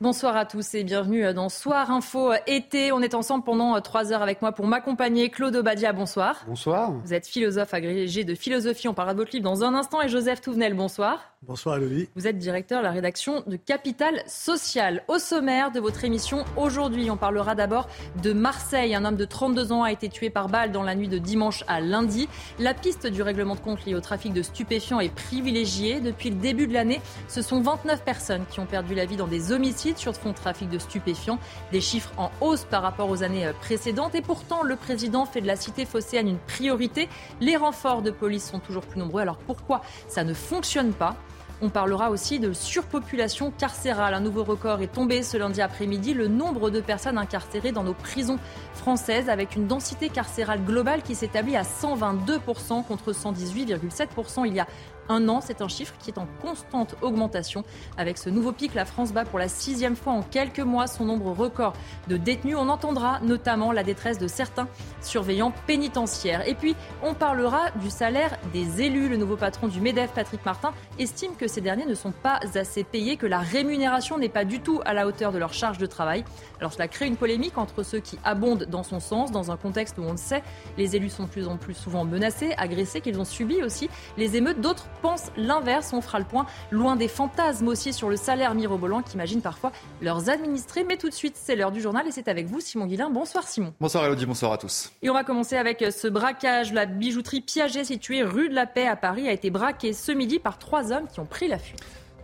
Bonsoir à tous et bienvenue dans Soir Info été. On est ensemble pendant trois heures avec moi pour m'accompagner. Claude Obadia, bonsoir. Bonsoir. Vous êtes philosophe agrégé de philosophie. On parlera de votre livre dans un instant. Et Joseph Touvenel, bonsoir. Bonsoir Elodie. Vous êtes directeur de la rédaction de Capital Social. Au sommaire de votre émission aujourd'hui, on parlera d'abord de Marseille. Un homme de 32 ans a été tué par balle dans la nuit de dimanche à lundi. La piste du règlement de compte lié au trafic de stupéfiants est privilégiée. Depuis le début de l'année, ce sont 29 personnes qui ont perdu la vie dans des homicides sur fond trafic de stupéfiants. Des chiffres en hausse par rapport aux années précédentes. Et pourtant, le président fait de la cité phocéenne une priorité. Les renforts de police sont toujours plus nombreux. Alors pourquoi ça ne fonctionne pas? On parlera aussi de surpopulation carcérale. Un nouveau record est tombé ce lundi après-midi. Le nombre de personnes incarcérées dans nos prisons françaises avec une densité carcérale globale qui s'établit à 122% contre 118,7% il y a un an. C'est un chiffre qui est en constante augmentation. Avec ce nouveau pic, la France bat pour la sixième fois en quelques mois son nombre record de détenus. On entendra notamment la détresse de certains surveillants pénitentiaires. Et puis, on parlera du salaire des élus. Le nouveau patron du MEDEF, Patrick Martin, estime que ces derniers ne sont pas assez payés, que la rémunération n'est pas du tout à la hauteur de leur charge de travail. Alors cela crée une polémique entre ceux qui abondent dans son sens, dans un contexte où on le sait, les élus sont de plus en plus souvent menacés, agressés, qu'ils ont subi aussi les émeutes. D'autres pensent l'inverse. On fera le point loin des fantasmes aussi sur le salaire mirobolant qu'imagine parfois leurs administrés. Mais tout de suite, c'est l'heure du journal et c'est avec vous, Simon Guillain. Bonsoir Simon. Bonsoir Elodie, bonsoir à tous. Et on va commencer avec ce braquage. La bijouterie Piaget située rue de la Paix à Paris a été braquée ce midi par trois hommes qui ont pris la fuite.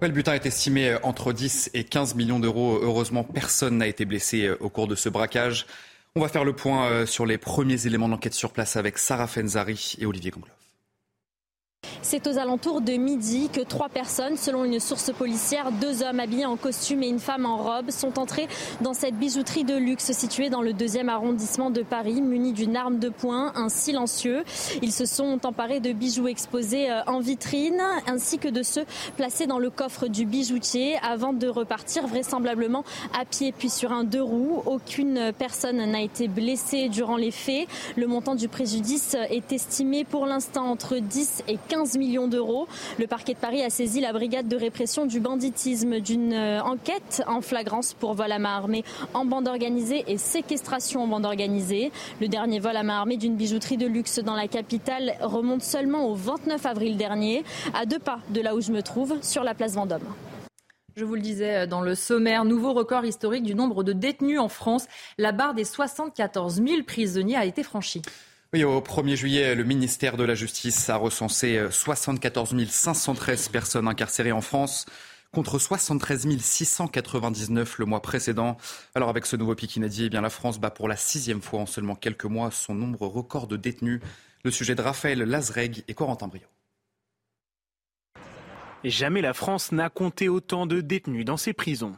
Le butin est estimé entre 10 et 15 millions d'euros. Heureusement, personne n'a été blessé au cours de ce braquage. On va faire le point sur les premiers éléments d'enquête sur place avec Sarah Fenzari et Olivier Gangloff. C'est aux alentours de midi que trois personnes, selon une source policière, deux hommes habillés en costume et une femme en robe, sont entrés dans cette bijouterie de luxe située dans le deuxième arrondissement de Paris, munis d'une arme de poing, un silencieux. Ils se sont emparés de bijoux exposés euh, en vitrine, ainsi que de ceux placés dans le coffre du bijoutier, avant de repartir vraisemblablement à pied puis sur un deux roues. Aucune personne n'a été blessée durant les faits. Le montant du préjudice est estimé pour l'instant entre 10 et 15 millions d'euros. Le parquet de Paris a saisi la brigade de répression du banditisme d'une enquête en flagrance pour vol à main armée en bande organisée et séquestration en bande organisée. Le dernier vol à main armée d'une bijouterie de luxe dans la capitale remonte seulement au 29 avril dernier, à deux pas de là où je me trouve, sur la place Vendôme. Je vous le disais dans le sommaire, nouveau record historique du nombre de détenus en France. La barre des 74 000 prisonniers a été franchie. Oui, au 1er juillet, le ministère de la Justice a recensé 74 513 personnes incarcérées en France contre 73 699 le mois précédent. Alors avec ce nouveau pic inédit, eh bien la France bat pour la sixième fois en seulement quelques mois son nombre record de détenus. Le sujet de Raphaël Lazreg et Corentin Brio. Jamais la France n'a compté autant de détenus dans ses prisons.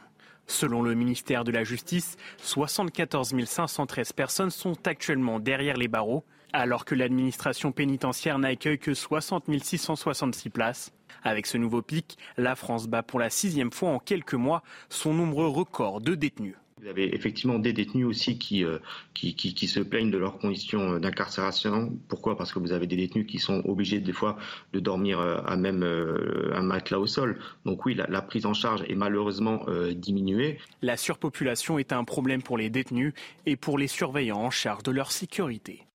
Selon le ministère de la Justice, 74 513 personnes sont actuellement derrière les barreaux, alors que l'administration pénitentiaire n'accueille que 60 666 places. Avec ce nouveau pic, la France bat pour la sixième fois en quelques mois son nombre record de détenus. Vous avez effectivement des détenus aussi qui, euh, qui, qui, qui, se plaignent de leurs conditions d'incarcération. Pourquoi? Parce que vous avez des détenus qui sont obligés des fois de dormir à même euh, un matelas au sol. Donc oui, la, la prise en charge est malheureusement euh, diminuée. La surpopulation est un problème pour les détenus et pour les surveillants en charge de leur sécurité.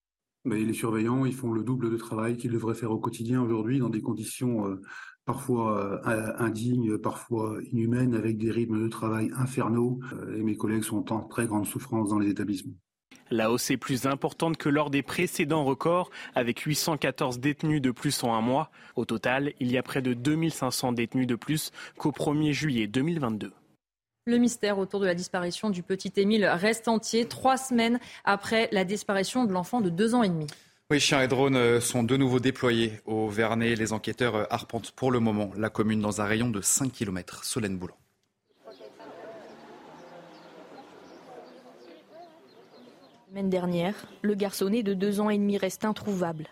Mais les surveillants, ils font le double de travail qu'ils devraient faire au quotidien aujourd'hui dans des conditions parfois indignes, parfois inhumaines, avec des rythmes de travail infernaux. Et mes collègues sont en très grande souffrance dans les établissements. La hausse est plus importante que lors des précédents records, avec 814 détenus de plus en un mois. Au total, il y a près de 2500 détenus de plus qu'au 1er juillet 2022. Le mystère autour de la disparition du petit Émile reste entier, trois semaines après la disparition de l'enfant de deux ans et demi. Oui, chiens et drones euh, sont de nouveau déployés au Vernet. Les enquêteurs euh, arpentent pour le moment la commune dans un rayon de 5 km. Solène Boulan. La semaine dernière, le garçonnet de deux ans et demi reste introuvable.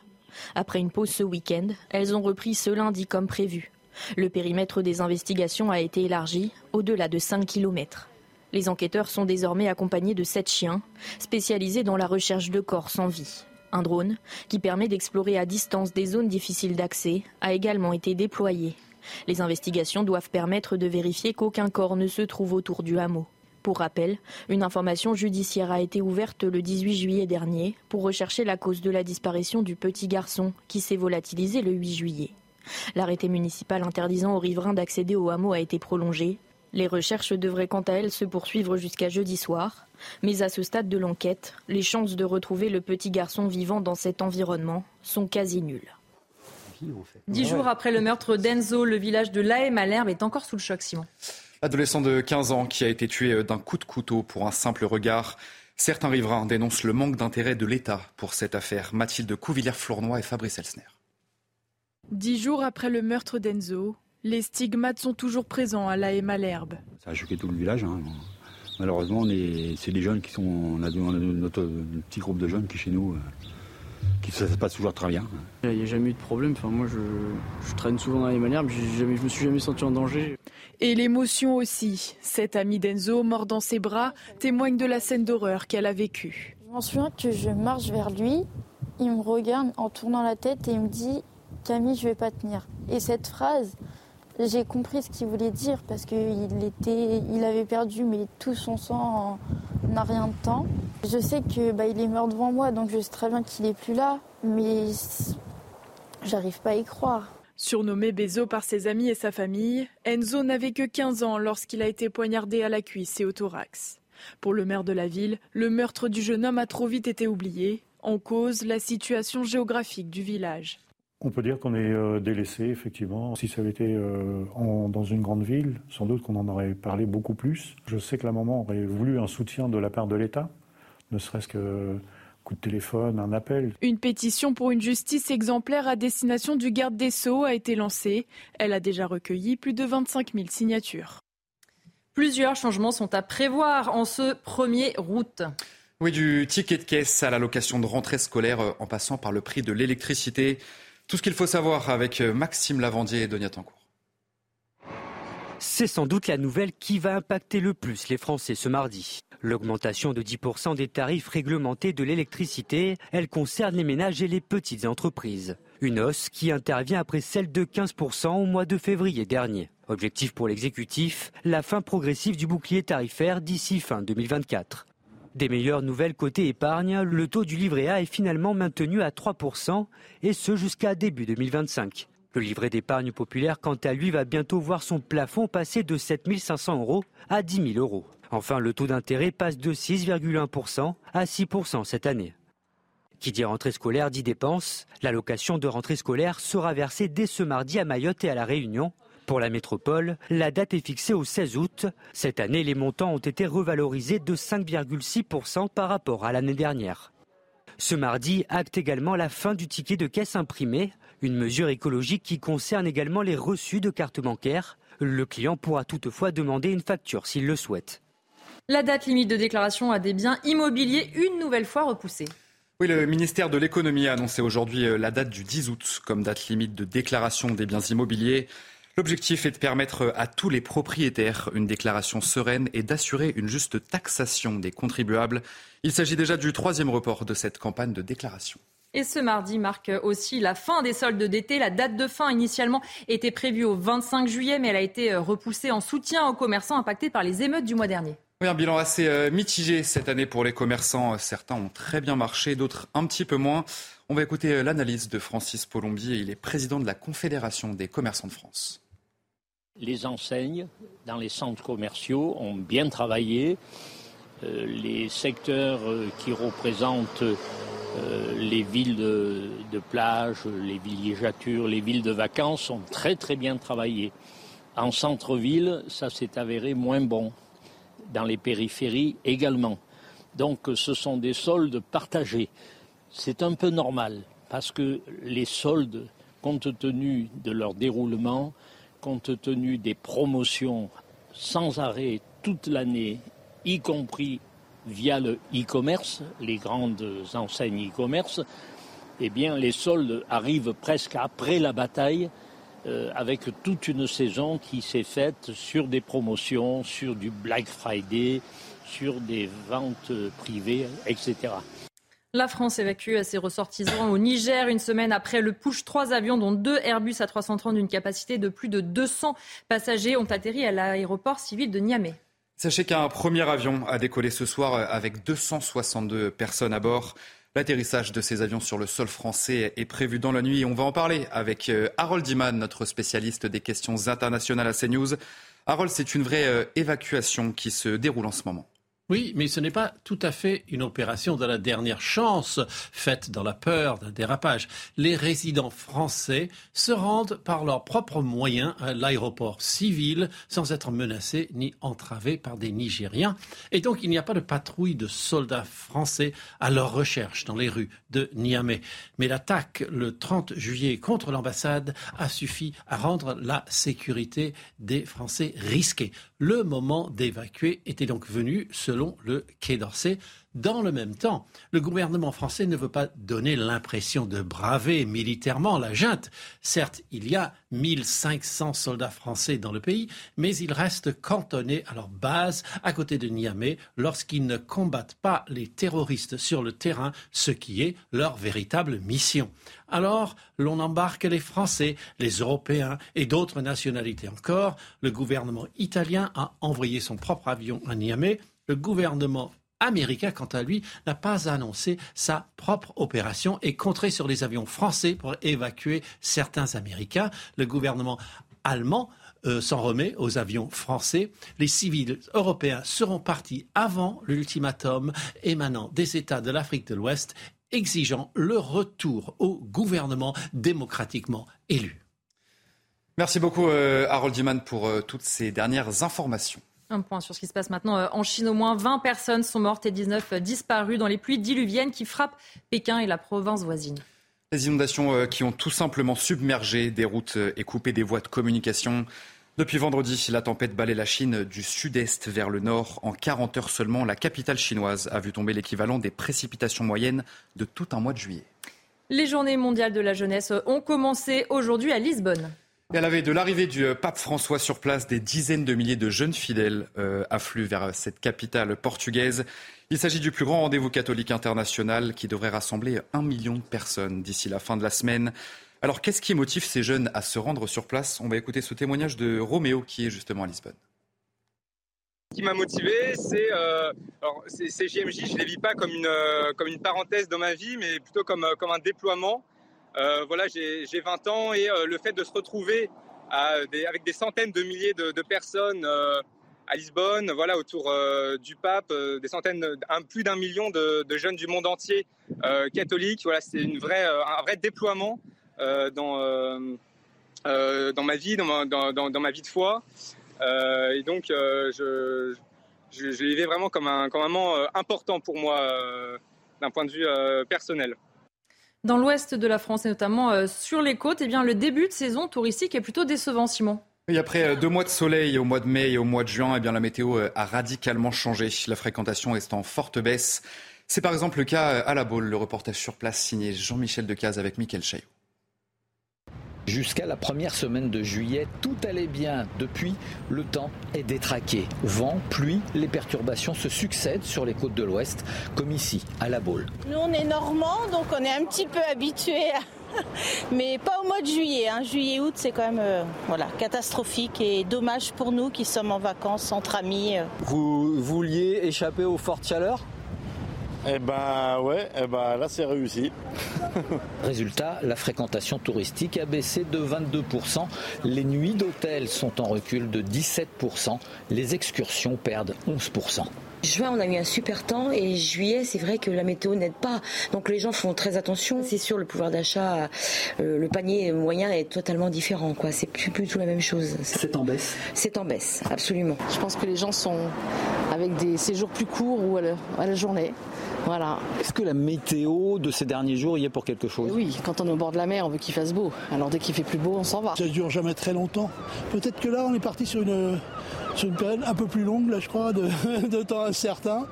Après une pause ce week-end, elles ont repris ce lundi comme prévu. Le périmètre des investigations a été élargi au-delà de 5 km. Les enquêteurs sont désormais accompagnés de sept chiens, spécialisés dans la recherche de corps sans vie. Un drone, qui permet d'explorer à distance des zones difficiles d'accès, a également été déployé. Les investigations doivent permettre de vérifier qu'aucun corps ne se trouve autour du hameau. Pour rappel, une information judiciaire a été ouverte le 18 juillet dernier pour rechercher la cause de la disparition du petit garçon qui s'est volatilisé le 8 juillet. L'arrêté municipal interdisant aux riverains d'accéder au hameau a été prolongé. Les recherches devraient quant à elles se poursuivre jusqu'à jeudi soir. Mais à ce stade de l'enquête, les chances de retrouver le petit garçon vivant dans cet environnement sont quasi nulles. Dix jours après le meurtre d'Enzo, le village de Lae Malherbe est encore sous le choc, Simon. Adolescent de 15 ans qui a été tué d'un coup de couteau pour un simple regard. Certains riverains dénoncent le manque d'intérêt de l'État pour cette affaire. Mathilde Couvillère-Flournoy et Fabrice Elsner. Dix jours après le meurtre d'Enzo, les stigmates sont toujours présents à la Malherbe. Ça a choqué tout le village. Hein. Malheureusement, c'est des jeunes qui sont. On a, notre petit groupe de jeunes qui, chez nous, euh, qui ça se passe toujours très bien. Il n'y a jamais eu de problème. Enfin, moi, je, traîne souvent dans les Malherbe. Je ne me suis jamais senti en danger. Et l'émotion aussi. Cet ami d'Enzo, mort dans ses bras, témoigne de la scène d'horreur qu'elle a vécue. Je m'en souviens que je marche vers lui, il me regarde en tournant la tête et il me dit Camille, je vais pas tenir. Et cette phrase, j'ai compris ce qu'il voulait dire parce qu'il était, il avait perdu mais tout son sang en, rien de temps. Je sais que bah, il est mort devant moi, donc je sais très bien qu'il est plus là, mais j'arrive pas à y croire. Surnommé Bezo par ses amis et sa famille, Enzo n'avait que 15 ans lorsqu'il a été poignardé à la cuisse et au thorax. Pour le maire de la ville, le meurtre du jeune homme a trop vite été oublié, en cause la situation géographique du village. On peut dire qu'on est euh, délaissé, effectivement. Si ça avait été euh, dans une grande ville, sans doute qu'on en aurait parlé beaucoup plus. Je sais que la maman aurait voulu un soutien de la part de l'État, ne serait-ce que coup de téléphone, un appel. Une pétition pour une justice exemplaire à destination du garde des Sceaux a été lancée. Elle a déjà recueilli plus de 25 000 signatures. Plusieurs changements sont à prévoir en ce 1er août. Oui, du ticket de caisse à l'allocation de rentrée scolaire euh, en passant par le prix de l'électricité. Tout ce qu'il faut savoir avec euh, Maxime Lavandier et Donia Tancourt. C'est sans doute la nouvelle qui va impacter le plus les Français ce mardi. L'augmentation de 10% des tarifs réglementés de l'électricité, elle concerne les ménages et les petites entreprises. Une hausse qui intervient après celle de 15% au mois de février dernier. Objectif pour l'exécutif, la fin progressive du bouclier tarifaire d'ici fin 2024. Des meilleures nouvelles côté épargne, le taux du livret A est finalement maintenu à 3% et ce jusqu'à début 2025. Le livret d'épargne populaire, quant à lui, va bientôt voir son plafond passer de 7 500 euros à 10 000 euros. Enfin, le taux d'intérêt passe de 6,1% à 6% cette année. Qui dit rentrée scolaire dit dépenses. L'allocation de rentrée scolaire sera versée dès ce mardi à Mayotte et à La Réunion. Pour la métropole, la date est fixée au 16 août. Cette année, les montants ont été revalorisés de 5,6% par rapport à l'année dernière. Ce mardi acte également la fin du ticket de caisse imprimé, une mesure écologique qui concerne également les reçus de cartes bancaires. Le client pourra toutefois demander une facture s'il le souhaite. La date limite de déclaration à des biens immobiliers une nouvelle fois repoussée. Oui, le ministère de l'économie a annoncé aujourd'hui euh, la date du 10 août comme date limite de déclaration des biens immobiliers. L'objectif est de permettre à tous les propriétaires une déclaration sereine et d'assurer une juste taxation des contribuables. Il s'agit déjà du troisième report de cette campagne de déclaration. Et ce mardi marque aussi la fin des soldes d'été. La date de fin initialement était prévue au 25 juillet, mais elle a été repoussée en soutien aux commerçants impactés par les émeutes du mois dernier. Oui, un bilan assez euh, mitigé cette année pour les commerçants. Certains ont très bien marché, d'autres un petit peu moins. On va écouter euh, l'analyse de Francis Polombier. Il est président de la Confédération des commerçants de France. Les enseignes dans les centres commerciaux ont bien travaillé. Euh, les secteurs qui représentent les villes de, de, plage, les villégiatures, les villes de vacances ont très très bien travaillé. En centre-ville, ça s'est avéré moins bon dans les périphéries également. Donc ce sont des soldes partagés. c'est un peu normal parce que les soldes, compte tenu de leur déroulement, compte tenu des promotions sans arrêt toute l'année, y compris via le e-commerce, les grandes enseignes e-commerce, eh bien, les soldes arrivent presque après la bataille, euh, avec toute une saison qui s'est faite sur des promotions, sur du Black Friday, sur des ventes privées, etc. La France évacue ses ressortissants au Niger une semaine après le push. Trois avions, dont deux Airbus A330 d'une capacité de plus de 200 passagers, ont atterri à l'aéroport civil de Niamey. Sachez qu'un premier avion a décollé ce soir avec 262 personnes à bord. L'atterrissage de ces avions sur le sol français est prévu dans la nuit. On va en parler avec euh, Harold Iman, notre spécialiste des questions internationales à CNews. Harold, c'est une vraie euh, évacuation qui se déroule en ce moment. Oui, mais ce n'est pas tout à fait une opération de la dernière chance, faite dans la peur d'un dérapage. Les résidents français se rendent par leurs propres moyens à l'aéroport civil sans être menacés ni entravés par des Nigériens. Et donc il n'y a pas de patrouille de soldats français à leur recherche dans les rues de Niamey. Mais l'attaque le 30 juillet contre l'ambassade a suffi à rendre la sécurité des Français risquée. Le moment d'évacuer était donc venu, le Quai d'Orsay. Dans le même temps, le gouvernement français ne veut pas donner l'impression de braver militairement la junte. Certes, il y a 1500 soldats français dans le pays, mais ils restent cantonnés à leur base à côté de Niamey lorsqu'ils ne combattent pas les terroristes sur le terrain, ce qui est leur véritable mission. Alors, l'on embarque les Français, les Européens et d'autres nationalités encore. Le gouvernement italien a envoyé son propre avion à Niamey. Le gouvernement américain, quant à lui, n'a pas annoncé sa propre opération et compterait sur les avions français pour évacuer certains Américains. Le gouvernement allemand euh, s'en remet aux avions français. Les civils européens seront partis avant l'ultimatum émanant des États de l'Afrique de l'Ouest exigeant le retour au gouvernement démocratiquement élu. Merci beaucoup euh, Harold Diman pour euh, toutes ces dernières informations. Un point sur ce qui se passe maintenant euh, en Chine. Au moins 20 personnes sont mortes et 19 disparues dans les pluies diluviennes qui frappent Pékin et la province voisine. Les inondations euh, qui ont tout simplement submergé des routes euh, et coupé des voies de communication. Depuis vendredi, la tempête balaie la Chine du sud-est vers le nord. En 40 heures seulement, la capitale chinoise a vu tomber l'équivalent des précipitations moyennes de tout un mois de juillet. Les journées mondiales de la jeunesse ont commencé aujourd'hui à Lisbonne. Et à la veille de l'arrivée du euh, pape François sur place, des dizaines de milliers de jeunes fidèles euh, affluent vers euh, cette capitale portugaise. Il s'agit du plus grand rendez-vous catholique international qui devrait rassembler un million de personnes d'ici la fin de la semaine. Alors qu'est-ce qui motive ces jeunes à se rendre sur place? On va écouter ce témoignage de Roméo qui est justement à Lisbonne. Ce qui m'a motivé, c'est euh, ces JMJ, je ne les vis pas comme une, comme une parenthèse dans ma vie, mais plutôt comme, comme un déploiement. Euh, voilà, j'ai 20 ans et euh, le fait de se retrouver avec des centaines de milliers de, personnes euh, à Lisbonne, voilà, autour du pape, des centaines, plus d'un million de, jeunes du monde entier catholiques. Voilà, c'est une un vrai déploiement dans, dans ma vie, dans ma, dans, ma vie de foi. et donc, je, je, je l'ai vraiment comme un, comme un moment important pour moi d'un point de vue personnel. Dans l'ouest de la France et notamment euh, sur les côtes, eh bien, le début de saison touristique est plutôt décevant, Simon. Et après euh, deux mois de soleil au mois de mai et au mois de juin, eh bien, la météo euh, a radicalement changé. La fréquentation est en forte baisse. C'est par exemple le cas à la Baule. Le reportage sur place signé Jean-Michel Decaze avec Mickaël Chaillot. Jusqu'à la première semaine de juillet, tout allait bien. Depuis, le temps est détraqué. Vent, pluie, les perturbations se succèdent sur les côtes de l'Ouest, comme ici, à La Baule. Nous, on est normands, donc on est un petit peu habitués mais pas au mois de juillet. Hein. Juillet-août, c'est quand même euh, voilà, catastrophique et dommage pour nous qui sommes en vacances entre amis. Euh. Vous vouliez échapper aux fortes chaleurs eh ben ouais, eh ben là c'est réussi. Résultat, la fréquentation touristique a baissé de 22%, les nuits d'hôtel sont en recul de 17%, les excursions perdent 11%. Juin, on a eu un super temps et juillet, c'est vrai que la météo n'aide pas. Donc les gens font très attention. C'est sûr, le pouvoir d'achat, euh, le panier moyen est totalement différent. Quoi. C'est plus, plus tout la même chose. C'est en baisse C'est en baisse, absolument. Je pense que les gens sont avec des séjours plus courts ou à la, journée. Voilà. Est-ce que la météo de ces derniers jours y est pour quelque chose? Oui, quand on est au bord de la mer, on veut qu'il fasse beau. Alors dès qu'il fait plus beau, on s'en va. Ça dure jamais très longtemps. Peut-être que là, on est parti sur une, sur une période un peu plus longue, là, je crois, de, temps incertain.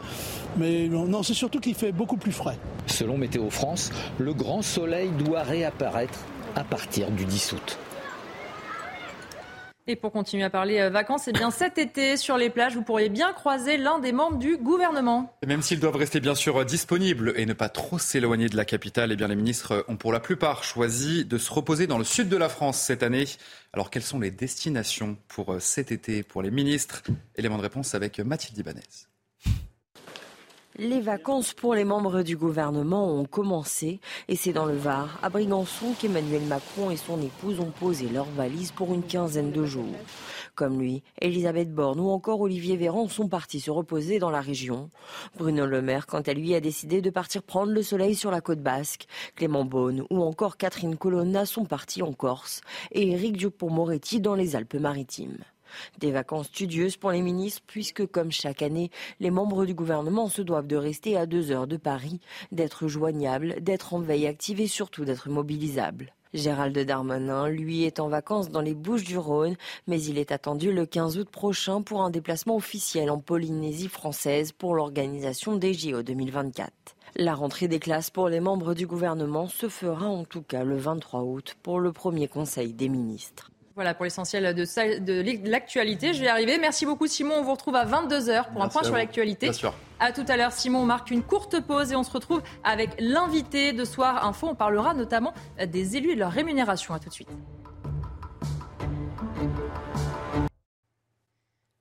Mais non, c'est surtout qu'il fait beaucoup plus frais. Selon Météo France, le grand soleil doit réapparaître à partir du 10 août. Et pour continuer à parler euh, vacances, eh bien cet été sur les plages, vous pourriez bien croiser l'un des membres du gouvernement. même s'ils doivent rester bien sûr disponibles et ne pas trop s'éloigner de la capitale, eh bien les ministres ont pour la plupart choisi de se reposer dans le sud de la France cette année. Alors quelles sont les destinations pour euh, cet été pour les ministres? Élément de réponse avec Mathilde Ibanez. Les vacances pour les membres du gouvernement ont commencé et c'est dans le Var, à Brigançon, qu'Emmanuel Macron et son épouse ont posé leurs valises pour une quinzaine de jours. Comme lui, Elisabeth Borne ou encore Olivier Véran sont partis se reposer dans la région. Bruno Le Maire, quant à lui, a décidé de partir prendre le soleil sur la côte basque. Clément Beaune ou encore Catherine Colonna sont partis en Corse et Éric Dupont-Moretti dans les Alpes-Maritimes. Des vacances studieuses pour les ministres puisque, comme chaque année, les membres du gouvernement se doivent de rester à deux heures de Paris, d'être joignables, d'être en veille active et surtout d'être mobilisables. Gérald Darmanin, lui, est en vacances dans les Bouches du Rhône, mais il est attendu le 15 août prochain pour un déplacement officiel en Polynésie française pour l'organisation des JO 2024. La rentrée des classes pour les membres du gouvernement se fera en tout cas le 23 août pour le premier conseil des ministres. Voilà pour l'essentiel de, l'actualité. Je vais y arriver. Merci beaucoup Simon. On vous retrouve à 22h pour un point sur l'actualité. À tout à l'heure Simon. On marque une courte pause et on se retrouve avec l'invité de Soir Info. On parlera notamment des élus et de leur rémunération. À tout de suite.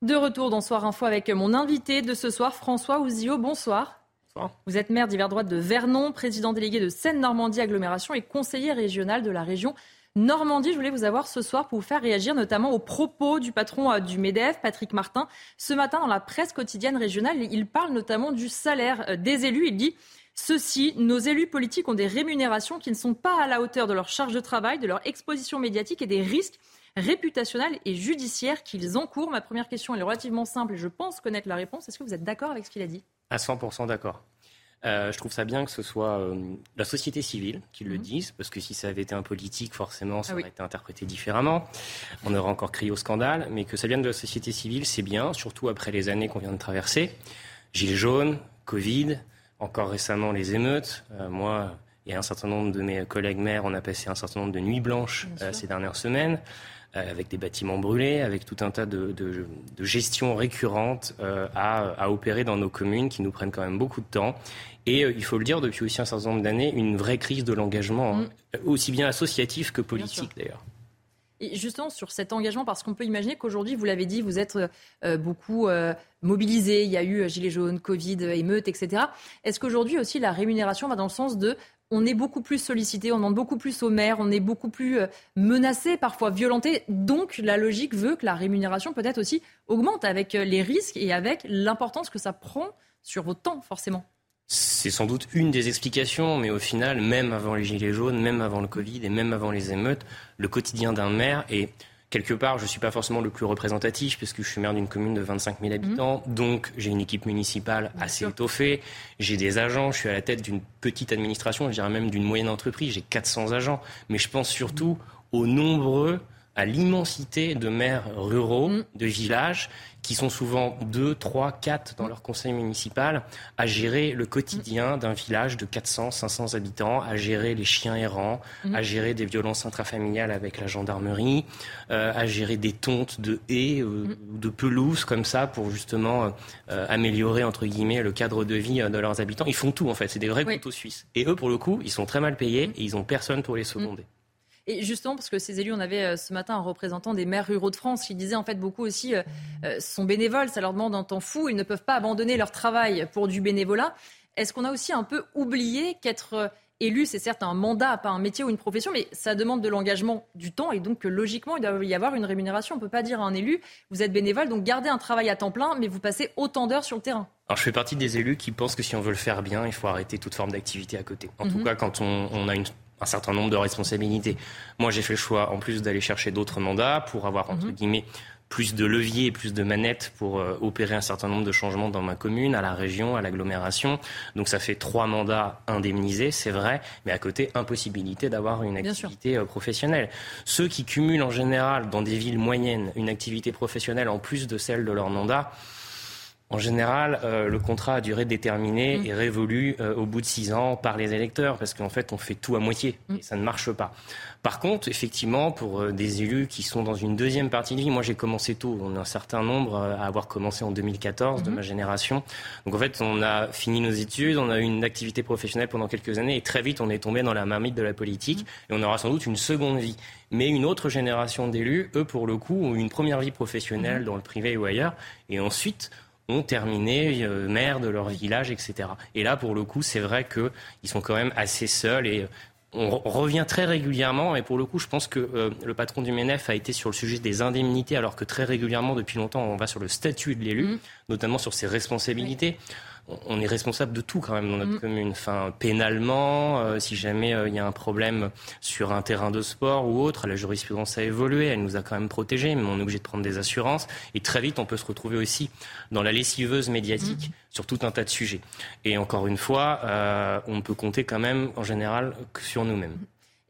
De retour dans Soir Info avec mon invité de ce soir, François Ouzio. Bonsoir. Bonsoir. Vous êtes maire d'hiver droite de Vernon, président délégué de Seine-Normandie Agglomération et conseiller régional de la région Normandie, je voulais vous avoir ce soir pour vous faire réagir notamment aux propos du patron euh, du MEDEF, Patrick Martin. Ce matin, dans la presse quotidienne régionale, il parle notamment du salaire euh, des élus. Il dit Ceci, nos élus politiques ont des rémunérations qui ne sont pas à la hauteur de leur charge de travail, de leur exposition médiatique et des risques réputationnels et judiciaires qu'ils encourent. Ma première question est relativement simple et je pense connaître la réponse. Est-ce que vous êtes d'accord avec ce qu'il a dit? À 100% d'accord. Euh, je trouve ça bien que ce soit euh, la société civile qui le mhm. dise, parce que si ça avait été un politique, forcément, ça ah aurait été interprété différemment. On aurait encore crié au scandale, mais que ça vienne de la société civile, c'est bien, surtout après les années qu'on vient de traverser. Gilets jaunes, Covid, encore récemment les émeutes. Euh, moi, et un certain nombre de mes collègues maires, on a passé un certain nombre de nuits blanches ces dernières semaines. Euh, avec des bâtiments brûlés, avec tout un tas de, de, de gestions récurrentes euh, à, à, opérer dans nos communes qui nous prennent quand même beaucoup de temps. Et euh, il faut le dire, depuis aussi un certain nombre d'années, une vraie crise de l'engagement, hein, mm. aussi bien associatif que politique d'ailleurs. Et justement, sur cet engagement, parce qu'on peut imaginer qu'aujourd'hui, vous l'avez dit, vous êtes beaucoup mobilisés. Il y a eu Gilets jaunes, Covid, émeutes, etc. Est-ce qu'aujourd'hui aussi, la rémunération va dans le sens de on est beaucoup plus sollicité, on demande beaucoup plus aux maires, on est beaucoup plus euh, menacé, parfois violenté. Donc la logique veut que la rémunération peut-être aussi augmente avec euh, les risques et avec l'importance que ça prend sur vos temps, forcément. C'est sans doute une des explications, mais au final, même avant les Gilets jaunes, même avant le Covid et même avant les émeutes, le quotidien d'un maire est quelque part, je ne suis pas forcément le plus représentatif puisque je suis maire d'une commune de 25 000 habitants. Mhm. Donc, j'ai une équipe municipale assez étoffée. J'ai des agents. Je suis à la tête d'une petite administration, je dirais même d'une moyenne entreprise. J'ai 400 agents. Mais je pense surtout aux nombreux à l'immensité de maires ruraux, de villages, qui sont souvent deux, trois, quatre dans leur conseil municipal, à gérer le quotidien d'un village de 400, 500 habitants, à gérer les chiens errants, à gérer des violences intrafamiliales avec la gendarmerie, euh, à gérer des tontes de haies euh, ou de pelouses comme ça pour justement euh, améliorer, entre guillemets, le cadre de vie de leurs habitants. Ils font tout, en fait. C'est des vrais couteaux suisses. Et eux, pour le coup, ils sont très mal payés et ils ont personne pour les seconder. Et justement, parce que ces élus, on avait euh, ce matin un représentant des maires ruraux de France qui disait en fait beaucoup aussi euh, euh, sont bénévoles, ça leur demande un temps fou, ils ne peuvent pas abandonner leur travail pour du bénévolat. Est-ce qu'on a aussi un peu oublié qu'être élu, c'est certes un mandat, pas un métier ou une profession, mais ça demande de l'engagement, du temps, et donc logiquement, il doit y avoir une rémunération. On ne peut pas dire à un élu, vous êtes bénévole, donc gardez un travail à temps plein, mais vous passez autant d'heures sur le terrain. Alors, je fais partie des élus qui pensent que si on veut le faire bien, il faut arrêter toute forme d'activité à côté. En tout Mhm. cas, quand on, on a une- un certain nombre de responsabilités. Moi, j'ai fait le choix, en plus d'aller chercher d'autres mandats, pour avoir, entre guillemets, plus de leviers plus de manettes pour euh, opérer un certain nombre de changements dans ma commune, à la région, à l'agglomération. Donc ça fait trois mandats indemnisés, c'est vrai, mais à côté, impossibilité d'avoir une activité euh, professionnelle. Ceux qui cumulent en général dans des villes moyennes une activité professionnelle en plus de celle de leur mandat, en général, euh, le contrat à durée déterminée Mm. est révolu euh, au bout de six ans par les électeurs, parce qu'en fait, on fait tout à moitié, Mm. et ça ne marche pas. Par contre, effectivement, pour euh, des élus qui sont dans une deuxième partie de vie, moi j'ai commencé tôt, on est un certain nombre euh, à avoir commencé en 2014 de Mhm. ma génération. Donc en fait, on a fini nos études, on a eu une activité professionnelle pendant quelques années, et très vite, on est tombé dans la marmite de la politique, et on aura sans doute une seconde vie. Mais une autre génération d'élus, eux, pour le coup, ont eu une première vie professionnelle Mhm. dans le privé ou ailleurs, et ensuite ont terminé euh, maire de leur village, etc. Et là, pour le coup, c'est vrai qu'ils sont quand même assez seuls et euh, on re- revient très régulièrement. Et pour le coup, je pense que euh, le patron du MENEF a été sur le sujet des indemnités, alors que très régulièrement, depuis longtemps, on va sur le statut de l'élu, notamment sur ses responsabilités. On- On est responsable de tout quand même dans notre commune. Enfin, pénalement, euh, si jamais euh, il y a un problème sur un terrain de sport ou autre, la jurisprudence a évolué, elle nous a quand même protégés, mais on est obligé de prendre des assurances. Et très vite, on peut se retrouver aussi dans la lessiveuse médiatique sur tout un tas de sujets. Et encore une fois, euh, on peut compter quand même en général que sur nous-mêmes.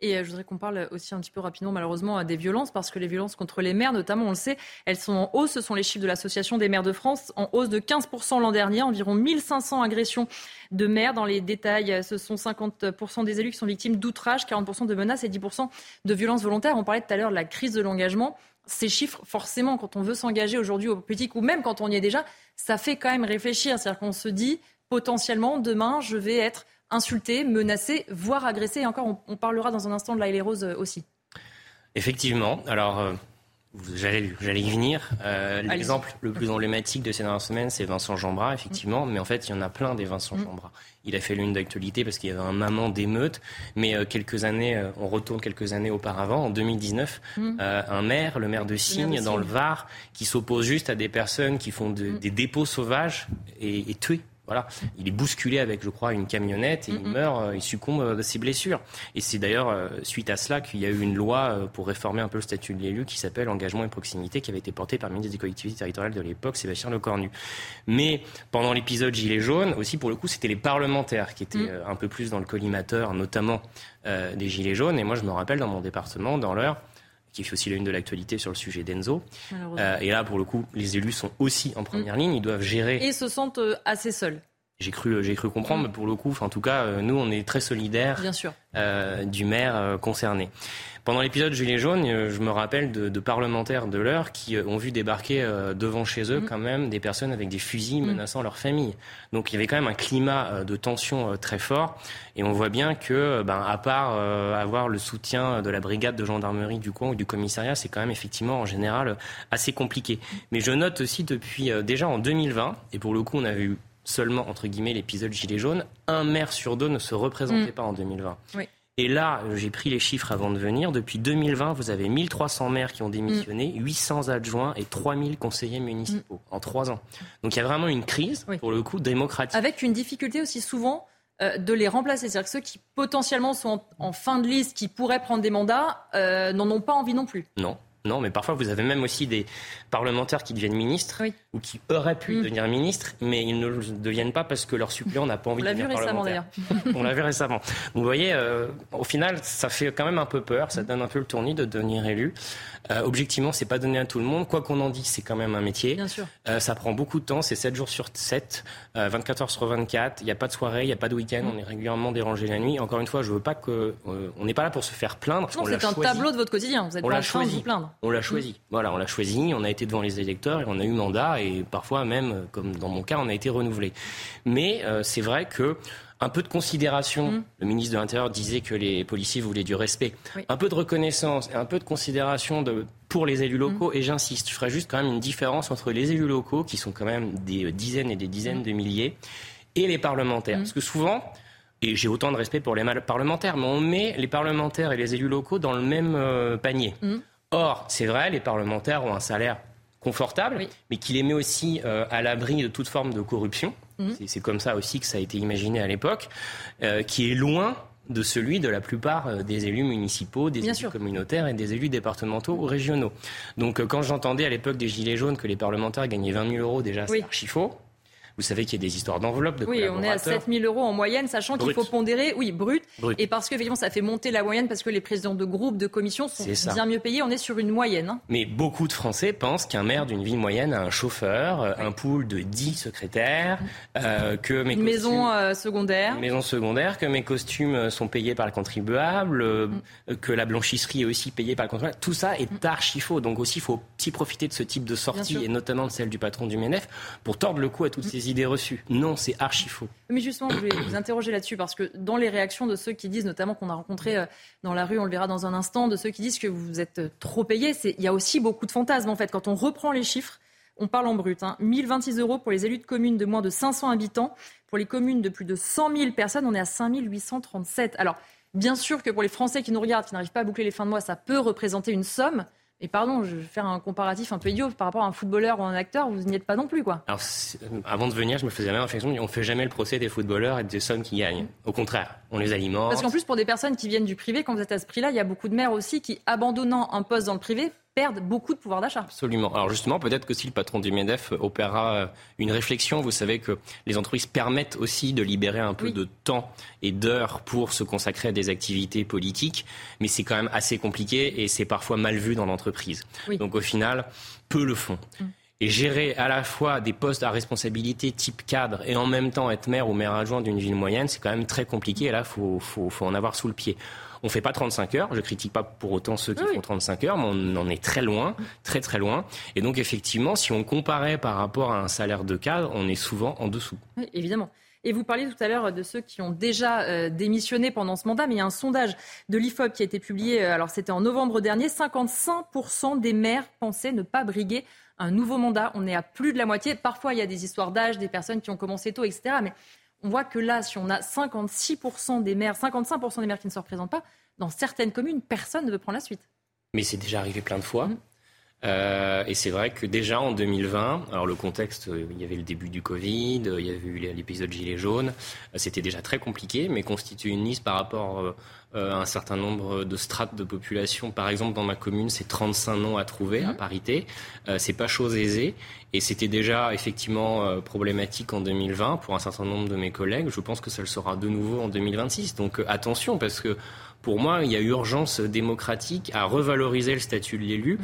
Et euh, je voudrais qu'on parle aussi un petit peu rapidement, malheureusement, euh, des violences, parce que les violences contre les maires, notamment, on le sait, elles sont en hausse. Ce sont les chiffres de l'Association des maires de France, en hausse de 15% l'an dernier, environ 1500 agressions de maires. Dans les détails, euh, ce sont 50% des élus qui sont victimes d'outrages, 40% de menaces et 10% de violences volontaires. On parlait tout à l'heure de la crise de l'engagement. Ces chiffres, forcément, quand on veut s'engager aujourd'hui au politique, ou même quand on y est déjà, ça fait quand même réfléchir. C'est-à-dire qu'on se dit, potentiellement, demain, je vais être insulté, menacé, voire agressé. Et encore, on, on parlera dans un instant de la Rose euh, aussi. Effectivement. Alors, euh, j'allais y venir. Euh. L'exemple le plus emblématique de ces dernières semaines, c'est Vincent Jeanbras, effectivement. Mais en fait, il y en a plein des Vincent Jeanbras. Il a fait l'une d'actualité parce qu'il y avait un maman d'émeute. Mais euh, quelques années, on retourne quelques années auparavant, en 2019, Mm. un maire, le maire de Signes, dans le. Var, qui s'oppose juste à des personnes qui font de- des dépôts sauvages et, et tués. Voilà, il est bousculé avec, je crois, une camionnette et il meurt, euh, il succombe euh, de ses blessures. Et c'est d'ailleurs euh, suite à cela qu'il y a eu une loi pour réformer un peu le statut de l'élu qui s'appelle Engagement et proximité, qui avait été portée par le ministre des collectivités territoriales de l'époque, Sébastien Lecornu. Mais pendant l'épisode Gilets jaunes, aussi pour le coup, c'était les parlementaires qui étaient Mm. un peu plus dans le collimateur, notamment euh, des Gilets jaunes. Et moi, je me rappelle dans mon département, dans l'heure, qui fait aussi la une de l'actualité sur le sujet d'Enzo. Euh, et là, pour le coup, les élus sont aussi en première ligne. Ils doivent gérer Et se sentent euh, assez seuls, j'ai cru, j'ai cru comprendre, mais pour le coup, en tout cas, euh, nous, on est très solidaires bien sûr. euh, du maire euh, concerné. Pendant l'épisode Gilets jaunes, euh, je me rappelle de, de parlementaires de l'heure qui euh, ont vu débarquer euh, devant chez eux quand même des personnes avec des fusils menaçant leur famille. Donc il y avait quand même un climat de tension très fort. Et on voit bien que, ben, à part euh, avoir le soutien de la brigade de gendarmerie du coin ou du commissariat, c'est quand même effectivement en général assez compliqué. Mais je note aussi depuis euh, déjà en 2020, et pour le coup on avait eu seulement entre guillemets l'épisode Gilets jaunes, un maire sur deux ne se représentait Mm. pas en 2020. Oui. Et là, j'ai pris les chiffres avant de venir. Depuis 2020, vous avez 1300 maires qui ont démissionné, 800 adjoints et 3000 conseillers municipaux en trois ans. Donc il y a vraiment une crise, pour le coup, démocratique. Avec une difficulté aussi souvent euh, de les remplacer. C'est-à-dire que ceux qui potentiellement sont en, en fin de liste, qui pourraient prendre des mandats, euh, n'en ont pas envie non plus. Non. Non, mais parfois vous avez même aussi des parlementaires qui deviennent ministres ou qui auraient pu devenir ministres, mais ils ne le deviennent pas parce que leur suppléant n'a pas envie Mm. On l'a de vu devenir récemment parlementaire. On l'a vu récemment. Vous voyez, euh, au final, ça fait quand même un peu peur, ça donne un peu le tournis de devenir élu. Euh, objectivement, c'est pas donné à tout le monde. Quoi qu'on en dise, c'est quand même un métier. Bien sûr. Euh, ça prend beaucoup de temps, c'est 7 jours sur 7, euh, 24 heures sur 24. Il n'y a pas de soirée, il n'y a pas de week-end, on est régulièrement dérangé la nuit. Encore une fois, je veux pas que. euh, on n'est pas là pour se faire plaindre. Non, c'est un choisi. tableau de votre quotidien. Vous êtes On pas en train de vous plaindre. On l'a choisi. Voilà, on l'a choisi. On a été devant les électeurs et on a eu mandat et parfois même, euh, comme dans mon cas, on a été renouvelé. Mais euh, c'est vrai que un peu de considération. Le ministre de l'Intérieur disait que les policiers voulaient du respect. Oui. Un peu de reconnaissance et un peu de considération de, pour les élus locaux. Et j'insiste, je ferai juste quand même une différence entre les élus locaux, qui sont quand même des dizaines et des dizaines de milliers, et les parlementaires. Parce que souvent, Et j'ai autant de respect pour les parlementaires, mais on met les parlementaires et les élus locaux dans le même euh, panier. Or, c'est vrai, les parlementaires ont un salaire confortable, mais qui les met aussi euh, à l'abri de toute forme de corruption. Mmh. C'est comme ça aussi que ça a été imaginé à l'époque, euh, qui est loin de celui de la plupart euh, des élus municipaux, des élus communautaires et des élus départementaux ou régionaux. Donc quand j'entendais à l'époque des Gilets jaunes que les parlementaires gagnaient 20 000 euros, déjà, c'est archi faux. Vous savez qu'il y a des histoires d'enveloppe de Oui, on est à 7 000 euros en moyenne, sachant qu'il faut pondérer, oui, brut, et parce qu'effectivement, ça fait monter la moyenne, parce que les présidents de groupes, de commissions sont bien mieux payés. On est sur une moyenne. Hein. Mais beaucoup de Français pensent qu'un maire d'une ville moyenne a un chauffeur, euh, un pool de 10 secrétaires, euh, que mes une maison euh, secondaire. Une maison secondaire, que mes costumes sont payés par le contribuable, mm. que la blanchisserie est aussi payée par le contribuable. Tout ça est mm. archi faux. Donc aussi, il faut aussi profiter de ce type de sortie, et notamment de celle du patron du MENEF, pour tordre le cou à toutes mm. ces idées reçues. Non, c'est archi faux. Mais justement, je vais vous interroger là-dessus parce que dans les réactions de ceux qui disent, notamment qu'on a rencontré euh, dans la rue, on le verra dans un instant, de ceux qui disent que vous êtes euh, trop payé, il y a aussi beaucoup de fantasmes en fait. Quand on reprend les chiffres, on parle en brut. Hein. 1026 euros pour les élus de communes de moins de 500 habitants. Pour les communes de plus de 100 000 personnes, on est à 5 837. Alors, bien sûr que pour les Français qui nous regardent, qui n'arrivent pas à boucler les fins de mois, ça peut représenter une somme. Et pardon, je vais faire un comparatif un peu idiot par rapport à un footballeur ou un acteur, vous n'y êtes pas non plus, quoi. Alors, avant de venir, je me faisais la même réflexion, on ne fait jamais le procès des footballeurs et des sommes qui gagnent. Au contraire, on les alimente. Parce qu'en plus, pour des personnes qui viennent du privé, quand vous êtes à ce prix-là, il y a beaucoup de maires aussi qui, abandonnant un poste dans le privé, perdent beaucoup de pouvoir d'achat. Absolument. Alors justement, peut-être que si le patron du MEDEF opérera euh, une réflexion, vous savez que les entreprises permettent aussi de libérer un peu de temps et d'heures pour se consacrer à des activités politiques, mais c'est quand même assez compliqué et c'est parfois mal vu dans l'entreprise. Donc au final, peu le font. Mm. Et gérer à la fois des postes à responsabilité type cadre et en même temps être maire ou maire adjoint d'une ville moyenne, c'est quand même très compliqué et là, il faut, faut, faut en avoir sous le pied. On fait pas 35 heures. Je critique pas pour autant ceux qui font 35 heures, mais on en est très loin, très très loin. Et donc effectivement, si on comparait par rapport à un salaire de cadre, on est souvent en dessous. Oui, évidemment. Et vous parliez tout à l'heure de ceux qui ont déjà euh, démissionné pendant ce mandat, mais il y a un sondage de l'IFOP qui a été publié, euh, alors c'était en novembre dernier, 55% des maires pensaient ne pas briguer un nouveau mandat. On est à plus de la moitié. Parfois, il y a des histoires d'âge, des personnes qui ont commencé tôt, etc. Mais on voit que là, si on a 56% des maires, 55% des maires qui ne se représentent pas, dans certaines communes, personne ne veut prendre la suite. Mais c'est déjà arrivé plein de fois. Mmh. Euh, et c'est vrai que déjà en 2020, alors le contexte, euh, il y avait le début du Covid, il y avait eu l'épisode Gilets jaunes, euh, c'était déjà très compliqué, mais constituer une liste par rapport un certain nombre de strates de population, par exemple dans ma commune, c'est 35 noms à trouver à mmh. parité, c'est pas chose aisée, et c'était déjà effectivement problématique en 2020 pour un certain nombre de mes collègues. Je pense que ça le sera de nouveau en 2026. Donc attention, parce que pour moi, il y a urgence démocratique à revaloriser le statut de l'élu. Mmh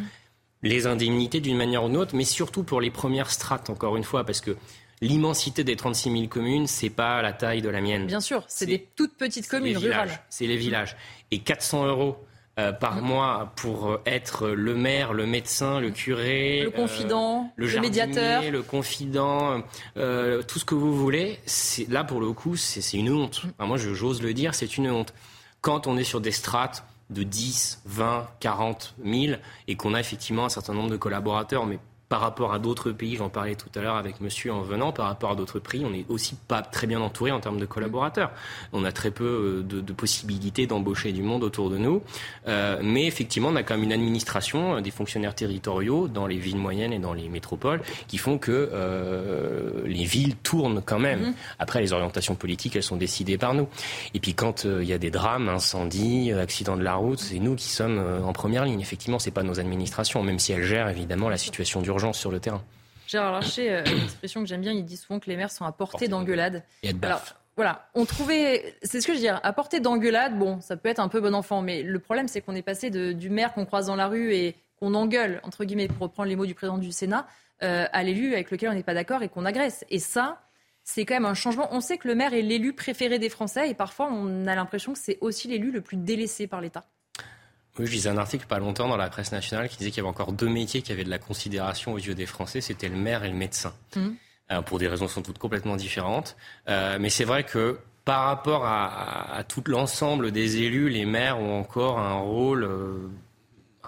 les indemnités d'une manière ou d'une autre, mais surtout pour les premières strates, encore une fois, parce que l'immensité des 36 000 communes, c'est pas la taille de la mienne. Bien sûr, c'est des toutes petites communes rurales. C'est les villages. Et 400 euros euh, par mmh. mois pour euh, être le maire, le médecin, le curé, le confident, euh, le, médiateur, le confident, tout ce que vous voulez. Là, pour le coup, c'est une honte. Mmh. moi, j'ose le dire, c'est une honte. Quand on est sur des strates de 10, 20, 40 000 et qu'on a effectivement un certain nombre de collaborateurs, mais par rapport à d'autres pays, j'en parlais tout à l'heure avec monsieur en venant, par rapport à d'autres pays, on n'est aussi pas très bien entouré en termes de collaborateurs. On a très peu euh, de, possibilités d'embaucher du monde autour de nous. Euh, mais effectivement, on a quand même une administration, euh, des fonctionnaires territoriaux dans les villes moyennes et dans les métropoles qui font que les villes tournent quand même. Mm-hmm. Après, les orientations politiques, elles sont décidées par nous. Et puis quand il y a des drames, incendies, accidents de la route, c'est nous qui sommes en première ligne. Effectivement, c'est pas nos administrations, même si elles gèrent évidemment la situation d'urgence sur le terrain. Gérard Larcher, euh, une expression que j'aime bien, il dit souvent que les maires sont à portée d'engueulade. Alors, voilà, on trouvait, c'est ce que je veux dire, à portée d'engueulade, bon, ça peut être un peu bon enfant, mais le problème, c'est qu'on est passé de, du maire qu'on croise dans la rue et qu'on engueule, entre guillemets, pour reprendre les mots du président du Sénat, euh, à l'élu avec lequel on n'est pas d'accord et qu'on agresse. Et ça, c'est quand même un changement. On sait que le maire est l'élu préféré des Français et parfois on a l'impression que c'est aussi l'élu le plus délaissé par l'État. Oui, je lisais un article pas longtemps dans la presse nationale qui disait qu'il y avait encore deux métiers qui avaient de la considération aux yeux des Français, c'était le maire et le médecin. Mmh. Euh, pour des raisons sans doute complètement différentes. Euh, mais c'est vrai que par rapport à, tout l'ensemble des élus, les maires ont encore un rôle euh,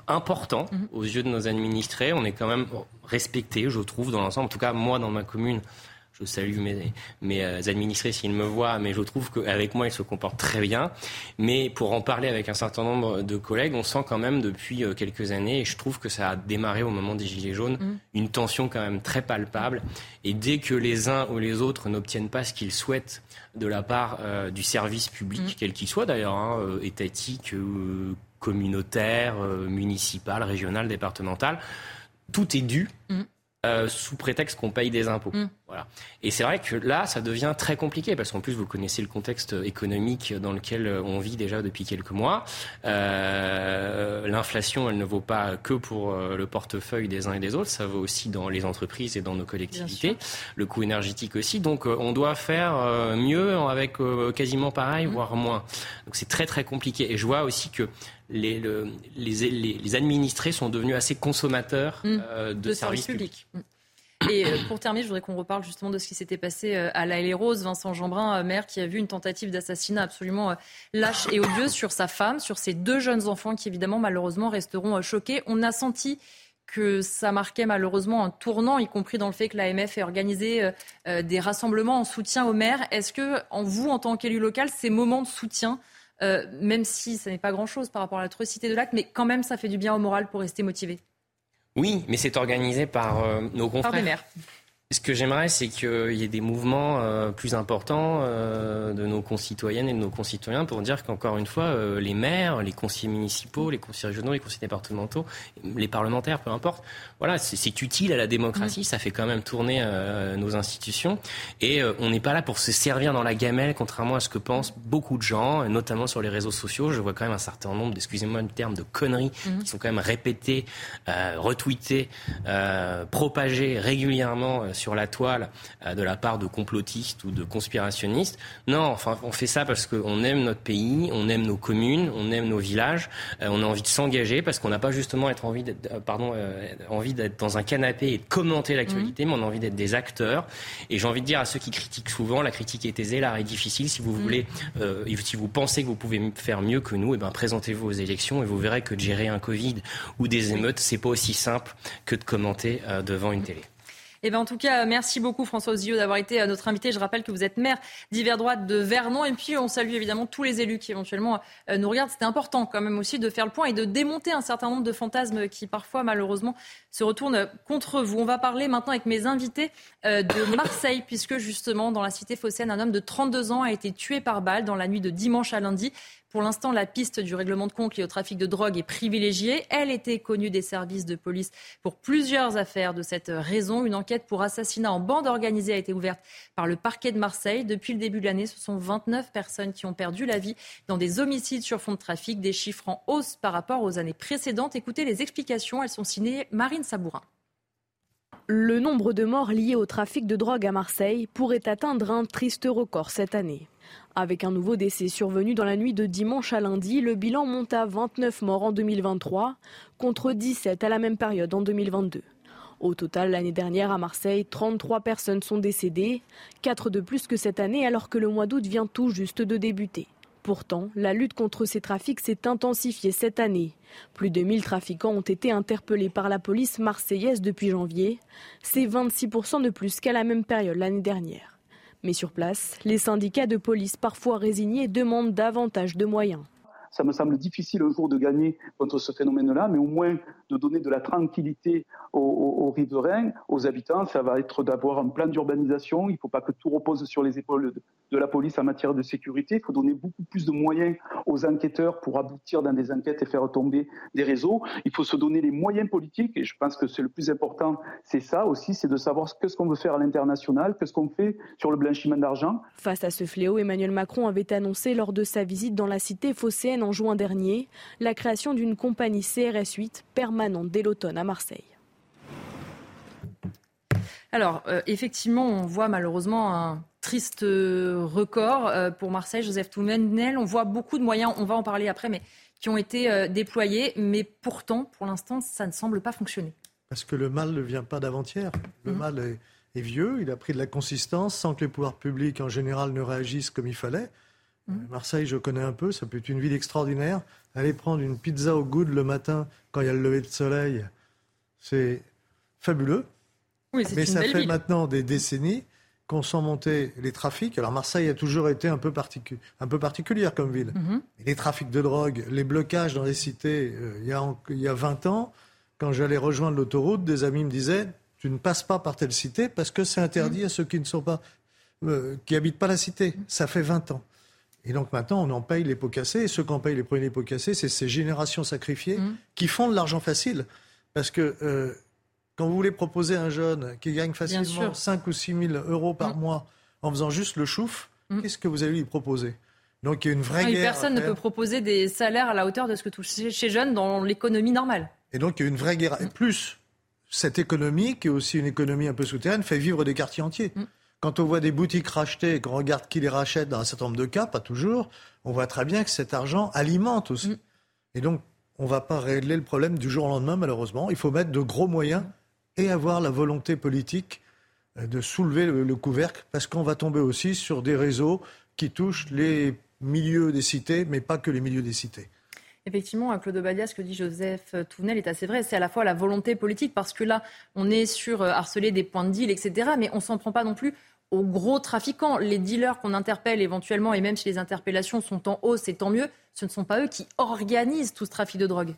important mmh. aux yeux de nos administrés. On est quand même respecté, je trouve, dans l'ensemble. En tout cas, moi, dans ma commune, je salue mes, mes euh, administrés s'ils me voient, mais je trouve qu'avec moi, ils se comportent très bien. Mais pour en parler avec un certain nombre de collègues, on sent quand même depuis euh, quelques années, et je trouve que ça a démarré au moment des Gilets jaunes, mm. une tension quand même très palpable. Et dès que les uns ou les autres n'obtiennent pas ce qu'ils souhaitent de la part euh, du service public, mm. quel qu'il soit d'ailleurs, hein, étatique, communautaire, municipal, régional, départemental, tout est dû. Mm. Euh, sous prétexte qu'on paye des impôts. Mm. Voilà. Et c'est vrai que là, ça devient très compliqué parce qu'en plus, vous connaissez le contexte économique dans lequel on vit déjà depuis quelques mois. Euh, L'inflation, elle ne vaut pas que pour euh, le portefeuille des uns et des autres, ça vaut aussi dans les entreprises et dans nos collectivités. Le coût énergétique aussi. Donc, euh, on doit faire mieux avec quasiment pareil, mm. voire moins. Donc, c'est très très compliqué. Et je vois aussi que les, les, administrés sont devenus assez consommateurs mm. euh, de, services, publics. Mm. Et euh, pour terminer, je voudrais qu'on reparle justement de ce qui s'était passé euh, à La et Rose. Vincent Jeanbrun, maire, qui a vu une tentative d'assassinat absolument lâche et odieuse sur sa femme, sur ses deux jeunes enfants qui évidemment malheureusement resteront choqués. On a senti que ça marquait malheureusement un tournant, y compris dans le fait que l'AMF ait organisé des rassemblements en soutien au maire. Est-ce que, en vous, en tant qu'élu local, ces moments de soutien euh, même si ça n'est pas grand-chose par rapport à l'atrocité de l'acte, mais quand même, ça fait du bien au moral pour rester motivé. Oui, mais c'est organisé par euh, nos confrères. Par des maires. Ce que j'aimerais, c'est qu'il y ait des mouvements euh, plus importants euh, de nos concitoyennes et de nos concitoyens pour dire qu'encore une fois, euh, les maires, les conseillers municipaux, les conseillers régionaux, les conseillers départementaux, les parlementaires, peu importe, voilà, c'est utile à la démocratie, mmh. ça fait quand même tourner nos institutions. Et on n'est pas là pour se servir dans la gamelle, contrairement à ce que pensent beaucoup de gens, notamment sur les réseaux sociaux. Je vois quand même un certain nombre, excusez-moi le terme, de conneries mmh. qui sont quand même répétées, retweetées, propagées régulièrement sur la toile euh, de la part de complotistes ou de conspirationnistes. Non, enfin, on fait ça parce qu'on aime notre pays, on aime nos communes, on aime nos villages, euh, on a envie de s'engager parce qu'on n'a pas justement être envie d'être, euh, pardon, envie d'être dans un canapé et de commenter l'actualité, mmh. mais on a envie d'être des acteurs. Et j'ai envie de dire à ceux qui critiquent souvent, la critique est aisée, l'art est difficile. Si vous mmh. voulez, si vous pensez que vous pouvez faire mieux que nous, eh ben présentez-vous aux élections et vous verrez que de gérer un Covid ou des émeutes, c'est pas aussi simple que de commenter devant une télé. Eh ben, en tout cas, merci beaucoup François Ozio d'avoir été euh, notre invité. Je rappelle que vous êtes maire d'hiver droite de Vernon. Et puis, on salue évidemment tous les élus qui éventuellement euh, nous regardent. C'était important quand même aussi de faire le point et de démonter un certain nombre de fantasmes qui parfois, malheureusement, se retournent contre vous. On va parler maintenant avec mes invités euh, de Marseille, puisque justement, dans la cité phocéenne, un homme de 32 ans a été tué par balle dans la nuit de dimanche à lundi. Pour l'instant, la piste du règlement de compte lié au trafic de drogue est privilégiée. Elle était connue des services de police pour plusieurs affaires de cette raison. Une enquête pour assassinat en bande organisée a été ouverte par le parquet de Marseille. Depuis le début de l'année, ce sont 29 personnes qui ont perdu la vie dans des homicides sur fond de trafic, des chiffres en hausse par rapport aux années précédentes. Écoutez les explications, elles sont signées Marine Sabourin. Le nombre de morts liés au trafic de drogue à Marseille pourrait atteindre un triste record cette année. Avec un nouveau décès survenu dans la nuit de dimanche à lundi, le bilan monte à 29 morts en 2023 contre 17 à la même période en 2022. Au total, l'année dernière à Marseille, 33 personnes sont décédées, 4 de plus que cette année alors que le mois d'août vient tout juste de débuter. Pourtant, la lutte contre ces trafics s'est intensifiée cette année. Plus de 1000 trafiquants ont été interpellés par la police marseillaise depuis janvier. C'est 26% de plus qu'à la même période l'année dernière. Mais sur place, les syndicats de police, parfois résignés, demandent davantage de moyens. Ça me semble difficile un jour de gagner contre ce phénomène-là, mais au moins de donner de la tranquillité aux, riverains, aux habitants, ça va être d'avoir un plan d'urbanisation. Il ne faut pas que tout repose sur les épaules de, la police en matière de sécurité. Il faut donner beaucoup plus de moyens aux enquêteurs pour aboutir dans des enquêtes et faire tomber des réseaux. Il faut se donner les moyens politiques, et je pense que c'est le plus important, c'est ça aussi, c'est de savoir ce qu'on veut faire à l'international, qu'est-ce qu'on fait sur le blanchiment d'argent. Face à ce fléau, Emmanuel Macron avait annoncé lors de sa visite dans la cité phocéenne en juin dernier la création d'une compagnie CRS 8 permanente dès l'automne à Marseille. Alors, euh, effectivement, on voit malheureusement un triste euh, record euh, pour Marseille. Joseph Toumenel, on voit beaucoup de moyens, on va en parler après, mais qui ont été déployés. Mais pourtant, pour l'instant, ça ne semble pas fonctionner. Parce que le mal ne vient pas d'avant-hier. Le mhm. mal est, est, vieux, il a pris de la consistance sans que les pouvoirs publics, en général, ne réagissent comme il fallait. Mhm. Marseille, je connais un peu, ça peut être une ville extraordinaire. Aller prendre une pizza au goût le matin quand il y a le lever de soleil, c'est fabuleux. Oui, Mais ça fait maintenant des décennies qu'on sent monter les trafics. Alors Marseille a toujours été un peu, un peu particulière comme ville. Mhm. Les trafics de drogue, les blocages dans les cités, euh, il, y a, il y a 20 ans, quand j'allais rejoindre l'autoroute, des amis me disaient tu ne passes pas par telle cité parce que c'est interdit à ceux qui ne sont pas, euh, qui habitent pas la cité. Ça fait 20 ans. Et donc maintenant, on en paye les pots cassés. Et ceux qui en payent les premiers pots cassés, c'est ces générations sacrifiées qui font de l'argent facile. Parce que euh, quand vous voulez proposer à un jeune qui gagne facilement 5 ou 6 000 euros par mois en faisant juste le chouf, qu'est-ce que vous allez lui proposer? Donc il y a une vraie guerre. Personne ne peut proposer des salaires à la hauteur de ce que touche chez jeunes dans l'économie normale. Et donc il y a une vraie guerre. Et plus cette économie, qui est aussi une économie un peu souterraine, fait vivre des quartiers entiers. Quand on voit des boutiques rachetées et qu'on regarde qui les rachète dans un certain nombre de cas, pas toujours, on voit très bien que cet argent alimente aussi. Mm. Et donc, on ne va pas régler le problème du jour au lendemain, malheureusement. Il faut mettre de gros moyens et avoir la volonté politique euh, de soulever le, couvercle, parce qu'on va tomber aussi sur des réseaux qui touchent les milieux des cités, mais pas que les milieux des cités. Effectivement, Claude Badia, ce que dit Joseph Touvenel est assez vrai. C'est à la fois la volonté politique, parce que là, on est sur euh, harceler des points de deal, etc. Mais on s'en prend pas non plus aux gros trafiquants. Les dealers qu'on interpelle éventuellement, et même si les interpellations sont en hausse, c'est tant mieux, ce ne sont pas eux qui organisent tout ce trafic de drogue.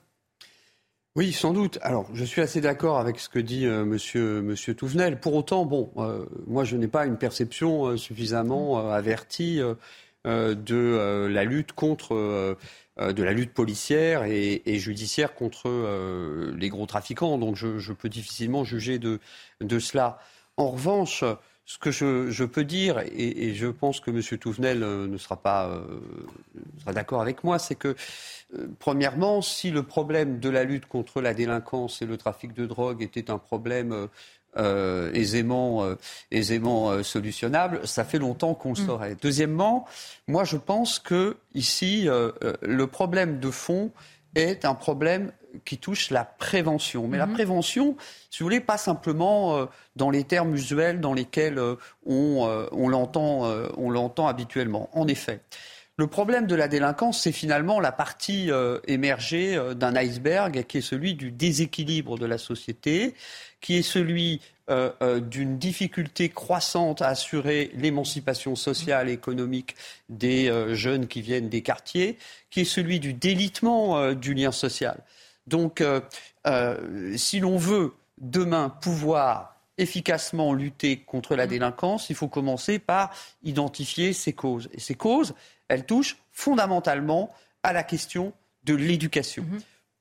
Oui, sans doute. Alors, je suis assez d'accord avec ce que dit euh, monsieur, Touvenel. Pour autant, bon, euh, moi, je n'ai pas une perception euh, suffisamment avertie de la lutte contre, de la lutte policière et, judiciaire contre les gros trafiquants. Donc, je, peux difficilement juger de cela. En revanche, ce que je, peux dire, et, je pense que M. Touvenel euh, ne sera pas euh, sera d'accord avec moi, c'est que, euh, premièrement, si le problème de la lutte contre la délinquance et le trafic de drogue était un problème aisément, aisément solutionnable, ça fait longtemps qu'on le mm. saurait. Deuxièmement, moi je pense que ici, le problème de fond est un problème qui touche la prévention. Mais la mhm. prévention, si vous voulez, pas simplement euh, dans les termes usuels dans lesquels euh, on, euh, on l'entend habituellement. En effet, le problème de la délinquance, c'est finalement la partie émergée d'un iceberg qui est celui du déséquilibre de la société, qui est celui d'une difficulté croissante à assurer l'émancipation sociale et économique des jeunes qui viennent des quartiers, qui est celui du délitement du lien social. Donc, euh, euh, si l'on veut demain pouvoir efficacement lutter contre la mmh. délinquance, il faut commencer par identifier ses causes. Et ces causes, elles touchent fondamentalement à la question de l'éducation. Mmh.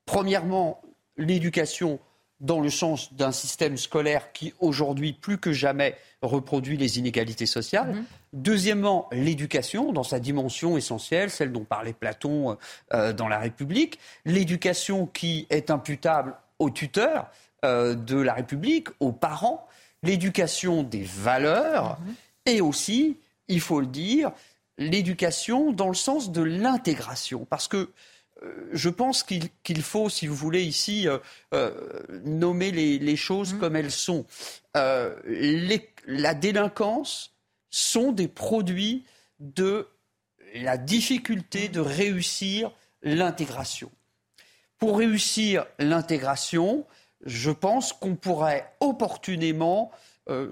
Premièrement, l'éducation dans le sens d'un système scolaire qui, aujourd'hui, plus que jamais, reproduit les inégalités sociales. Mhm. Deuxièmement, l'éducation dans sa dimension essentielle, celle dont parlait Platon euh, dans La République. L'éducation qui est imputable aux tuteurs euh, de la République, aux parents. L'éducation des valeurs. Mhm. Et aussi, il faut le dire, l'éducation dans le sens de l'intégration. Parce que je pense qu'il faut, si vous voulez, ici euh, euh, nommer les, choses mmh. comme elles sont. la délinquance sont des produits de la difficulté de réussir l'intégration. Pour réussir l'intégration, je pense qu'on pourrait opportunément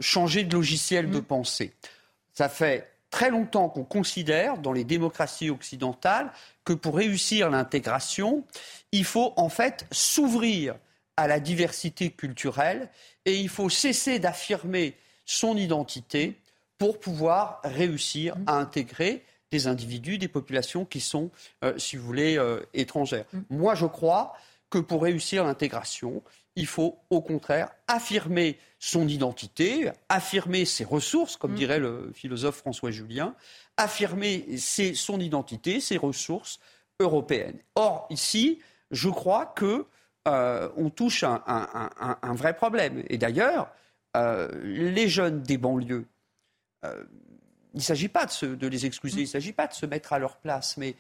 changer de logiciel de mmh. pensée. Ça fait très longtemps qu'on considère dans les démocraties occidentales que pour réussir l'intégration, il faut en fait s'ouvrir à la diversité culturelle et il faut cesser d'affirmer son identité pour pouvoir réussir à intégrer des individus, des populations qui sont, euh, si vous voulez, euh, étrangères. Mm. Moi, je crois que pour réussir l'intégration, il faut au contraire affirmer son identité, affirmer ses ressources, comme mm. dirait le philosophe François Julien, affirmer son identité, ses ressources européennes. Or, ici, je crois que euh, on touche un, un, vrai problème. Et d'ailleurs, euh, les jeunes des banlieues, euh, il ne s'agit pas de, de, les excuser, il ne s'agit pas de se mettre à leur place, mais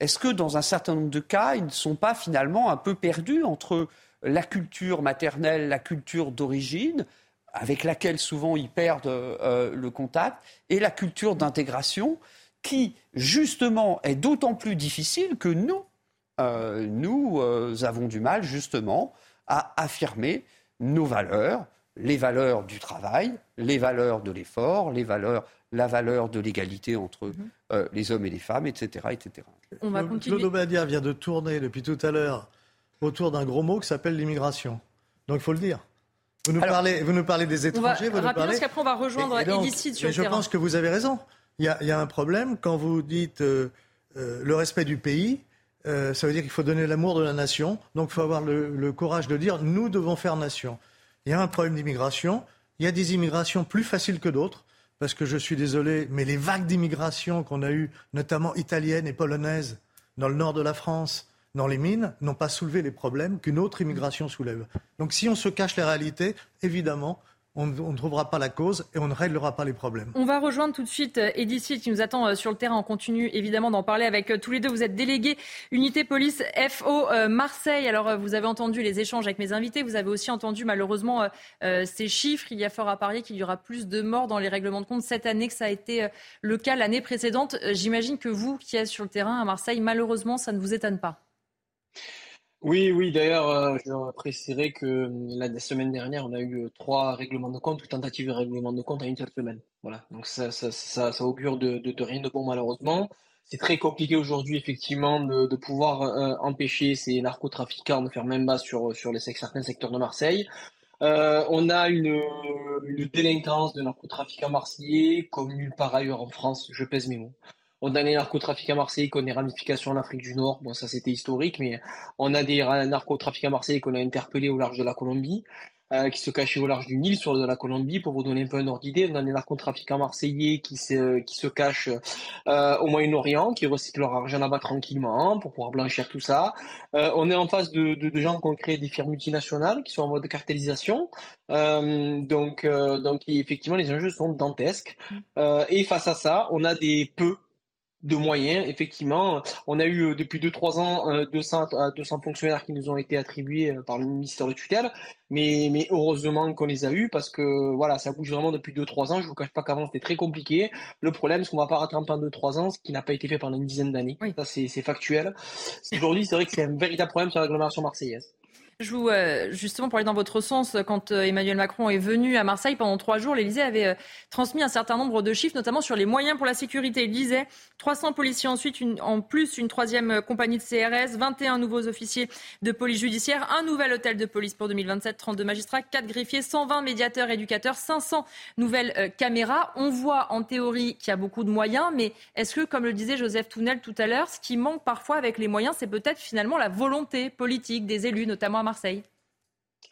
est-ce que dans un certain nombre de cas, ils ne sont pas finalement un peu perdus entre la culture maternelle, la culture d'origine, avec laquelle souvent ils perdent euh, le contact, et la culture d'intégration, qui justement est d'autant plus difficile que nous, euh, nous euh, avons du mal justement à affirmer nos valeurs, les valeurs du travail, les valeurs de l'effort, les valeurs, la valeur de l'égalité entre Mhm. euh, les hommes et les femmes, etc. etc. On va Claude- continuer. Claude Obadia vient de tourner depuis tout à l'heure autour d'un gros mot qui s'appelle l'immigration. Donc il faut le dire. Vous nous, parlez, vous nous parlez des On va étrangers, vous nous rapidement, parlez... parce qu'après on va rejoindre Et- et donc, Edith sur le je terrain. pense que vous avez raison. Il y a, il y a un problème quand vous dites euh, euh, le respect du pays. euh, ça veut dire qu'il faut donner l'amour de la nation. Donc il faut avoir le, le courage de dire nous devons faire nation. Il y a un problème d'immigration. Il y a des immigrations plus faciles que d'autres. Parce que je suis désolé, mais les vagues d'immigration qu'on a eues, notamment italiennes et polonaises, dans le nord de la France, dans les mines, n'ont pas soulevé les problèmes qu'une autre immigration soulève. Donc si on se cache les réalités, évidemment, on ne trouvera pas la cause et on ne réglera pas les problèmes. On va rejoindre tout de suite euh, Edith Sitt qui nous attend euh, sur le terrain. On continue évidemment d'en parler avec euh, tous les deux. Vous êtes délégué unité police FO Marseille. Alors vous avez entendu les échanges avec mes invités. Vous avez aussi entendu malheureusement ces chiffres. Il y a fort à parier qu'il y aura plus de morts dans les règlements de compte cette année que ça a été le cas l'année précédente. J'imagine que vous qui êtes sur le terrain à Marseille, malheureusement, ça ne vous étonne pas. Oui, oui, d'ailleurs, euh, je que euh, la semaine dernière, on a eu euh, trois règlements de compte tentatives de règlement de compte en une seule semaine. Voilà, donc ça, ça, augure de, rien de bon malheureusement. C'est très compliqué aujourd'hui, effectivement, de, pouvoir euh, empêcher ces narcotrafiquants de faire même bas sur, les, certains secteurs de Marseille. On a une, une délinquance de narcotrafiquants marseillais comme nulle part ailleurs en France, je pèse mes mots. On a des narcotrafics à Marseille qui ont des ramifications en Afrique du Nord. Bon, ça c'était historique, mais on a des ra- narcotrafics à Marseille qu'on a interpellés au large de la Colombie, euh, qui se cachaient au large du Nil sur de la Colombie. Pour vous donner un peu un ordre d'idée, on a des narcotrafiquants marseillais qui se, qui se cachent euh, au Moyen-Orient, qui recyclent leur argent là-bas tranquillement pour pouvoir blanchir tout ça. Euh, on est en face de, de, de gens qui ont créé des firmes multinationales qui sont en mode de cartélisation. Donc, donc effectivement, les enjeux sont dantesques. Euh, et face à ça, on a des peu de moyens, effectivement. On a eu euh, depuis 2-3 ans euh, 200, à 200 fonctionnaires qui nous ont été attribués euh, par le ministère de tutelle, mais, mais heureusement qu'on les a eus parce que voilà, ça bouge vraiment depuis 2-3 ans. Je vous cache pas qu'avant c'était très compliqué. Le problème, c'est qu'on va pas rattraper en 2-3 ans ce qui n'a pas été fait pendant une dizaine d'années. Ça, c'est c'est factuel. Aujourd'hui, c'est vrai que c'est un véritable problème sur l'agglomération marseillaise. Je vous, euh, justement, pour aller dans votre sens, quand euh, Emmanuel Macron est venu à Marseille pendant trois jours, l'Élysée avait euh, transmis un certain nombre de chiffres, notamment sur les moyens pour la sécurité. Il disait 300 policiers ensuite, en plus une troisième compagnie de CRS, 21 nouveaux officiers de police judiciaire, un nouvel hôtel de police pour 2027, 32 magistrats, 4 greffiers, 120 médiateurs, éducateurs, 500 nouvelles caméras. On voit en théorie qu'il y a beaucoup de moyens, mais est-ce que, comme le disait Joseph Tounel tout à l'heure, ce qui manque parfois avec les moyens, c'est peut-être finalement la volonté politique des élus, notamment à Marseille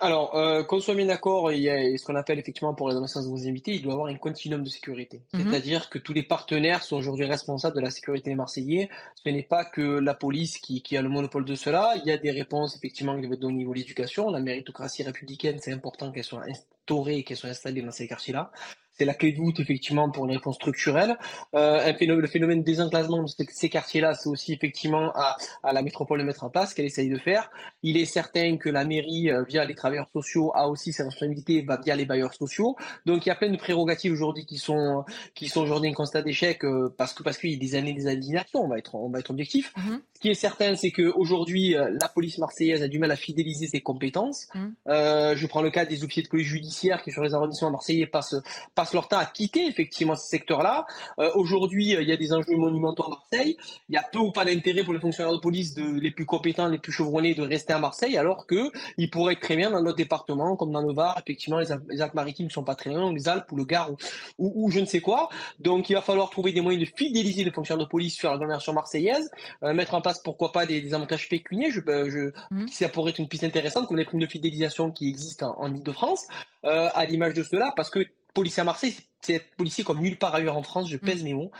Alors, euh, qu'on soit bien d'accord, il y a ce qu'on appelle effectivement pour connaissance de vos invités, il doit y avoir un continuum de sécurité. Mhm. C'est-à-dire que tous les partenaires sont aujourd'hui responsables de la sécurité des Marseillais. Ce n'est pas que la police qui, qui a le monopole de cela. Il y a des réponses effectivement qui doivent être données au niveau de l'éducation. La méritocratie républicaine, c'est important qu'elle soit instaurée et qu'elle soit installée dans ces quartiers-là. C'est la clé de voûte, effectivement, pour une réponse structurelle. Euh, un phénomène- le phénomène de désenclavement de ces- quartiers-là, c'est aussi effectivement à, à la métropole de mettre en place, qu'elle essaye de faire. Il est certain que la mairie, euh, via les travailleurs sociaux, a aussi ses responsabilités va via les bailleurs sociaux. Donc il y a plein de prérogatives aujourd'hui qui sont qui sont aujourd'hui un constat d'échec euh, parce que parce qu'il y a des années des années d'inaction. On va être on va être objectif. Ce qui est certain, c'est que aujourd'hui la police marseillaise a du mal à fidéliser ses compétences. Euh, je prends le cas des officiers de police judiciaire qui sur les arrondissements marseillais passent passent leur temps à quitter effectivement ce secteur-là. Euh, aujourd'hui, euh, il y a des enjeux monumentaux à Marseille. Il y a peu ou pas d'intérêt pour les fonctionnaires de police de, les plus compétents, les plus chevronnés de rester à Marseille, alors que ils pourraient être très bien dans d'autres départements, comme dans le Var, effectivement, les, les Alpes-Maritimes ne sont pas très loin, les Alpes ou le Gard ou, ou, ou je ne sais quoi. Donc, il va falloir trouver des moyens de fidéliser les fonctionnaires de police sur l'agglomération marseillaise, euh, mettre en place, pourquoi pas, des, des avantages pécuniaires. Je, euh, je, Ça pourrait être une piste intéressante, comme les primes de fidélisation qui existent en, en Ile-de-France, euh, à l'image de cela, parce que policier à Marseille, c'est être policier comme nulle part ailleurs en France, je pèse mes mots.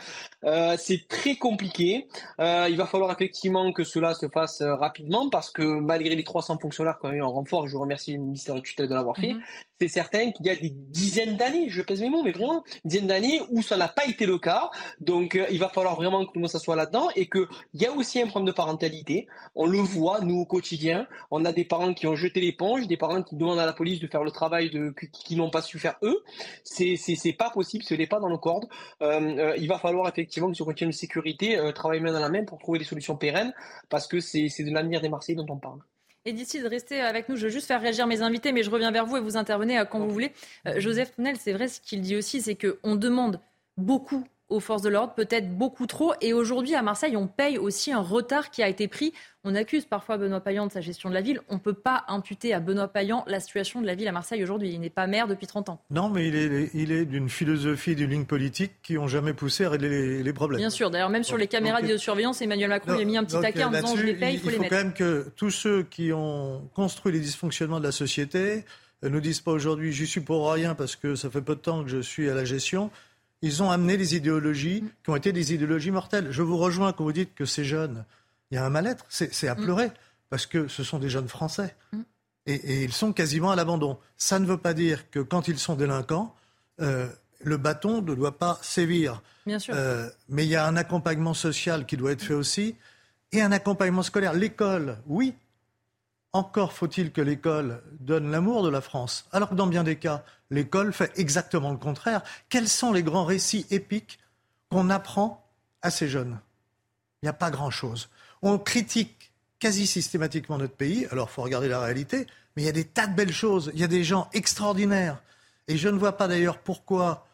Euh, c'est très compliqué. Euh, il va falloir effectivement que cela se fasse euh, rapidement parce que malgré les 300 fonctionnaires qu'on a eu en renfort, je remercie le ministère de tutelle de l'avoir fait, c'est certain qu'il y a des dizaines d'années, je pèse mes mots, mais vraiment, dizaines d'années où ça n'a pas été le cas. Donc euh, il va falloir vraiment que tout le monde s'assoie là-dedans et qu'il y a aussi un problème de parentalité. On le voit, nous, au quotidien. On a des parents qui ont jeté l'éponge, des parents qui demandent à la police de faire le travail de, qui, qui n'ont pas su faire eux. C'est pas possible, ce n'est pas dans nos cordes. Euh, euh, il va falloir effectivement que ce continuum de sécurité euh, travaille main dans la main pour trouver des solutions pérennes parce que c'est, c'est de l'avenir des Marseillais dont on parle. Et d'ici de rester avec nous, je veux juste faire réagir mes invités, mais je reviens vers vous et vous intervenez quand vous voulez. Joseph Tounel, c'est vrai ce qu'il dit aussi, c'est qu'on demande beaucoup aux forces de l'ordre, peut-être beaucoup trop. Et aujourd'hui, à Marseille, on paye aussi un retard qui a été pris. On accuse parfois Benoît Payan de sa gestion de la ville. On ne peut pas imputer à Benoît Payan la situation de la ville à Marseille aujourd'hui. Il n'est pas maire depuis 30 ans. Non, mais il est, il est d'une philosophie, d'une ligne politique qui n'ont jamais poussé à régler les, problèmes. Bien sûr. D'ailleurs, même sur les caméras de surveillance, Emmanuel Macron il a mis un petit taquet en disant je les paye, il faut, les mettre. Il faut quand même que tous ceux qui ont construit les dysfonctionnements de la société ne nous disent pas aujourd'hui j'y suis pour rien parce que ça fait peu de temps que je suis à la gestion ils ont amené des idéologies qui ont été des idéologies mortelles. Je vous rejoins quand vous dites que ces jeunes, il y a un mal-être, c'est à mm. pleurer, parce que ce sont des jeunes Français. Mm. Et, ils sont quasiment à l'abandon. Ça ne veut pas dire que quand ils sont délinquants, euh, le bâton ne doit pas sévir. Bien sûr. Euh, mais il y a un accompagnement social qui doit être fait aussi, et un accompagnement scolaire. L'école, oui, encore faut-il que l'école donne l'amour de la France, alors que dans bien des cas, l'école fait exactement le contraire. Quels sont les grands récits épiques qu'on apprend à ces jeunes? Il n'y a pas grand-chose. On critique quasi systématiquement notre pays, alors il faut regarder la réalité, mais il y a des tas de belles choses, il y a des gens extraordinaires. Et je ne vois pas d'ailleurs pourquoi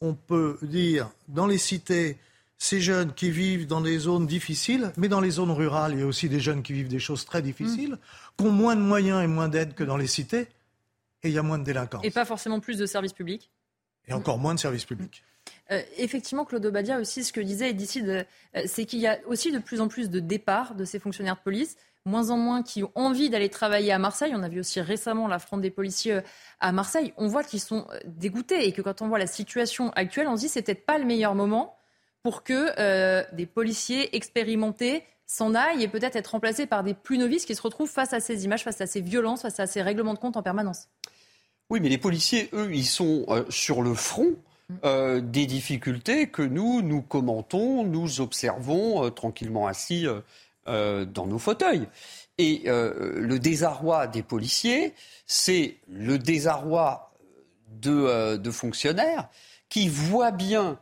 on peut dire dans les cités ces jeunes qui vivent dans des zones difficiles, mais dans les zones rurales, il y a aussi des jeunes qui vivent des choses très difficiles, mm. qui ont moins de moyens et moins d'aide que dans les cités, et il y a moins de délinquance. Et pas forcément plus de services publics. Et encore moins de services publics. Euh, effectivement, Claude Obadia aussi, ce que disait d'ici, euh, c'est qu'il y a aussi de plus en plus de départs de ces fonctionnaires de police, moins en moins qui ont envie d'aller travailler à Marseille. On a vu aussi récemment la fronde des policiers euh, à Marseille. On voit qu'ils sont dégoûtés et que quand on voit la situation actuelle, on se dit c'est peut-être pas le meilleur moment pour que euh, des policiers expérimentés s'en aillent et peut-être être remplacés par des plus novices qui se retrouvent face à ces images, face à ces violences, face à ces règlements de compte en permanence. Oui, mais les policiers, eux, ils sont euh, sur le front euh, des difficultés que nous, nous commentons, nous observons tranquillement assis dans nos fauteuils. Et le désarroi des policiers, c'est le désarroi de, de, fonctionnaires qui voient bien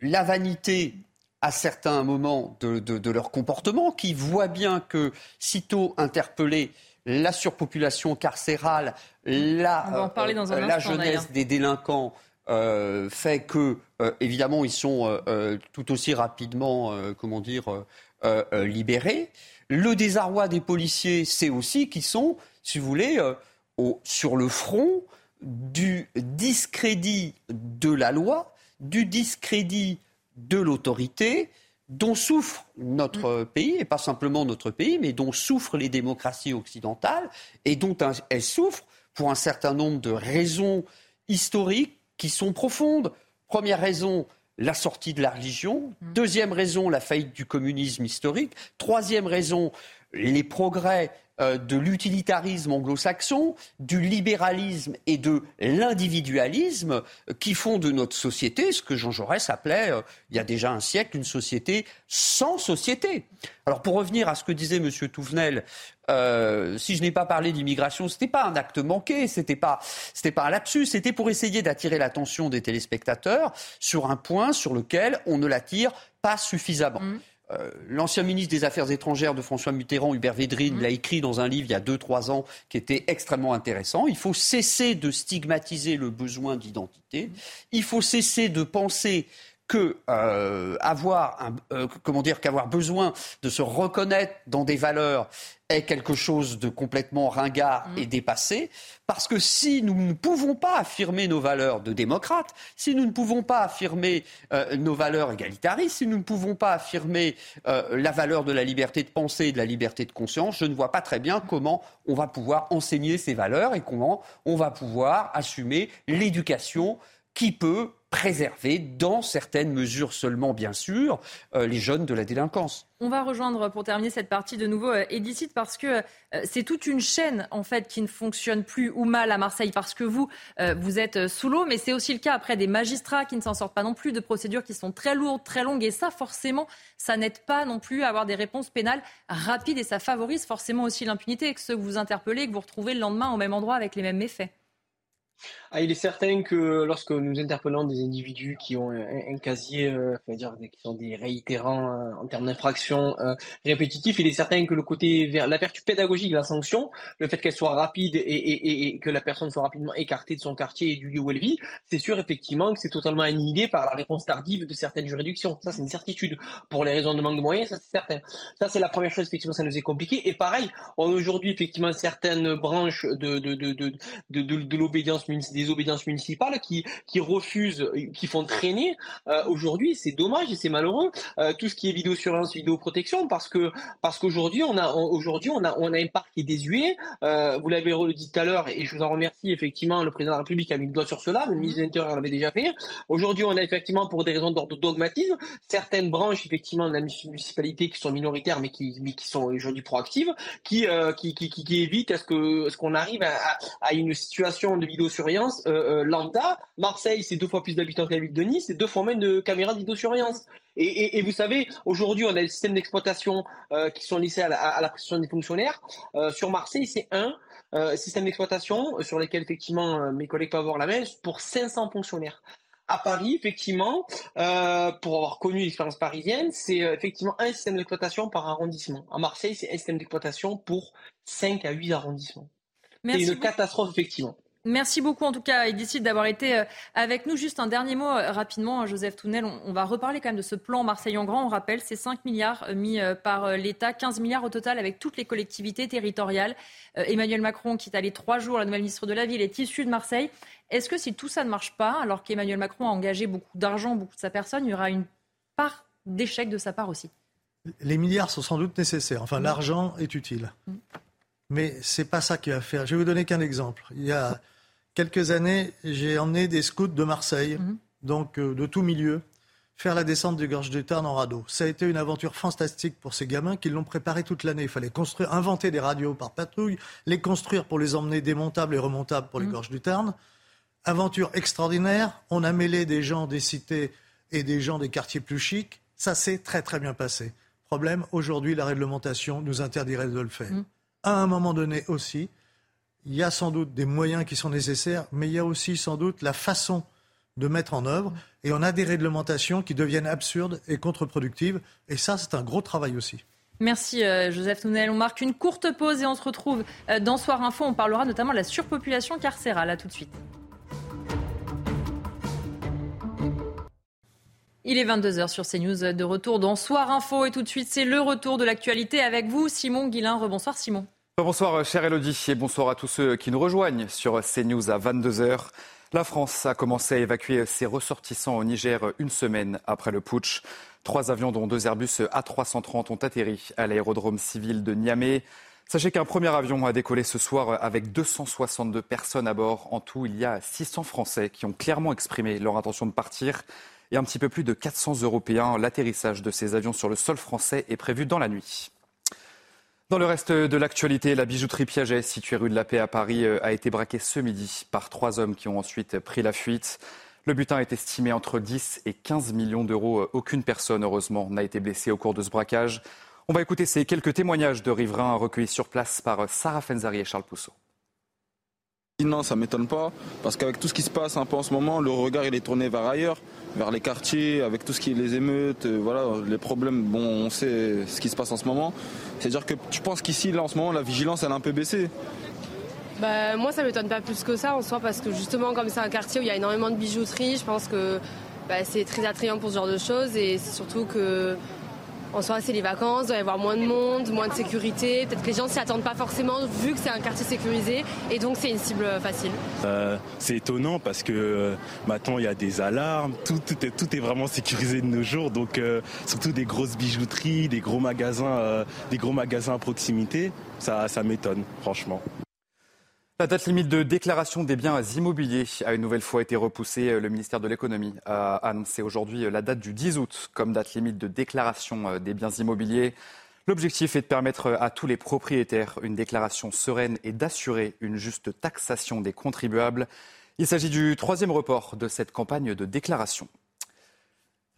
la vanité à certains moments de, leur comportement, qui voient bien que, sitôt interpellée, la surpopulation carcérale, la, euh, jeunesse des délinquants euh, fait que, euh, évidemment, ils sont tout aussi rapidement, comment dire, libérés. Le désarroi des policiers, c'est aussi qu'ils sont, si vous voulez, sur le front du discrédit de la loi du discrédit de l'autorité dont souffre notre mm. pays, et pas simplement notre pays, mais dont souffrent les démocraties occidentales, et dont elles souffrent pour un certain nombre de raisons historiques qui sont profondes. Première raison, la sortie de la religion. Mm. Deuxième raison, la faillite du communisme historique. Troisième raison, les progrès de l'utilitarisme anglo-saxon, du libéralisme et de l'individualisme qui font de notre société ce que Jean Jaurès appelait, euh, il y a déjà un siècle, une société sans société. Alors pour revenir à ce que disait M. Touvenel, euh, si je n'ai pas parlé d'immigration, ce n'était pas un acte manqué, ce n'était pas, pas un lapsus, c'était pour essayer d'attirer l'attention des téléspectateurs sur un point sur lequel on ne l'attire pas suffisamment. Mmh. Euh, l'ancien ministre des Affaires étrangères de François Mitterrand, Hubert Védrine, mmh. l'a écrit dans un livre il y a deux, trois ans qui était extrêmement intéressant. Il faut cesser de stigmatiser le besoin d'identité. Il faut cesser de penser que euh, avoir un, euh, comment dire qu'avoir besoin de se reconnaître dans des valeurs est quelque chose de complètement ringard mm. et dépassé, parce que si nous ne pouvons pas affirmer nos valeurs de démocrates, si nous ne pouvons pas affirmer euh, nos valeurs égalitaristes, si nous ne pouvons pas affirmer la valeur de la liberté de penser et de la liberté de conscience, je ne vois pas très bien comment on va pouvoir enseigner ces valeurs et comment on va pouvoir assumer l'éducation qui peut préserver, dans certaines mesures seulement, bien sûr, euh, les jeunes de la délinquance. On va rejoindre pour terminer cette partie de nouveau euh, Edicite parce que euh, c'est toute une chaîne en fait qui ne fonctionne plus ou mal à Marseille parce que vous vous êtes sous l'eau, mais c'est aussi le cas après des magistrats qui ne s'en sortent pas non plus, de procédures qui sont très lourdes, très longues et ça forcément ça n'aide pas non plus à avoir des réponses pénales rapides et ça favorise forcément aussi l'impunité que ceux que vous interpellez et que vous retrouvez le lendemain au même endroit avec les mêmes méfaits. Ah, il est certain que lorsque nous interpellons des individus qui ont un, casier, euh, qui sont des réitérants euh, en termes d'infractions euh, répétitifs, il est certain que le côté vers la vertu pédagogique de la sanction, le fait qu'elle soit rapide et, que la personne soit rapidement écartée de son quartier et du lieu où elle vit, c'est sûr effectivement que c'est totalement annihilé par la réponse tardive de certaines juridictions. Ça, c'est une certitude. Pour les raisons de manque de moyens, ça c'est certain. Ça, c'est la première chose, effectivement, ça nous est compliqué. Et pareil, on a aujourd'hui effectivement certaines branches de, de, de, de, municipale des obédiences municipales qui, qui refusent, qui font traîner. Euh, aujourd'hui, c'est dommage et c'est malheureux euh, tout ce qui est vidéosurveillance, vidéoprotection, parce que parce qu'aujourd'hui on a aujourd'hui on a on a un parc qui est désuet. Euh, vous l'avez dit tout à l'heure et je vous en remercie effectivement. Le président de la République a mis le doigt sur cela. Le ministre de l'Intérieur l'avait déjà fait. Aujourd'hui, on a effectivement pour des raisons d'ordre dogmatisme certaines branches effectivement de la municipalité qui sont minoritaires mais qui mais qui sont aujourd'hui proactives, qui, qui, qui, évitent à ce que qu'on arrive à, à une situation de vidéosurveillance euh, euh, lambda. Marseille, c'est deux fois plus d'habitants que la ville de Nice, c'est deux fois moins de caméras de vidéosurveillance. Et, et, vous savez, aujourd'hui, on a des systèmes d'exploitation euh, qui sont laissés à la, à pression des fonctionnaires. sur Marseille, c'est un système d'exploitation sur lequel, effectivement, mes collègues peuvent avoir la main pour 500 fonctionnaires. À Paris, effectivement, pour avoir connu l'expérience parisienne, c'est effectivement un système d'exploitation par arrondissement. À Marseille, c'est un système d'exploitation pour 5 à 8 arrondissements. C'est une catastrophe, effectivement. Merci beaucoup en tout cas, Edith, d'avoir été euh, avec nous. Juste un dernier mot euh, rapidement, Joseph Tounel. On, va reparler quand même de ce plan Marseille en grand. On rappelle, c'est 5 milliards euh, mis par l'État, 15 milliards au total avec toutes les collectivités territoriales. Emmanuel Macron, qui est allé trois jours, la nouvelle ministre de la Ville, est issu de Marseille. Est-ce que si tout ça ne marche pas, alors qu'Emmanuel Macron a engagé beaucoup d'argent, beaucoup de sa personne, il y aura une part d'échec de sa part aussi? Les milliards sont sans doute nécessaires. Enfin, l'argent est utile. Mm. Mais c'est pas ça qui va faire. Je vais vous donner qu'un exemple. Il y a quelques années, j'ai emmené des scouts de Marseille, mhm. donc euh, de tout milieu, faire la descente du Gorge du Tarn en radeau. Ça a été une aventure fantastique pour ces gamins qui l'ont préparé toute l'année. Il fallait construire, inventer des radios par patrouille, les construire pour les emmener démontables et remontables pour les mhm. Gorges du Tarn. Aventure extraordinaire. On a mêlé des gens des cités et des gens des quartiers plus chics. Ça s'est très très bien passé. Problème, aujourd'hui, la réglementation nous interdirait de le faire. Mhm à un moment donné aussi, il y a sans doute des moyens qui sont nécessaires, mais il y a aussi sans doute la façon de mettre en œuvre. Et on a des réglementations qui deviennent absurdes et contre-productives. Et ça, c'est un gros travail aussi. Merci euh, Joseph Tounel. On marque une courte pause et on se retrouve euh, dans Soir Info. On parlera notamment de la surpopulation carcérale. À tout de suite. Il est 22h sur CNews de retour dans Soir Info et tout de suite c'est le retour de l'actualité avec vous Simon Guillain. Rebonsoir Simon. Bonsoir chère Elodie et bonsoir à tous ceux qui nous rejoignent sur CNews à 22h. La France a commencé à évacuer ses ressortissants au Niger une semaine après le putsch. Trois avions dont deux Airbus A330 ont atterri à l'aérodrome civil de Niamey. Sachez qu'un premier avion a décollé ce soir avec 262 personnes à bord. En tout, il y a 600 Français qui ont clairement exprimé leur intention de partir et un petit peu plus de 400 Européens. L'atterrissage de ces avions sur le sol français est prévu dans la nuit. Dans le reste de l'actualité, la bijouterie Piaget, située rue de la Paix à Paris, euh, a été braquée ce midi par trois hommes qui ont ensuite pris la fuite. Le butin est estimé entre 10 et 15 millions d'euros. Aucune personne, heureusement, n'a été blessée au cours de ce braquage. On va écouter ces quelques témoignages de riverains recueillis sur place par Sarah Fenzari et Charles Pousseau. Non, ça m'étonne pas, parce qu'avec tout ce qui se passe un peu en ce moment, le regard il est tourné vers ailleurs, vers les quartiers, avec tout ce qui est les émeutes, euh, voilà, les problèmes, bon, on sait ce qui se passe en ce moment. C'est-à-dire que je pense qu'ici, là, en ce moment, la vigilance, elle a un peu baissé. Bah, moi, ça m'étonne pas plus que ça en soi, parce que justement, comme c'est un quartier où il y a énormément de bijouterie, je pense que bah, c'est très attrayant pour ce genre de choses, et c'est surtout que en soi, c'est les vacances, il doit y avoir moins de monde, moins de sécurité. Peut-être que les gens s'y attendent pas forcément vu que c'est un quartier sécurisé et donc c'est une cible facile. Euh, c'est étonnant parce que euh, maintenant il y a des alarmes, tout, est, vraiment sécurisé de nos jours. Donc euh, surtout des grosses bijouteries, des gros magasins, des gros magasins à proximité, ça, ça m'étonne franchement. La date limite de déclaration des biens immobiliers a une nouvelle fois été repoussée. Le ministère de l'économie a annoncé aujourd'hui la date du 10 août comme date limite de déclaration euh, des biens immobiliers. L'objectif est de permettre à tous les propriétaires une déclaration sereine et d'assurer une juste taxation des contribuables. Il s'agit du troisième report de cette campagne de déclaration.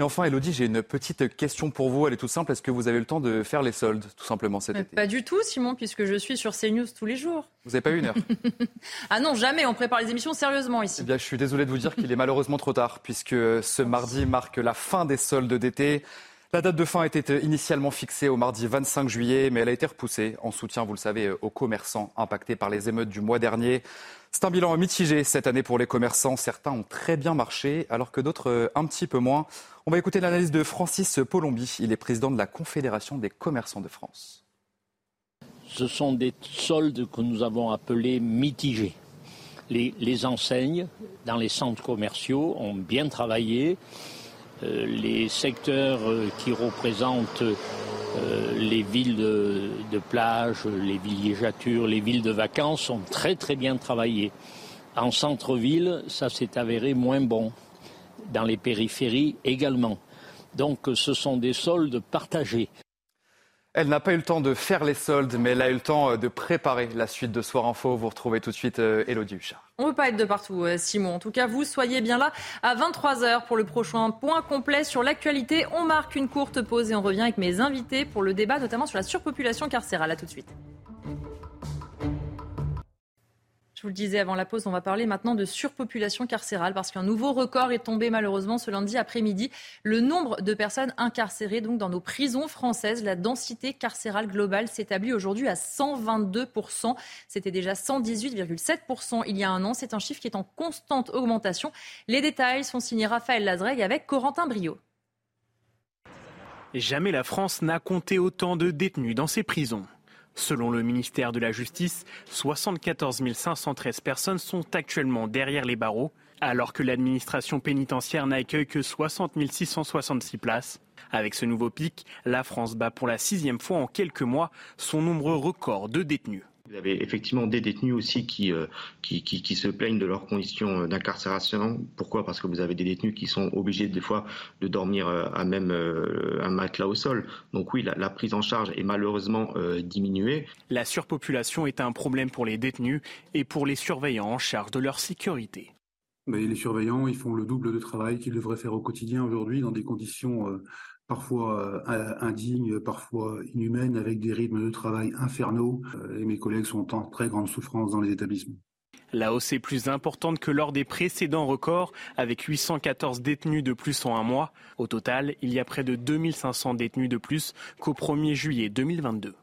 Et enfin, Elodie, j'ai une petite question pour vous. Elle est toute simple. Est-ce que vous avez le temps de faire les soldes, tout simplement, cet été Pas du tout, Simon, puisque je suis sur CNews tous les jours. Vous n'avez pas eu une heure Ah non, jamais. On prépare les émissions sérieusement ici. Eh bien, je suis désolé de vous dire qu'il est malheureusement trop tard, puisque ce mardi marque la fin des soldes d'été. La date de fin était initialement fixée au mardi 25 juillet, mais elle a été repoussée en soutien, vous le savez, aux commerçants impactés par les émeutes du mois dernier. C'est un bilan mitigé cette année pour les commerçants. Certains ont très bien marché, alors que d'autres un petit peu moins. On va écouter l'analyse de Francis Polombi. Il est président de la Confédération des commerçants de France. Ce sont des soldes que nous avons appelés mitigés. Les, enseignes dans les centres commerciaux ont bien travaillé. Euh, les secteurs euh, qui représentent euh, les villes de, de, plage, les villégiatures, les villes de vacances ont très très bien travaillé. En centre-ville, ça s'est avéré moins bon. Dans les périphéries également. Donc ce sont des soldes partagés. Elle n'a pas eu le temps de faire les soldes, mais elle a eu le temps de préparer la suite de Soir Info. Vous retrouvez tout de suite Elodie Huchard. On ne veut pas être de partout, Simon. En tout cas, vous soyez bien là à 23h pour le prochain point complet sur l'actualité. On marque une courte pause et on revient avec mes invités pour le débat, notamment sur la surpopulation carcérale. À tout de suite. Je vous le disais avant la pause, on va parler maintenant de surpopulation carcérale parce qu'un nouveau record est tombé malheureusement ce lundi après-midi. Le nombre de personnes incarcérées dans nos prisons françaises, la densité carcérale globale s'établit aujourd'hui à 122%. C'était déjà 118,7% il y a un an. C'est un chiffre qui est en constante augmentation. Les détails sont signés Raphaël Lazreg avec Corentin Brio. Jamais la France n'a compté autant de détenus dans ses prisons. Selon le ministère de la Justice, 74 513 personnes sont actuellement derrière les barreaux, alors que l'administration pénitentiaire n'accueille que 60 666 places. Avec ce nouveau pic, la France bat pour la sixième fois en quelques mois son nombre record de détenus. Vous avez effectivement des détenus aussi qui, euh, qui, qui, qui, se plaignent de leurs conditions d'incarcération. Pourquoi? Parce que vous avez des détenus qui sont obligés des fois de dormir à même euh, un matelas au sol. Donc oui, la, la prise en charge est malheureusement euh, diminuée. La surpopulation est un problème pour les détenus et pour les surveillants en charge de leur sécurité. Mais les surveillants, ils font le double de travail qu'ils devraient faire au quotidien aujourd'hui dans des conditions parfois indignes, parfois inhumaines, avec des rythmes de travail infernaux. Et mes collègues sont en très grande souffrance dans les établissements. La hausse est plus importante que lors des précédents records, avec 814 détenus de plus en un mois. Au total, il y a près de 2500 détenus de plus qu'au 1er juillet 2022.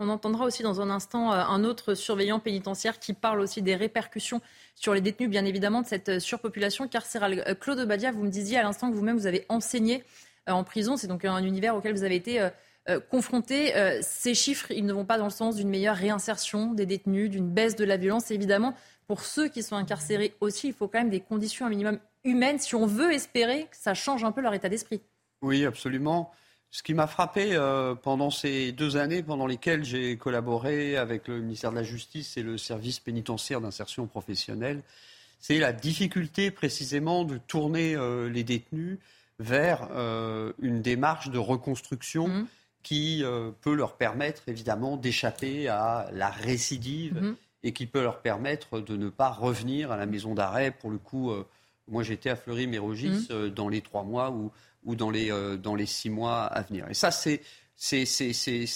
On entendra aussi dans un instant un autre surveillant pénitentiaire qui parle aussi des répercussions sur les détenus, bien évidemment, de cette surpopulation carcérale. Claude Badia, vous me disiez à l'instant que vous-même, vous avez enseigné en prison. C'est donc un univers auquel vous avez été confronté. Ces chiffres, ils ne vont pas dans le sens d'une meilleure réinsertion des détenus, d'une baisse de la violence. évidemment, pour ceux qui sont incarcérés aussi, il faut quand même des conditions un minimum humaines si on veut espérer que ça change un peu leur état d'esprit. Oui, absolument. Ce qui m'a frappé euh, pendant ces deux années pendant lesquelles j'ai collaboré avec le ministère de la Justice et le service pénitentiaire d'insertion professionnelle, c'est la difficulté précisément de tourner euh, les détenus vers euh, une démarche de reconstruction mmh. qui euh, peut leur permettre évidemment d'échapper à la récidive mmh. et qui peut leur permettre de ne pas revenir à la maison d'arrêt. Pour le coup, euh, moi j'étais à Fleury-Mérogis mmh. dans les trois mois ou, ou dans, les, dans les six mois à venir. Et ça, c'est, c'est, c'est,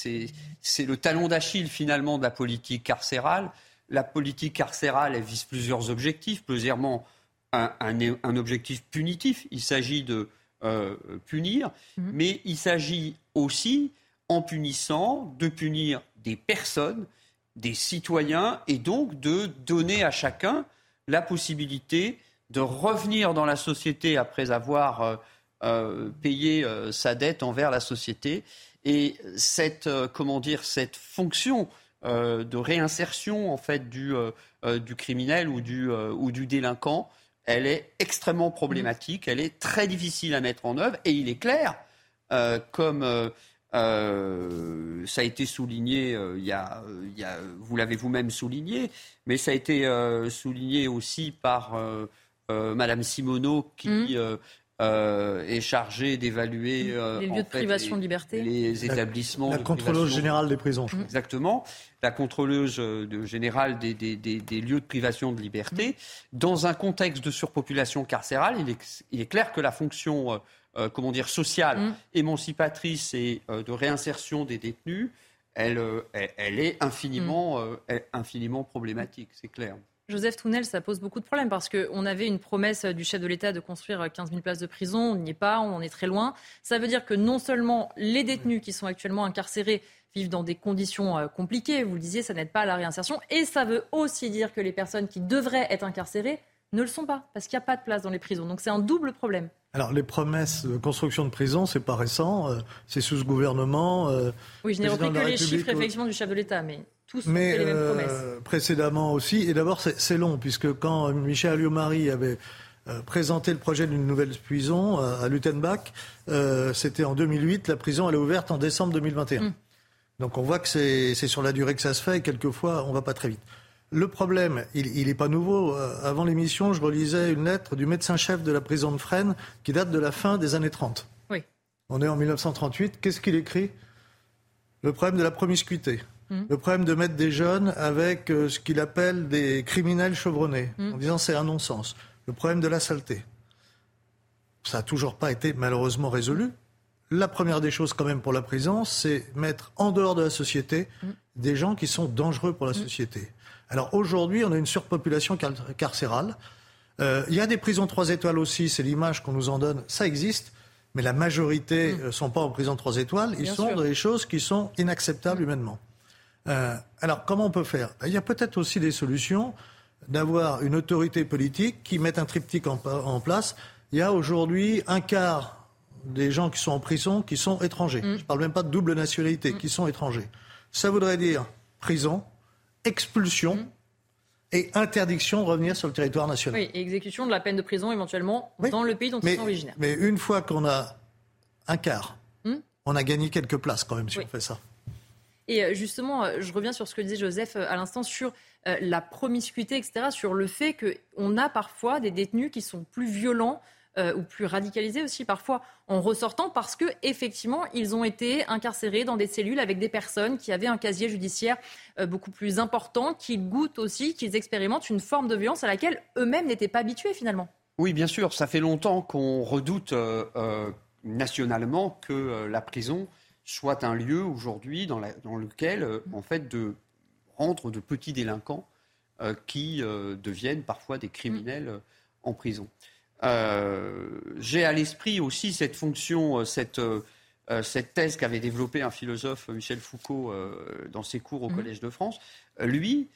c'est le talon d'Achille finalement de la politique carcérale. La politique carcérale, elle vise plusieurs objectifs. Plusieurs un, un, un objectif punitif. Il s'agit de euh, punir, mmh. mais il s'agit aussi, en punissant, de punir des personnes, des citoyens, et donc de donner à chacun la possibilité de revenir dans la société après avoir euh, euh, payé sa dette envers la société. Et cette, comment dire, cette fonction de réinsertion en fait du, du criminel ou du, ou du délinquant elle est extrêmement problématique, elle est très difficile à mettre en œuvre, et il est clair, euh, comme euh, euh, ça a été souligné, il y a, il y a, vous l'avez vous-même souligné, mais ça a été souligné aussi par Madame Simoneau, qui euh, est chargée d'évaluer les lieux de privation de liberté, les établissements. La, contrôleuse générale des prisons. Je Exactement, la contrôleuse de, générale des, des, des, lieux de privation de liberté. Dans un contexte de surpopulation carcérale, il est, il est clair que la fonction, euh, comment dire, sociale, émancipatrice et de réinsertion des détenus, elle, elle, est infiniment, infiniment problématique, c'est clair. Joseph Tounel, ça pose beaucoup de problèmes parce qu'on avait une promesse du chef de l'État de construire 15 000 places de prison. On n'y est pas, on en est très loin. Ça veut dire que non seulement les détenus qui sont actuellement incarcérés vivent dans des conditions euh, compliquées, vous le disiez, ça n'aide pas à la réinsertion. Et ça veut aussi dire que les personnes qui devraient être incarcérées ne le sont pas parce qu'il n'y a pas de place dans les prisons. Donc c'est un double problème. Alors les promesses de construction de prisons, c'est pas récent, euh, c'est sous ce gouvernement. Euh, oui, je n'ai repris que les chiffres effectivement du chef de l'État, mais mais euh, précédemment aussi, et d'abord c'est long, puisque quand Michel Alliot-Marie avait euh, présenté le projet d'une nouvelle prison euh, à Lutenbach, c'était en 2008, la prison elle est ouverte en décembre 2021. Mm. Donc on voit que c'est sur la durée que ça se fait, et quelquefois on va pas très vite. Le problème, il n'est pas nouveau. Avant l'émission, je relisais une lettre du médecin-chef de la prison de Fresnes qui date de la fin des années 30. Oui. On est en 1938. Qu'est-ce qu'il écrit? Le problème de la promiscuité. Mm. Le problème de mettre des jeunes avec euh, ce qu'il appelle des criminels chevronnés, mm. en disant c'est un non-sens. Le problème de la saleté. Ça n'a toujours pas été malheureusement résolu. La première des choses quand même pour la prison, c'est mettre en dehors de la société mm. des gens qui sont dangereux pour la société. Alors aujourd'hui, on a une surpopulation carcérale. Euh, il y a des prisons trois étoiles aussi, c'est l'image qu'on nous en donne, ça existe mais la majorité ne sont pas en prison trois étoiles, ils sont dans des choses qui sont inacceptables humainement. Euh, alors, comment on peut faire? Ben, Il y a peut-être aussi des solutions d'avoir une autorité politique qui mette un triptyque en, place. Il y a aujourd'hui un quart des gens qui sont en prison qui sont étrangers. Mm. Je ne parle même pas de double nationalité, mm. qui sont étrangers. Ça voudrait dire prison, expulsion mm. et interdiction de revenir sur le territoire national. Oui, et exécution de la peine de prison éventuellement dans le pays dont ils sont originaires. Mais une fois qu'on a un quart, on a gagné quelques places quand même si on fait ça. Et euh, justement, euh, je reviens sur ce que disait Joseph euh, à l'instant sur la promiscuité, etc., sur le fait qu'on a parfois des détenus qui sont plus violents ou plus radicalisés aussi parfois en ressortant parce que effectivement ils ont été incarcérés dans des cellules avec des personnes qui avaient un casier judiciaire beaucoup plus important, qui goûtent aussi, qu'ils expérimentent une forme de violence à laquelle eux-mêmes n'étaient pas habitués finalement. Oui, bien sûr, ça fait longtemps qu'on redoute nationalement que la prison soit un lieu aujourd'hui dans, lequel, euh, en fait, de rendre de petits délinquants euh, qui euh, deviennent parfois des criminels en prison. J'ai à l'esprit aussi cette fonction, cette, cette thèse qu'avait développée un philosophe, Michel Foucault, dans ses cours au mmh. Collège de France. Lui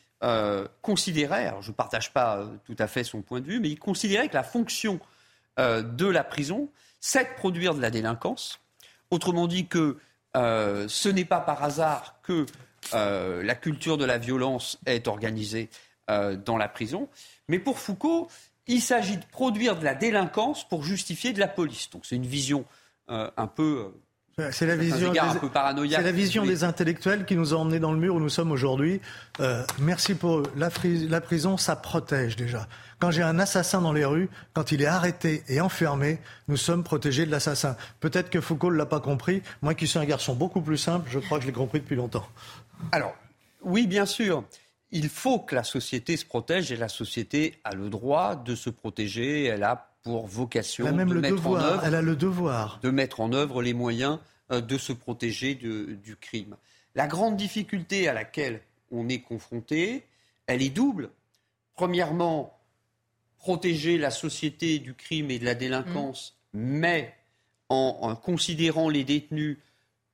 considérait, je ne partage pas tout à fait son point de vue, mais il considérait que la fonction de la prison, c'est de produire de la délinquance. Autrement dit que euh, ce n'est pas par hasard que euh, la culture de la violence est organisée euh, dans la prison. Mais pour Foucault, il s'agit de produire de la délinquance pour justifier de la police. Donc c'est une vision un peu c'est la vision, des, la vision des intellectuels qui nous a emmenés dans le mur où nous sommes aujourd'hui. Euh, merci pour eux. La, la, prison, ça protège déjà. Quand j'ai un assassin dans les rues, quand il est arrêté et enfermé, nous sommes protégés de l'assassin. Peut-être que Foucault ne l'a pas compris. Moi qui suis un garçon beaucoup plus simple, je crois que je l'ai compris depuis longtemps. Alors, oui, bien sûr. Il faut que la société se protège et la société a le droit de se protéger. Elle a pour vocation elle a même de le mettre devoir, en œuvre, elle a le devoir de mettre en œuvre les moyens euh, de se protéger du crime. La grande difficulté à laquelle on est confronté, elle est double. Premièrement, protéger la société du crime et de la délinquance, mmh. mais en, considérant les détenus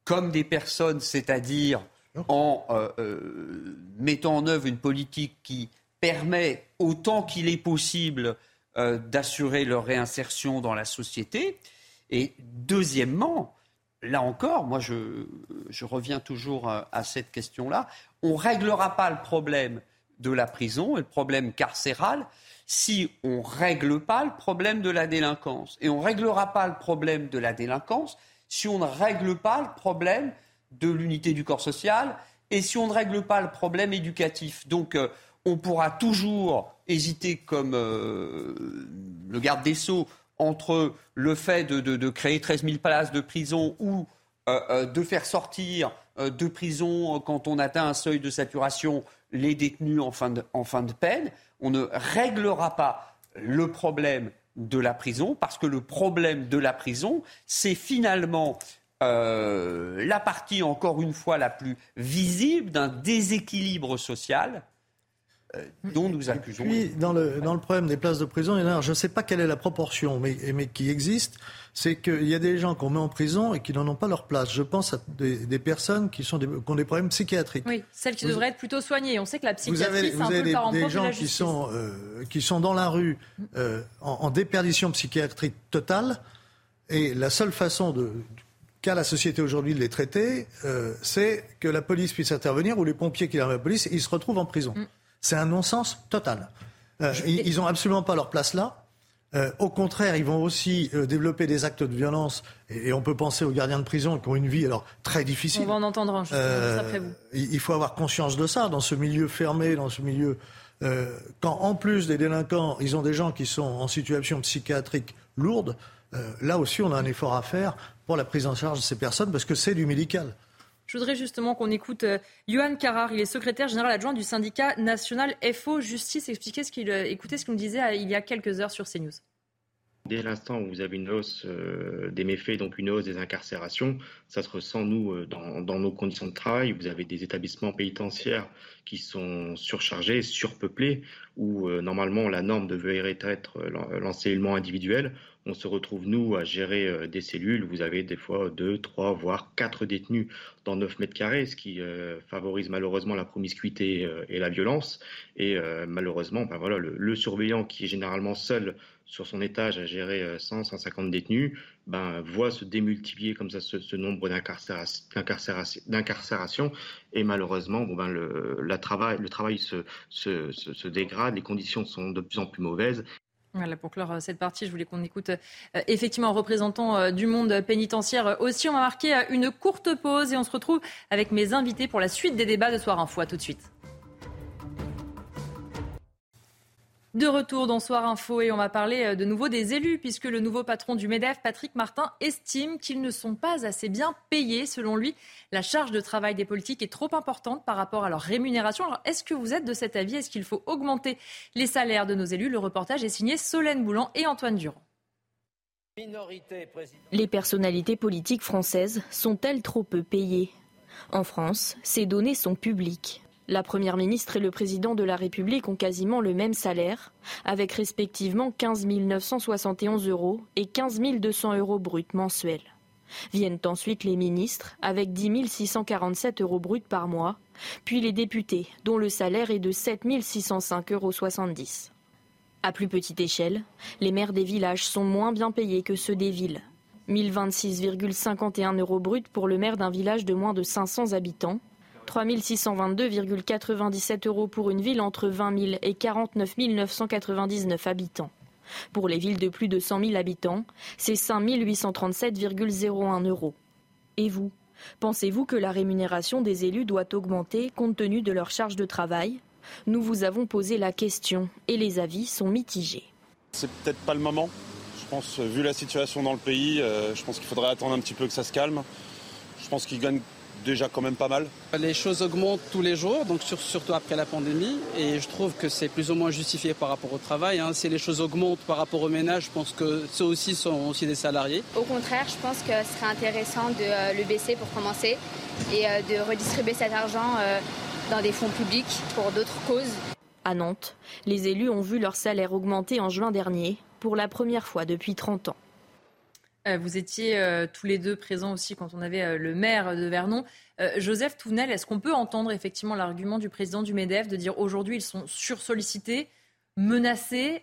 comme des personnes, c'est-à-dire en euh, euh, mettant en œuvre une politique qui permet autant qu'il est possible euh, d'assurer leur réinsertion dans la société. Et deuxièmement, là encore, moi je, reviens toujours à, cette question-là, on ne réglera pas le problème de la prison et le problème carcéral si on ne règle pas le problème de la délinquance. Et on ne réglera pas le problème de la délinquance si on ne règle pas le problème de l'unité du corps social et si on ne règle pas le problème éducatif. Donc euh, on pourra toujours hésiter comme euh, le garde des Sceaux entre le fait de, créer 13 000 places de prison ou de faire sortir de prison quand on atteint un seuil de saturation les détenus en fin de peine, on ne réglera pas le problème de la prison, parce que le problème de la prison, c'est finalement euh, la partie, encore une fois, la plus visible d'un déséquilibre social euh, dont nous accusons. Puis, dans le, dans le problème des places de prison, je ne sais pas quelle est la proportion, mais, mais qui existe, c'est qu'il y a des gens qu'on met en prison et qui n'en ont pas leur place. Je pense à des, personnes qui, sont ont des problèmes psychiatriques. Oui, celles qui devraient être plutôt soignées. On sait que la psychiatrie, c'est un peu des, des gens qui sont, euh, qui sont dans la rue euh, en, déperdition psychiatrique totale. Et la seule façon de, qu'a la société aujourd'hui de les traiter, c'est que la police puisse intervenir ou les pompiers qui arrivent à la police, ils se retrouvent en prison. Mm. C'est un non-sens total. Euh, ils n'ont absolument pas leur place là. Euh, au contraire, ils vont aussi euh, développer des actes de violence. Et, on peut penser aux gardiens de prison qui ont une vie alors très difficile. On va en entendre un juste après vous. Il faut avoir conscience de ça dans ce milieu fermé, dans ce milieu. quand en plus des délinquants, ils ont des gens qui sont en situation psychiatrique lourde, là aussi on a un effort à faire pour la prise en charge de ces personnes parce que c'est du médical. Je voudrais justement qu'on écoute euh, Johan Carrar. Il est secrétaire général adjoint du syndicat national FO Justice. Expliquez ce qu'il, euh, écoutez ce nous disait euh, il y a quelques heures sur CNews. Dès l'instant où vous avez une hausse des méfaits, donc une hausse des incarcérations, ça se ressent, nous, dans, dans, nos conditions de travail. Vous avez des établissements pénitentiaires qui sont surchargés, surpeuplés, où normalement la norme devrait être l'enseignement individuel on se retrouve, nous, à gérer euh, des cellules. Vous avez des fois deux, trois, voire quatre détenus dans 9 mètres carrés, ce qui euh, favorise malheureusement la promiscuité euh, et la violence. Et malheureusement, ben voilà, le, surveillant qui est généralement seul sur son étage à gérer 100, 150 détenus, ben, voit se démultiplier comme ça ce, nombre d'incarcérations. Et malheureusement, bon, ben, le, travail, le travail se, dégrade, les conditions sont de plus en plus mauvaises. Voilà, pour clore euh, cette partie, je voulais qu'on écoute euh, effectivement un représentant euh, du monde pénitentiaire aussi. On va marquer une courte pause et on se retrouve avec mes invités pour la suite des débats de Soir Info. À tout de suite. De retour dans Soir Info et on va parler euh, de nouveau des élus puisque le nouveau patron du MEDEF, Patrick Martin, estime qu'ils ne sont pas assez bien payés. Selon lui, la charge de travail des politiques est trop importante par rapport à leur rémunération. Alors est-ce que vous êtes de cet avis? Est-ce qu'il faut augmenter les salaires de nos élus? Le reportage est signé Solène Boulan et Antoine Durand. Les personnalités politiques françaises sont-elles trop peu payées? En France, ces données sont publiques. La Première ministre et le Président de la République ont quasiment le même salaire, avec respectivement 15 971 euros et 15 200 euros bruts mensuels. Viennent ensuite les ministres, avec 10 647 euros bruts par mois, puis les députés, dont le salaire est de 7 605,70 euros. À plus petite échelle, les maires des villages sont moins bien payés que ceux des villes. 1026,51 euros bruts pour le maire d'un village de moins de 500 habitants 3 622,97 euros pour une ville entre 20 000 et 49 999 habitants. Pour les villes de plus de 100 000 habitants, c'est 5 837,01 euros. Et vous? Pensez-vous que la rémunération des élus doit augmenter compte tenu de leur charge de travail? Nous vous avons posé la question et les avis sont mitigés. C'est peut-être pas le moment. Je pense, vu la situation dans le pays, euh, je pense qu'il faudrait attendre un petit peu que ça se calme. Je pense qu'ils gagnent déjà quand même pas mal. Les choses augmentent tous les jours, donc surtout après la pandémie, et je trouve que c'est plus ou moins justifié par rapport au travail. Hein. Si les choses augmentent par rapport au ménage, je pense que ceux aussi sont aussi des salariés. Au contraire, je pense que ce serait intéressant de euh, le baisser pour commencer et euh, de redistribuer cet argent euh, dans des fonds publics pour d'autres causes. À Nantes, les élus ont vu leur salaire augmenter en juin dernier pour la première fois depuis 30 ans. Euh, vous étiez euh, tous les deux présents aussi quand on avait euh, le maire de Vernon. Joseph Tounel, est-ce qu'on peut entendre effectivement l'argument du président du MEDEF de dire aujourd'hui ils sont sursollicités, menacés,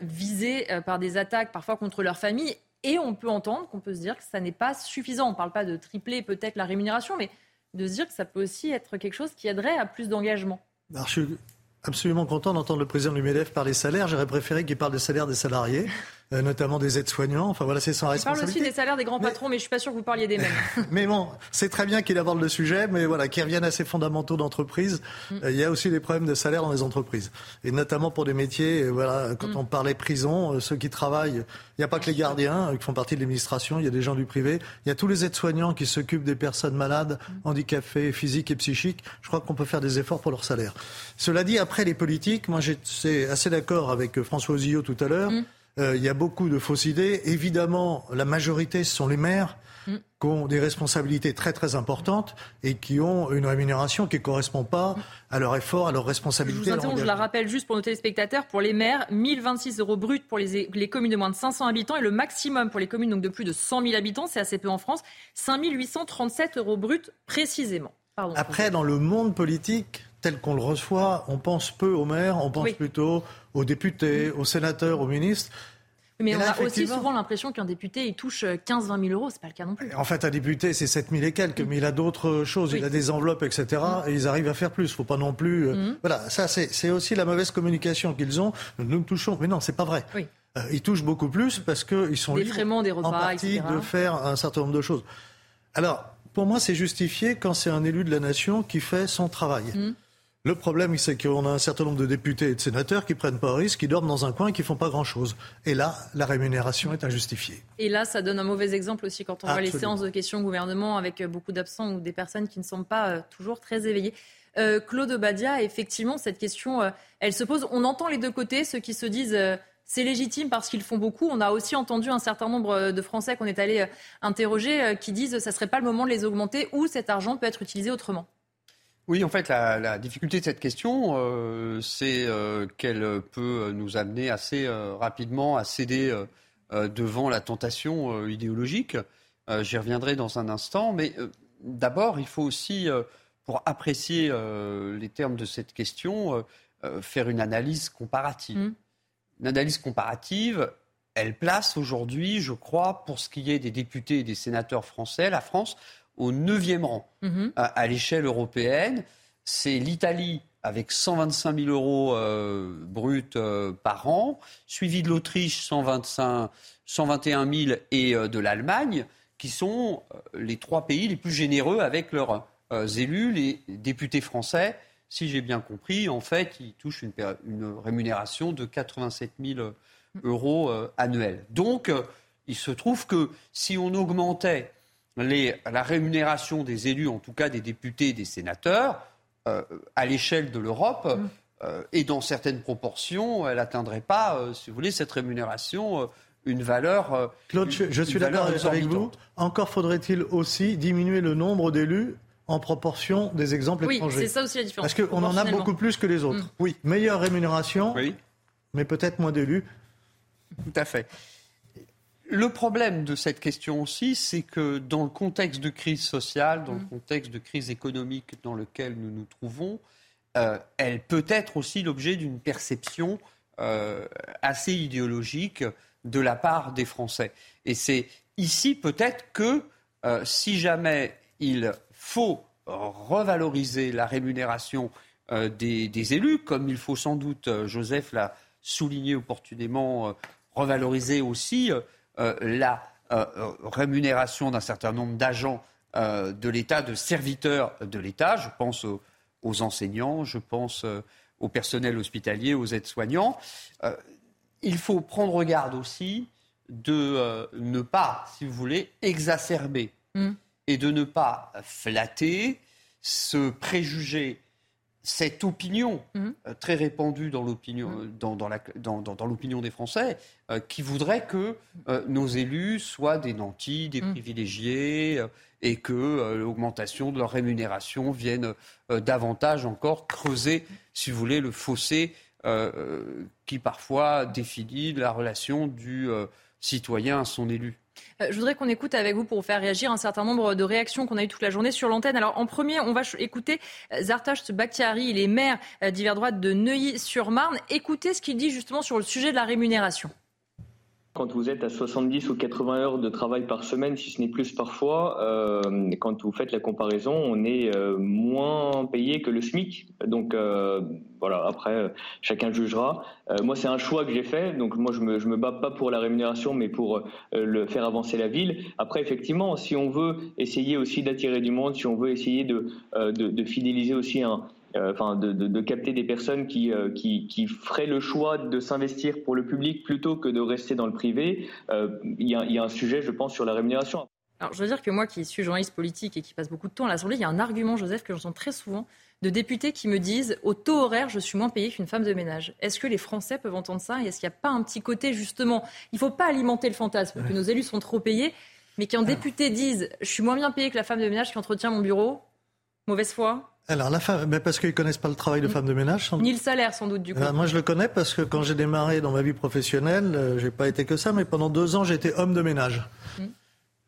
visés par des attaques parfois contre leur famille? Et on peut entendre qu'on peut se dire que ça n'est pas suffisant. On ne parle pas de tripler peut-être la rémunération, mais de se dire que ça peut aussi être quelque chose qui aiderait à plus d'engagement. je suis absolument content d'entendre le président du MEDEF parler salaire. J'aurais préféré qu'il parle des salaires des salariés. Euh, notamment des aides-soignants. Enfin voilà, c'est sans responsabilité. Il parle aussi des salaires des grands patrons, mais je suis pas sûr que vous parliez des mêmes. mais bon, c'est très bien qu'il aborde le sujet, mais voilà, qu'il revienne à ses fondamentaux d'entreprise. Mm. Euh, il y a aussi des problèmes de salaire dans les entreprises, et notamment pour des métiers. Voilà, quand mm. on parlait prison, ceux qui travaillent, il n'y a pas que les gardiens qui font partie de l'administration. Il y a des gens du privé. Il y a tous les aides-soignants qui s'occupent des personnes malades, mm. handicapées, physiques et psychiques. Je crois qu'on peut faire des efforts pour leur salaire. Cela dit, après les politiques, moi j'étais assez d'accord avec François Ozillot tout à l'heure. Euh, il y a beaucoup de fausses idées. Évidemment, la majorité, ce sont les maires mm. qui ont des responsabilités très très importantes et qui ont une rémunération qui ne correspond pas à leur effort, à leur responsabilité. Je vous je la rappelle juste pour nos téléspectateurs, pour les maires, 1026 euros bruts pour les, les, communes de moins de 500 habitants et le maximum pour les communes donc de plus de 100 000 habitants, c'est assez peu en France, 5837 euros bruts précisément. Après, dans le monde politique, tel qu'on le reçoit, on pense peu aux maires, on pense plutôt aux députés, aux sénateurs, aux ministres. Mais on a aussi souvent l'impression qu'un député, il touche 15-20 000 euros. C'est pas le cas non plus. En fait, un député, c'est 7 000 et quelques, mais il a d'autres choses. Il a des enveloppes, etc. Et ils arrivent à faire plus. Faut pas non plus. Euh, mm. Voilà, ça, c'est aussi la mauvaise communication qu'ils ont. Nous nous touchons. Mais non, c'est pas vrai. Euh, ils touchent beaucoup plus parce qu'ils sont des libres des repas, en partie de faire un certain nombre de choses. Alors, pour moi, c'est justifié quand c'est un élu de la nation qui fait son travail. Le problème, c'est qu'on a un certain nombre de députés et de sénateurs qui prennent pas risque, qui dorment dans un coin et qui font pas grand-chose. Et là, la rémunération est injustifiée. Et là, ça donne un mauvais exemple aussi quand on voit les séances de questions au gouvernement avec euh, beaucoup d'absents ou des personnes qui ne sont pas euh, toujours très éveillées. Euh, Claude Badia, effectivement, cette question, elle se pose. On entend les deux côtés, ceux qui se disent c'est légitime parce qu'ils font beaucoup. On a aussi entendu un certain nombre de Français qu'on est allé interroger qui disent que ça serait pas le moment de les augmenter ou cet argent peut être utilisé autrement. Oui, en fait, la, difficulté de cette question, euh, c'est euh, qu'elle peut nous amener assez euh, rapidement à céder devant la tentation idéologique. J'y reviendrai dans un instant, mais d'abord, il faut aussi, pour apprécier les termes de cette question, faire une analyse comparative. Mmh. Une analyse comparative, elle place aujourd'hui, je crois, pour ce qui est des députés et des sénateurs français, la France au neuvième rang mhm. à, l'échelle européenne. C'est l'Italie avec 125 000 euros euh, bruts euh, par an, suivi de l'Autriche 125, 121 000 et euh, de l'Allemagne, qui sont les trois pays les plus généreux avec leurs élus, les députés français. Si j'ai bien compris, en fait, ils touchent une, une rémunération de 87 000 euros annuels. Donc, il se trouve que si on augmentait la rémunération des élus, en tout cas des députés et des sénateurs, euh, à l'échelle de l'Europe, mm. euh, et dans certaines proportions, elle n'atteindrait pas, euh, si vous voulez, cette rémunération une valeur. Claude, je, suis d'accord avec vous. Encore faudrait-il aussi diminuer le nombre d'élus en proportion des exemples étrangers. Oui, c'est ça aussi la différence. Parce qu'on en a beaucoup plus que les autres. Mm. Oui, meilleure rémunération, mais peut-être moins d'élus. Tout à fait. Le problème de cette question aussi, c'est que dans le contexte de crise sociale, dans le mm. contexte de crise économique dans lequel nous nous trouvons, euh, elle peut être aussi l'objet d'une perception euh, assez idéologique de la part des Français. Et c'est ici peut-être que euh, si jamais il faut revaloriser la rémunération des, des, élus, comme il faut sans doute, Joseph l'a souligné opportunément, revaloriser aussi la euh, rémunération d'un certain nombre d'agents euh, de l'État, de serviteurs de l'État. Je pense aux, enseignants, je pense au personnel hospitalier, aux aides-soignants. il faut prendre garde aussi de ne pas, si vous voulez, exacerber mm. et de ne pas flatter ce préjugé cette opinion mhm. euh, très répandue dans l'opinion mhm. dans, dans, l'opinion des Français euh, qui voudrait que euh, nos élus soient des nantis, des mhm. privilégiés et que l'augmentation de leur rémunération vienne davantage encore creuser, si vous voulez, le fossé qui parfois définit la relation du citoyen à son élu. Euh, je voudrais qu'on écoute avec vous pour faire réagir un certain nombre de réactions qu'on a eues toute la journée sur l'antenne. Alors en premier, on va écouter euh, Zartash Bakhtiari, il est maire euh, d'hiver droite de Neuilly-sur-Marne. Écoutez ce qu'il dit justement sur le sujet de la rémunération. Quand vous êtes à 70 ou 80 heures de travail par semaine, si ce n'est plus parfois, euh, quand vous faites la comparaison, on est euh, moins payé que le SMIC. Donc euh, voilà, après, chacun jugera. moi, c'est un choix que j'ai fait. Donc moi, je me, je me bats pas pour la rémunération, mais pour le faire avancer la ville. Après, effectivement, si on veut essayer aussi d'attirer du monde, si on veut essayer de, de, de fidéliser aussi un, euh, enfin de, de, de, capter des personnes qui, euh, qui, qui, feraient le choix de s'investir pour le public plutôt que de rester dans le privé. Euh, il y, y, a un sujet, je pense, sur la rémunération. Alors, je veux dire que moi, qui suis journaliste politique et qui passe beaucoup de temps à l'Assemblée, il y a un argument, Joseph, que j'entends très souvent de députés qui me disent au taux horaire, je suis moins payé qu'une femme de ménage. Est-ce que les Français peuvent entendre ça Et est-ce qu'il n'y a pas un petit côté, justement, il ne faut pas alimenter le fantasme que nos élus sont trop payés, mais qu'un député dise je suis moins bien payé que la femme de ménage qui entretient mon bureau Mauvaise foi alors la femme, mais parce qu'ils connaissent pas le travail de femme de ménage. Sans Ni le salaire sans doute du coup. Euh, moi je le connais parce que quand j'ai démarré dans ma vie professionnelle, euh, j'ai pas été que ça, mais pendant deux ans j'étais homme de ménage. Mm.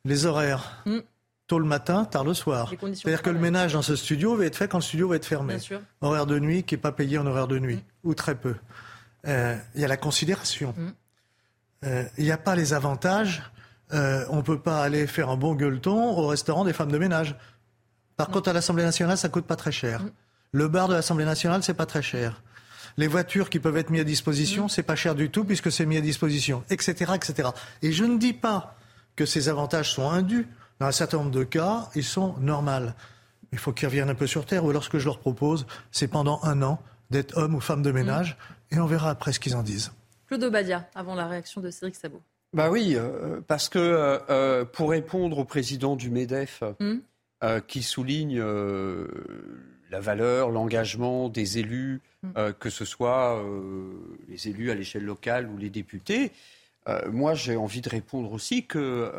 Les horaires, mm. tôt le matin, tard le soir. C'est-à-dire que le ménage dans ce studio va être fait quand le studio va être fermé. Bien sûr. Horaire de nuit qui est pas payé en horaire de nuit mm. ou très peu. Euh, il y a la considération. Il n'y a pas les avantages. on peut pas aller faire un bon gueuleton au restaurant des femmes de ménage. Par contre, à l'Assemblée nationale, ça coûte pas très cher. Mm. Le bar de l'Assemblée nationale, c'est pas très cher. Les voitures qui peuvent être mises à disposition, mm. c'est pas cher du tout puisque c'est mis à disposition, etc., etc. Et je ne dis pas que ces avantages sont indus. Dans un certain nombre de cas, ils sont normaux. Il faut qu'ils reviennent un peu sur terre. Ou alors, ce que je leur propose, c'est pendant un an d'être homme ou femme de ménage, mm. et on verra après ce qu'ils en disent. Claude Obadia, avant la réaction de Cédric Sabot. Bah oui, euh, parce que euh, euh, pour répondre au président du MEDEF, euh, qui souligne euh, la valeur, l'engagement des élus, mm. euh, que ce soit les élus à l'échelle locale ou les députés. moi, j'ai envie de répondre aussi que,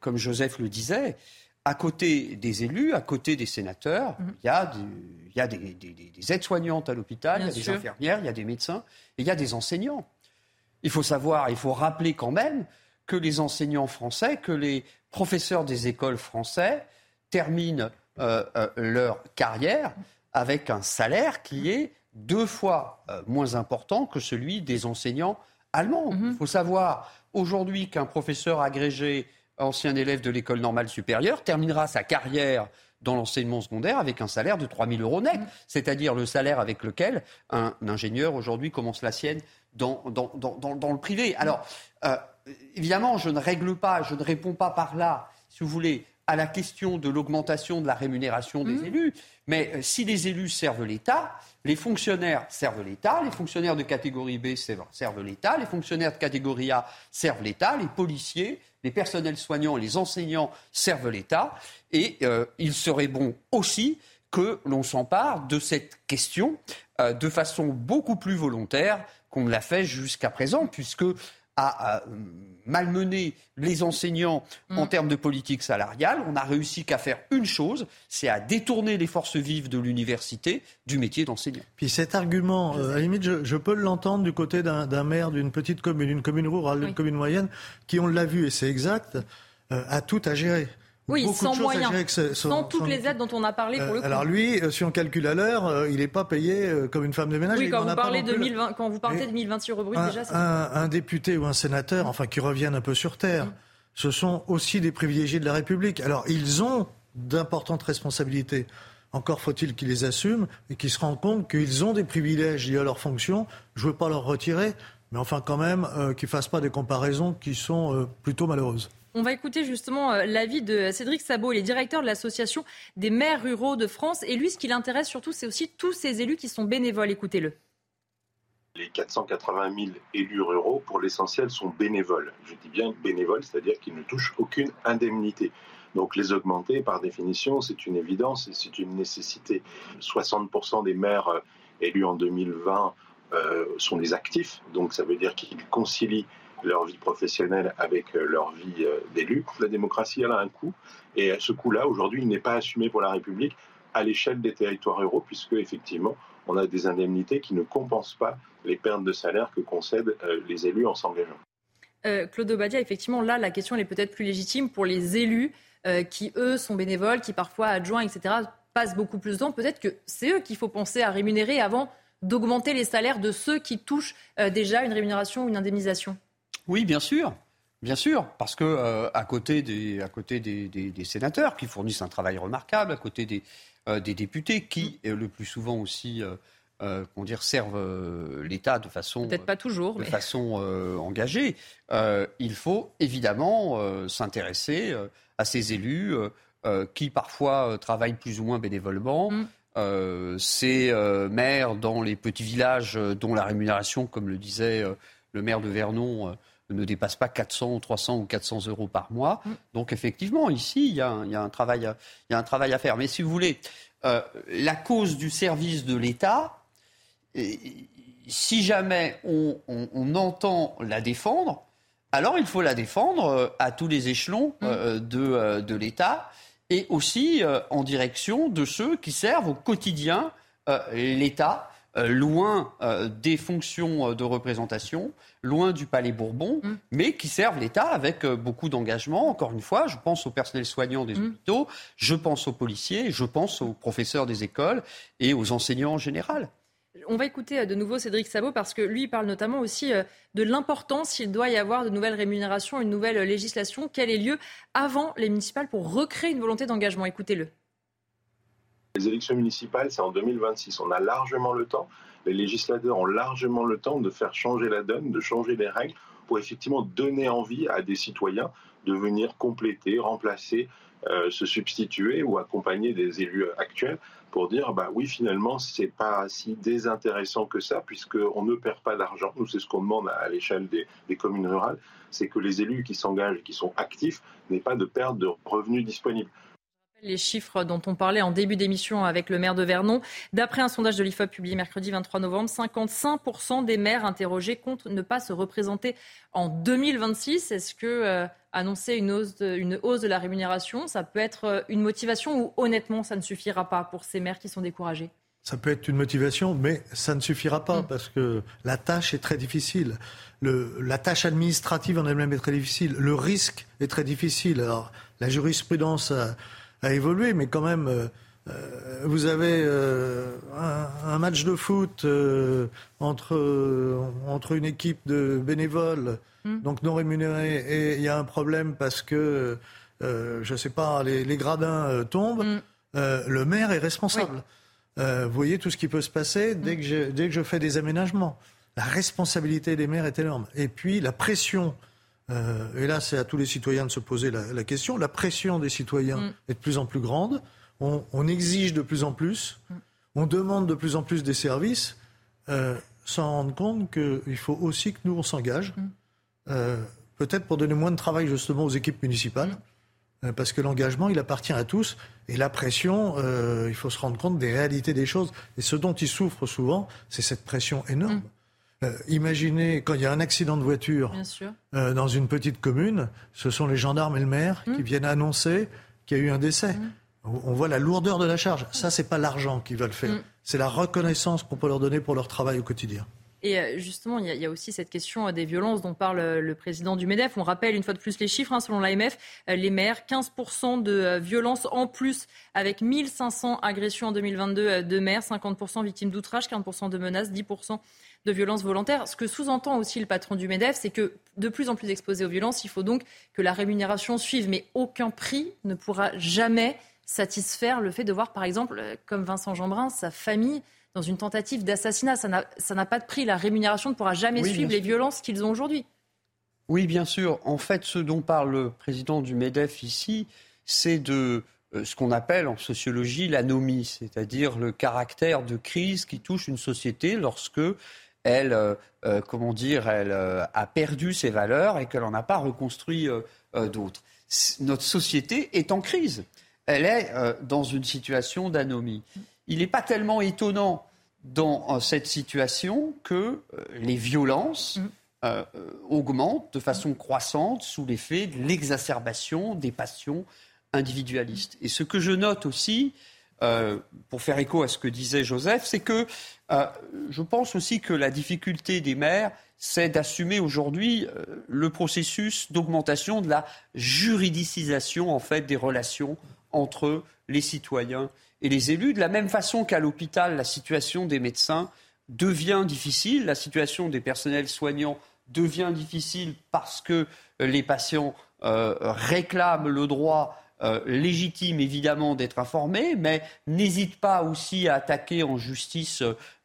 comme Joseph le disait, à côté des élus, à côté des sénateurs, mm. il y a, des, aides-soignantes à l'hôpital, il y a des infirmières, il y a des médecins, et il y a des enseignants. Il faut savoir, il faut rappeler quand même que les enseignants français, que les professeurs des écoles français terminent euh, euh, leur carrière avec un salaire qui est deux fois euh, moins important que celui des enseignants allemands. Mhm. Il faut savoir aujourd'hui qu'un professeur agrégé, ancien élève de l'école normale supérieure, terminera sa carrière dans l'enseignement secondaire avec un salaire de 3 000 euros net, mhm. c'est-à-dire le salaire avec lequel un, ingénieur aujourd'hui commence la sienne dans, dans, dans, le privé. Alors, évidemment, je ne règle pas, je ne réponds pas par là, si vous voulez, à la question de l'augmentation de la rémunération des mmh. élus. Mais euh, si les élus servent l'État, les fonctionnaires servent l'État, les fonctionnaires de catégorie B servent l'État, les fonctionnaires de catégorie A servent l'État, les policiers, les personnels soignants, les enseignants servent l'État. Et euh, il serait bon aussi que l'on s'empare de cette question euh, de façon beaucoup plus volontaire qu'on ne l'a fait jusqu'à présent, puisque à, malmener les enseignants en mm. termes de politique salariale. On n'a réussi qu'à faire une chose, c'est à détourner les forces vives de l'université du métier d'enseignant. Puis cet argument, euh, à la limite, je, peux l'entendre du côté d'un maire d'une petite commune, une commune rurale, une commune moyenne, qui, on l'a vu, et c'est exact, euh, a tout à gérer. Oui, sans moyens, sans toutes les aides dont on a parlé pour le euh, coup. Alors lui, euh, si on calcule à l'heure, euh, il n'est pas payé comme une femme de ménage. Oui, quand, vous parlez, de 1020, quand vous parlez de 1026 euros brut, déjà. Un, un, député ou un sénateur, enfin, qui reviennent un peu sur Terre, ce sont aussi des privilégiés de la République. Alors, ils ont d'importantes responsabilités. Encore faut-il qu'ils les assument et qu'ils se rendent compte qu'ils ont des privilèges liés à leur fonction. Je ne veux pas leur retirer, mais enfin quand même qu'ils ne fassent pas des comparaisons qui sont plutôt malheureuses. On va écouter justement euh, l'avis de Cédric Sabot, il est directeur de l'Association des maires ruraux de France. Et lui, ce qui l'intéresse surtout, c'est aussi tous ces élus qui sont bénévoles. Écoutez-le. Les 480 000 élus ruraux, pour l'essentiel, sont bénévoles. Je dis bien bénévoles, c'est-à-dire qu'ils ne touchent aucune indemnité. Donc les augmenter, par définition, c'est une évidence et c'est une nécessité. 60% des maires euh, élus en 2020 euh, sont des actifs, donc ça veut dire qu'ils concilient leur vie professionnelle avec euh, leur vie euh, d'élu. La démocratie, elle a un coût, et ce coût-là, aujourd'hui, il n'est pas assumé pour la République à l'échelle des territoires ruraux, puisque effectivement, on a des indemnités qui ne compensent pas les pertes de salaire que concèdent euh, les élus en s'engageant. Claude Obadia, effectivement, là, la question est peut-être plus légitime pour les élus qui, eux, sont bénévoles, qui parfois adjoints, etc., passent beaucoup plus de temps. Peut-être que c'est eux qu'il faut penser à rémunérer avant d'augmenter les salaires de ceux qui touchent déjà une rémunération ou une indemnisation. Oui, bien sûr. Bien sûr, parce que euh, à côté, des, à côté des, sénateurs qui fournissent un travail remarquable, à côté des, euh, des députés qui, le plus souvent aussi, euh, dire, servent l'État de façon peut-être pas toujours, de façon engagée, il faut évidemment s'intéresser à ces élus qui parfois travaillent plus ou moins bénévolement. Mm. ces maires dans les petits villages dont la rémunération, comme le disait le maire de Vernon, ne dépasse pas 400 ou 300 ou 400 euros par mois. Mm. Donc effectivement, ici, il y, a un, travail, à, un travail à faire. Mais si vous voulez, euh, la cause du service de l'État, si jamais on, entend la défendre, alors il faut la défendre euh, à tous les échelons mm. euh, de, de l'État et aussi en direction de ceux qui servent au quotidien l'État loin euh, des fonctions euh, de représentation, loin du Palais Bourbon, mm. mais qui servent l'État avec beaucoup d'engagement. Encore une fois, je pense au personnel soignant des mm. hôpitaux, je pense aux policiers, je pense aux professeurs des écoles et aux enseignants en général. On va écouter de nouveau Cédric Sabot parce que lui parle notamment aussi de l'importance s'il doit y avoir de nouvelles rémunérations, une nouvelle législation, quel est lieu avant les municipales pour recréer une volonté d'engagement. Écoutez-le. Les élections municipales, c'est en 2026. On a largement le temps, les législateurs ont largement le temps de faire changer la donne, de changer les règles pour effectivement donner envie à des citoyens de venir compléter, remplacer, euh, se substituer ou accompagner des élus actuels pour dire bah oui finalement c'est pas si désintéressant que ça puisqu'on ne perd pas d'argent. Nous c'est ce qu'on demande à, l'échelle des, des communes rurales, c'est que les élus qui s'engagent, qui sont actifs, n'aient pas de perte de revenus disponibles les chiffres dont on parlait en début d'émission avec le maire de Vernon. D'après un sondage de l'IFOP publié mercredi 23 novembre, 55% des maires interrogés comptent ne pas se représenter en 2026. Est-ce que euh, annoncer une hausse, de, une hausse de la rémunération, ça peut être euh, une motivation ou honnêtement, ça ne suffira pas pour ces maires qui sont découragés? Ça peut être une motivation, mais ça ne suffira pas mm. parce que la tâche est très difficile. Le, la tâche administrative en elle-même est très difficile. Le risque est très difficile. Alors, la jurisprudence a, a évolué, mais quand même, euh, euh, vous avez euh, un, match de foot entre, entre une équipe de bénévoles, hmm. donc non rémunérés, et il y a un problème parce que, je ne sais pas, les, gradins tombent, hmm. le maire est responsable. vous voyez tout ce qui peut se passer dès, hmm. que je, dès que je fais des aménagements. La responsabilité des maires est énorme. Et puis la pression euh, et là, c'est à tous les citoyens de se poser la, question. La pression des citoyens mm. est de plus en plus grande. On, exige de plus en plus. Mm. On demande de plus en plus des services, euh, sans rendre compte qu'il faut aussi que nous, on s'engage. Mm. Euh, peut-être pour donner moins de travail justement aux équipes municipales. Parce que l'engagement, il appartient à tous. Et la pression, il faut se rendre compte des réalités des choses. Et ce dont ils souffrent souvent, c'est cette pression énorme. Euh, imaginez quand il y a un accident de voiture euh, dans une petite commune, ce sont les gendarmes et le maire qui mmh. viennent annoncer qu'il y a eu un décès. Mmh. On voit la lourdeur de la charge. Ça, c'est pas l'argent qu'ils veulent faire. Mmh. C'est la reconnaissance qu'on peut leur donner pour leur travail au quotidien. Et euh, justement, il y, a aussi cette question des violences dont parle le président du MEDEF. On rappelle une fois de plus les chiffres, hein, selon l'AMF, les maires, 15% de violences en plus, avec 1500 agressions en 2022 de maires, 50% victimes d'outrage, 40% de menaces, 10% de violences volontaires. Ce que sous-entend aussi le patron du MEDEF, c'est que de plus en plus exposé aux violences, il faut donc que la rémunération suive. Mais aucun prix ne pourra jamais satisfaire le fait de voir, par exemple, comme Vincent Jeanbrun, sa famille dans une tentative d'assassinat. Ça n'a pas de prix. La rémunération ne pourra jamais suivre les violences qu'ils ont aujourd'hui. Oui, bien sûr. En fait, ce dont parle le président du MEDEF ici, c'est de euh, ce qu'on appelle en sociologie l'anomie, c'est-à-dire le caractère de crise qui touche une société lorsque elle, euh, euh, comment dire, elle euh, a perdu ses valeurs et qu'elle n'en a pas reconstruit d'autres. Notre société est en crise. Elle est dans une situation d'anomie. Il n'est pas tellement étonnant dans cette situation que les violences mm. augmentent de façon croissante sous l'effet de l'exacerbation des passions individualistes. Et ce que je note aussi, euh, pour faire écho à ce que disait Joseph, c'est que euh, je pense aussi que la difficulté des maires, c'est d'assumer aujourd'hui euh, le processus d'augmentation de la juridicisation en fait des relations entre les citoyens et les élus, de la même façon qu'à l'hôpital, la situation des médecins devient difficile, la situation des personnels soignants devient difficile parce que les patients réclament le droit légitime évidemment d'être informés, mais n'hésitent pas aussi à attaquer en justice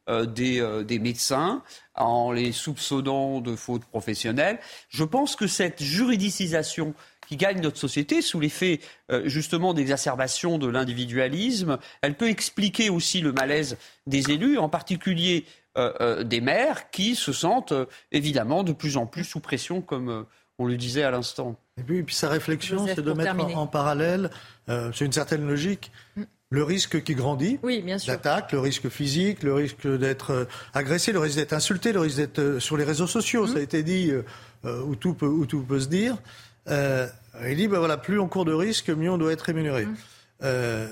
des, des, médecins en les soupçonnant de fautes professionnelles. Je pense que cette juridicisation qui gagne notre société sous l'effet euh, justement d'exacerbation de l'individualisme. Elle peut expliquer aussi le malaise des élus, en particulier euh, euh, des maires qui se sentent évidemment de plus en plus sous pression, comme on le disait à l'instant. Et puis, puis sa réflexion, c'est de mettre en, parallèle, c'est une certaine logique, mm. le risque qui grandit, oui, l'attaque, le risque physique, le risque d'être agressé, le risque d'être insulté, le risque d'être sur les réseaux sociaux, mm. ça a été dit, où, tout peut, où tout peut se dire. Euh, il dit, ben voilà, plus on court de risques, mieux on doit être rémunéré. Mmh. Euh,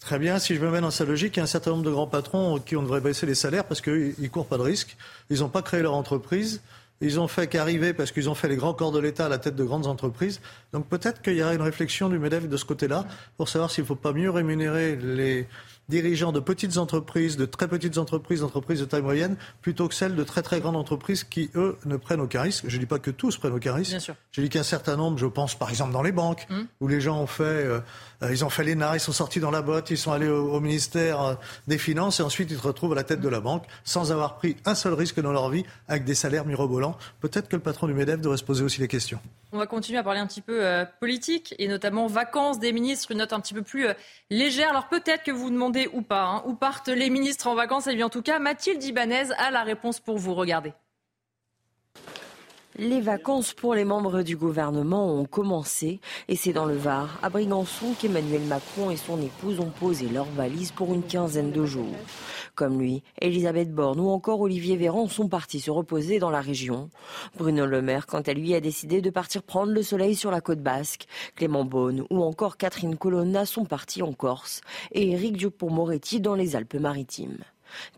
très bien, si je me mets dans sa logique, il y a un certain nombre de grands patrons qui on devrait baisser les salaires parce qu'ils ne courent pas de risques. Ils n'ont pas créé leur entreprise. Ils ont fait qu'arriver parce qu'ils ont fait les grands corps de l'État à la tête de grandes entreprises. Donc peut-être qu'il y aura une réflexion du MEDEF de ce côté-là pour savoir s'il ne faut pas mieux rémunérer les, dirigeants de petites entreprises, de très petites entreprises, d'entreprises de taille moyenne, plutôt que celles de très très grandes entreprises qui, eux, ne prennent aucun risque. Je ne dis pas que tous prennent aucun risque. Bien sûr. Je dis qu'un certain nombre, je pense par exemple dans les banques, mmh. où les gens ont fait, euh, ils ont fait l'ENA, ils sont sortis dans la botte, ils sont allés au, ministère euh, des Finances et ensuite ils se retrouvent à la tête de la banque sans avoir pris un seul risque dans leur vie avec des salaires mirobolants. Peut-être que le patron du MEDEF devrait se poser aussi les questions. On va continuer à parler un petit peu euh, politique et notamment vacances des ministres, une note un petit peu plus légère. Alors peut-être que vous vous demandez ou pas, hein. où partent les ministres en vacances. Et bien en tout cas, Mathilde Ibanez a la réponse pour vous. Regardez. Les vacances pour les membres du gouvernement ont commencé et c'est dans le Var, à Brigançon, qu'Emmanuel Macron et son épouse ont posé leurs valises pour une quinzaine de jours. Comme lui, Elisabeth Borne ou encore Olivier Véran sont partis se reposer dans la région. Bruno Le Maire, quant à lui, a décidé de partir prendre le soleil sur la côte basque. Clément Beaune ou encore Catherine Colonna sont partis en Corse et Éric Dupond-Moretti dans les Alpes-Maritimes.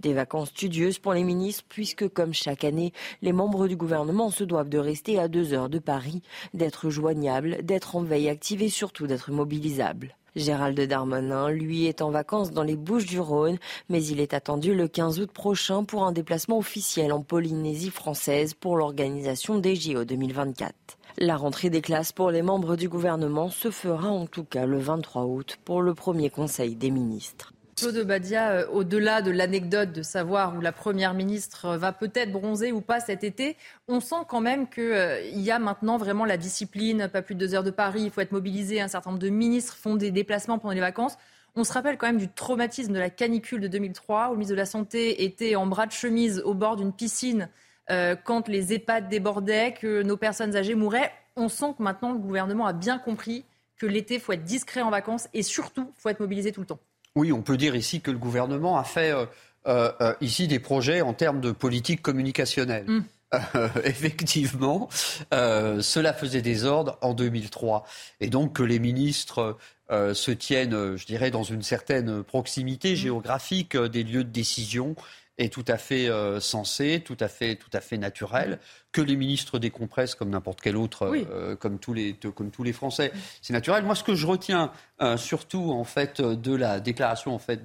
Des vacances studieuses pour les ministres puisque, comme chaque année, les membres du gouvernement se doivent de rester à deux heures de Paris, d'être joignables, d'être en veille active et surtout d'être mobilisables. Gérald Darmanin, lui, est en vacances dans les Bouches du Rhône, mais il est attendu le 15 août prochain pour un déplacement officiel en Polynésie française pour l'organisation des JO 2024. La rentrée des classes pour les membres du gouvernement se fera en tout cas le 23 août pour le premier conseil des ministres. Claude Badia, euh, au-delà de l'anecdote de savoir où la Première ministre va peut-être bronzer ou pas cet été, on sent quand même qu'il euh, y a maintenant vraiment la discipline, pas plus de deux heures de Paris, il faut être mobilisé, un certain nombre de ministres font des déplacements pendant les vacances. On se rappelle quand même du traumatisme de la canicule de 2003, où le ministre de la Santé était en bras de chemise au bord d'une piscine euh, quand les EHPAD débordaient, que nos personnes âgées mouraient. On sent que maintenant le gouvernement a bien compris que l'été, il faut être discret en vacances et surtout, il faut être mobilisé tout le temps. Oui, on peut dire ici que le gouvernement a fait euh, euh, euh, ici des projets en termes de politique communicationnelle. Mm. effectivement, cela faisait des ordres en 2003. Et donc que les ministres se tiennent, je dirais, dans une certaine proximité mm. géographique des lieux de décision est tout à fait euh, sensé, tout à fait, tout à fait naturel. Que les ministres décompressent comme n'importe quel autre, euh, comme, tous les, comme tous les Français, c'est naturel. Moi, ce que je retiens euh, surtout en fait de la déclaration en fait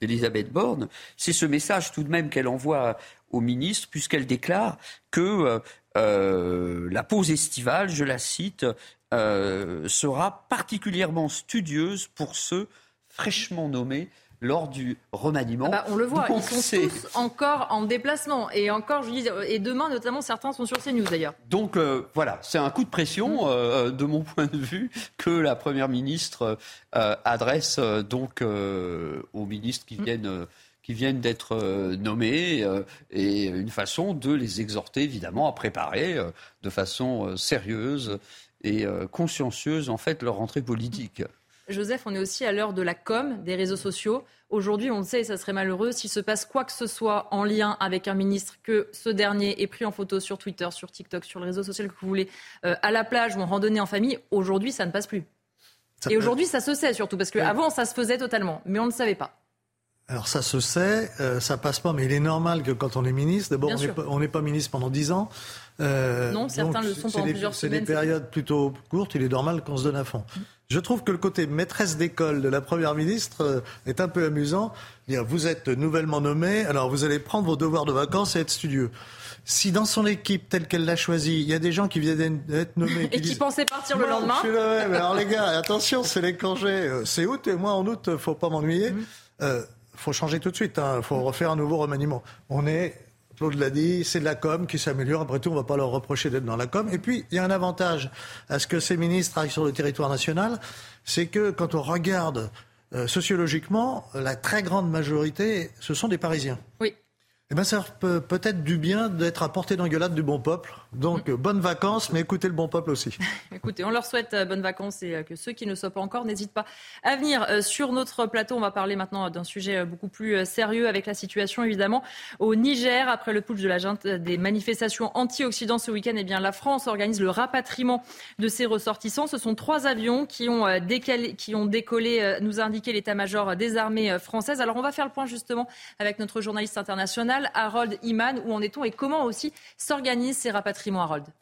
d'Elisabeth Borne, c'est ce message tout de même qu'elle envoie aux ministres, puisqu'elle déclare que la pause estivale, je la cite, sera particulièrement studieuse pour ceux fraîchement nommés lors du remaniement. Ah bah, on le voit, ils sont tous encore en déplacement. Et encore, je dis, et demain, notamment, certains sont sur CNews d'ailleurs. Donc euh, voilà, c'est un coup de pression, mm. euh, de mon point de vue, que la Première ministre euh, adresse donc aux ministres qui mm. viennent. qui viennent d'être nommés et une façon de les exhorter évidemment à préparer de façon sérieuse et consciencieuse en fait leur rentrée politique. Joseph, on est aussi à l'heure de la com, des réseaux sociaux. Aujourd'hui, on le sait, ça serait malheureux s'il se passe quoi que ce soit en lien avec un ministre, que ce dernier est pris en photo sur Twitter, sur TikTok, sur le réseau social que vous voulez, euh, à la plage ou en randonnée en famille. Aujourd'hui, ça ne passe plus. Et aujourd'hui, ça se sait surtout, parce qu'avant, ça se faisait totalement, mais on ne savait pas. Alors ça se sait, euh, ça passe pas, mais il est normal que quand on est ministre, d'abord on n'est pas, ministre pendant dix ans. Euh, non, certains le sont pendant plusieurs semaines. C'est des périodes plutôt courtes, il est normal qu'on se donne à fond. Je trouve que le côté maîtresse d'école de la Première ministre euh, est un peu amusant. Vous êtes nouvellement nommé, alors vous allez prendre vos devoirs de vacances et être studieux. si dans son équipe telle qu'elle l'a choisie, il y a des gens qui viennent d'être nommés. et qui pensaient partir le lendemain. Je suis là, mais alors les gars, attention, c'est les congés. Euh, c'est août et moi en août, faut pas m'ennuyer. Mhm. Euh, faut changer tout de suite. Il hein. faut refaire un nouveau remaniement. On est Claude l'a dit, c'est de la com qui s'améliore. Après tout, on ne va pas leur reprocher d'être dans la com. Et puis, il y a un avantage à ce que ces ministres arrivent sur le territoire national, c'est que quand on regarde euh, sociologiquement, la très grande majorité, ce sont des Parisiens. Oui. Eh bien, ça peut peut-être du bien d'être à portée d'engueulade du bon peuple. Donc, mm. bonnes vacances, mais écoutez le bon peuple aussi. Écoutez, on leur souhaite euh, bonnes vacances et euh, que ceux qui ne soient pas encore n'hésitent pas à venir euh, sur notre plateau. On va parler maintenant d'un sujet beaucoup plus sérieux avec la situation, évidemment, au Niger. Après le putsch de la des manifestations anti-Occident ce week-end, eh bien, la France organise le rapatriement de ses ressortissants. Ce sont trois avions qui ont, qui ont décollé, nous a indiqué l'état-major des armées françaises. Alors, on va faire le point justement avec notre journaliste international. Harold Iman. Où en est-on et comment aussi s'organisent ces rapatriements, Harold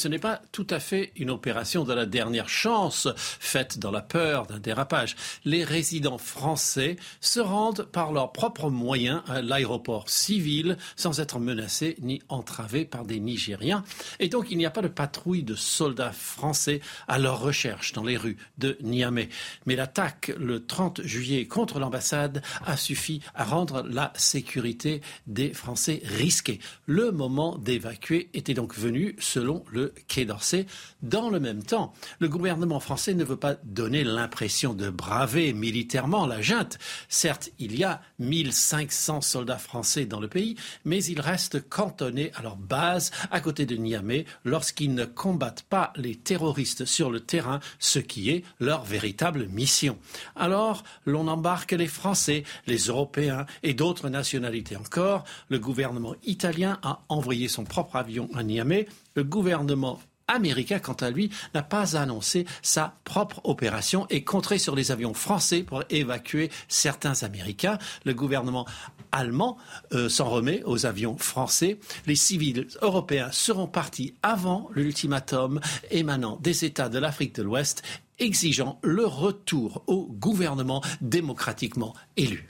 ce n'est pas tout à fait une opération de la dernière chance faite dans la peur d'un dérapage. Les résidents français se rendent par leurs propres moyens à l'aéroport civil sans être menacés ni entravés par des Nigériens. Et donc il n'y a pas de patrouille de soldats français à leur recherche dans les rues de Niamey. Mais l'attaque le 30 juillet contre l'ambassade a suffi à rendre la sécurité des Français risquée. Le moment d'évacuer était donc venu selon le Quai d'Orsay. Dans le même temps, le gouvernement français ne veut pas donner l'impression de braver militairement la junte. Certes, il y a 1500 soldats français dans le pays, mais ils restent cantonnés à leur base à côté de Niamey lorsqu'ils ne combattent pas les terroristes sur le terrain, ce qui est leur véritable mission. Alors, l'on embarque les Français, les Européens et d'autres nationalités encore. Le gouvernement italien a envoyé son propre avion à Niamey le gouvernement américain, quant à lui, n'a pas annoncé sa propre opération et compterait sur les avions français pour évacuer certains Américains. Le gouvernement allemand euh, s'en remet aux avions français. Les civils européens seront partis avant l'ultimatum émanant des États de l'Afrique de l'Ouest exigeant le retour au gouvernement démocratiquement élu.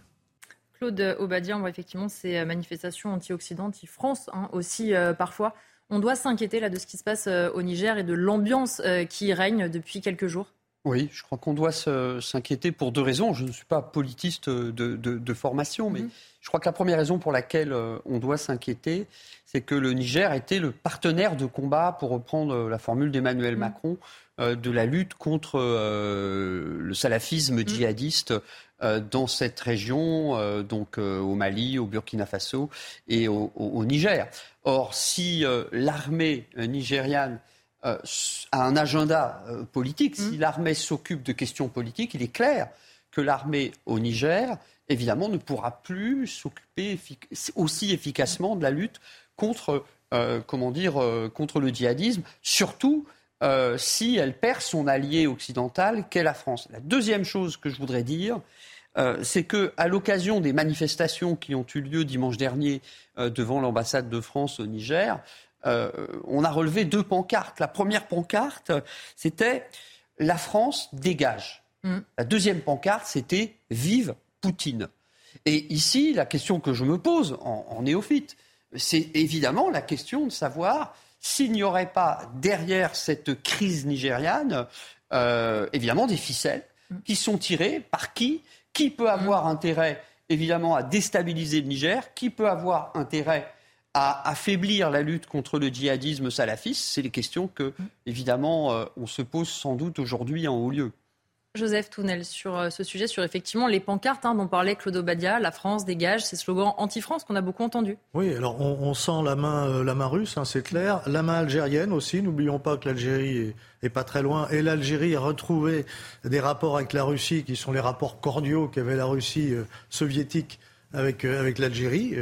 Claude Obadia, on voit effectivement ces manifestations anti-Occident, anti-France hein, aussi euh, parfois. On doit s'inquiéter là de ce qui se passe euh, au Niger et de l'ambiance euh, qui règne depuis quelques jours. Oui, je crois qu'on doit s'inquiéter pour deux raisons. Je ne suis pas politiste de, formation, mais mhm. je crois que la première raison pour laquelle euh, on doit s'inquiéter, c'est que le Niger était le partenaire de combat, pour reprendre la formule d'Emmanuel mhm. Macron, de la lutte contre le salafisme mhm. djihadiste dans cette région, donc au Mali, au Burkina Faso et au Niger. Or, si euh, l'armée euh, nigériane euh, a un agenda politique, si mmh. l'armée s'occupe de questions politiques, il est clair que l'armée au Niger, évidemment, ne pourra plus s'occuper aussi efficacement de la lutte contre, comment dire, contre le djihadisme, surtout si elle perd son allié occidental qu'est la France? La deuxième chose que je voudrais dire, euh, c'est que, à l'occasion des manifestations qui ont eu lieu dimanche dernier euh, devant l'ambassade de France au Niger, euh, on a relevé deux pancartes. La première pancarte, c'était La France dégage. Mm. La deuxième pancarte, c'était Vive Poutine. Et ici, la question que je me pose en, néophyte, c'est évidemment la question de savoir s'il n'y aurait pas derrière cette crise nigériane, évidemment, des ficelles mm. qui sont tirées par qui? Qui peut avoir intérêt, évidemment, à déstabiliser le Niger? Qui peut avoir intérêt à affaiblir la lutte contre le djihadisme salafiste? C'est les questions que, évidemment, euh, on se pose sans doute aujourd'hui en haut lieu. Joseph Tounel, sur euh, ce sujet, sur effectivement les pancartes hein, dont parlait Claude Obadia, la France dégage, ces slogans anti-France qu'on a beaucoup entendus. Oui, alors on, sent la main, euh, la main russe, hein, c'est clair, la main algérienne aussi. N'oublions pas que l'Algérie est, pas très loin et l'Algérie a retrouvé des rapports avec la Russie qui sont les rapports cordiaux qu'avait la Russie euh, soviétique avec, avec l'Algérie.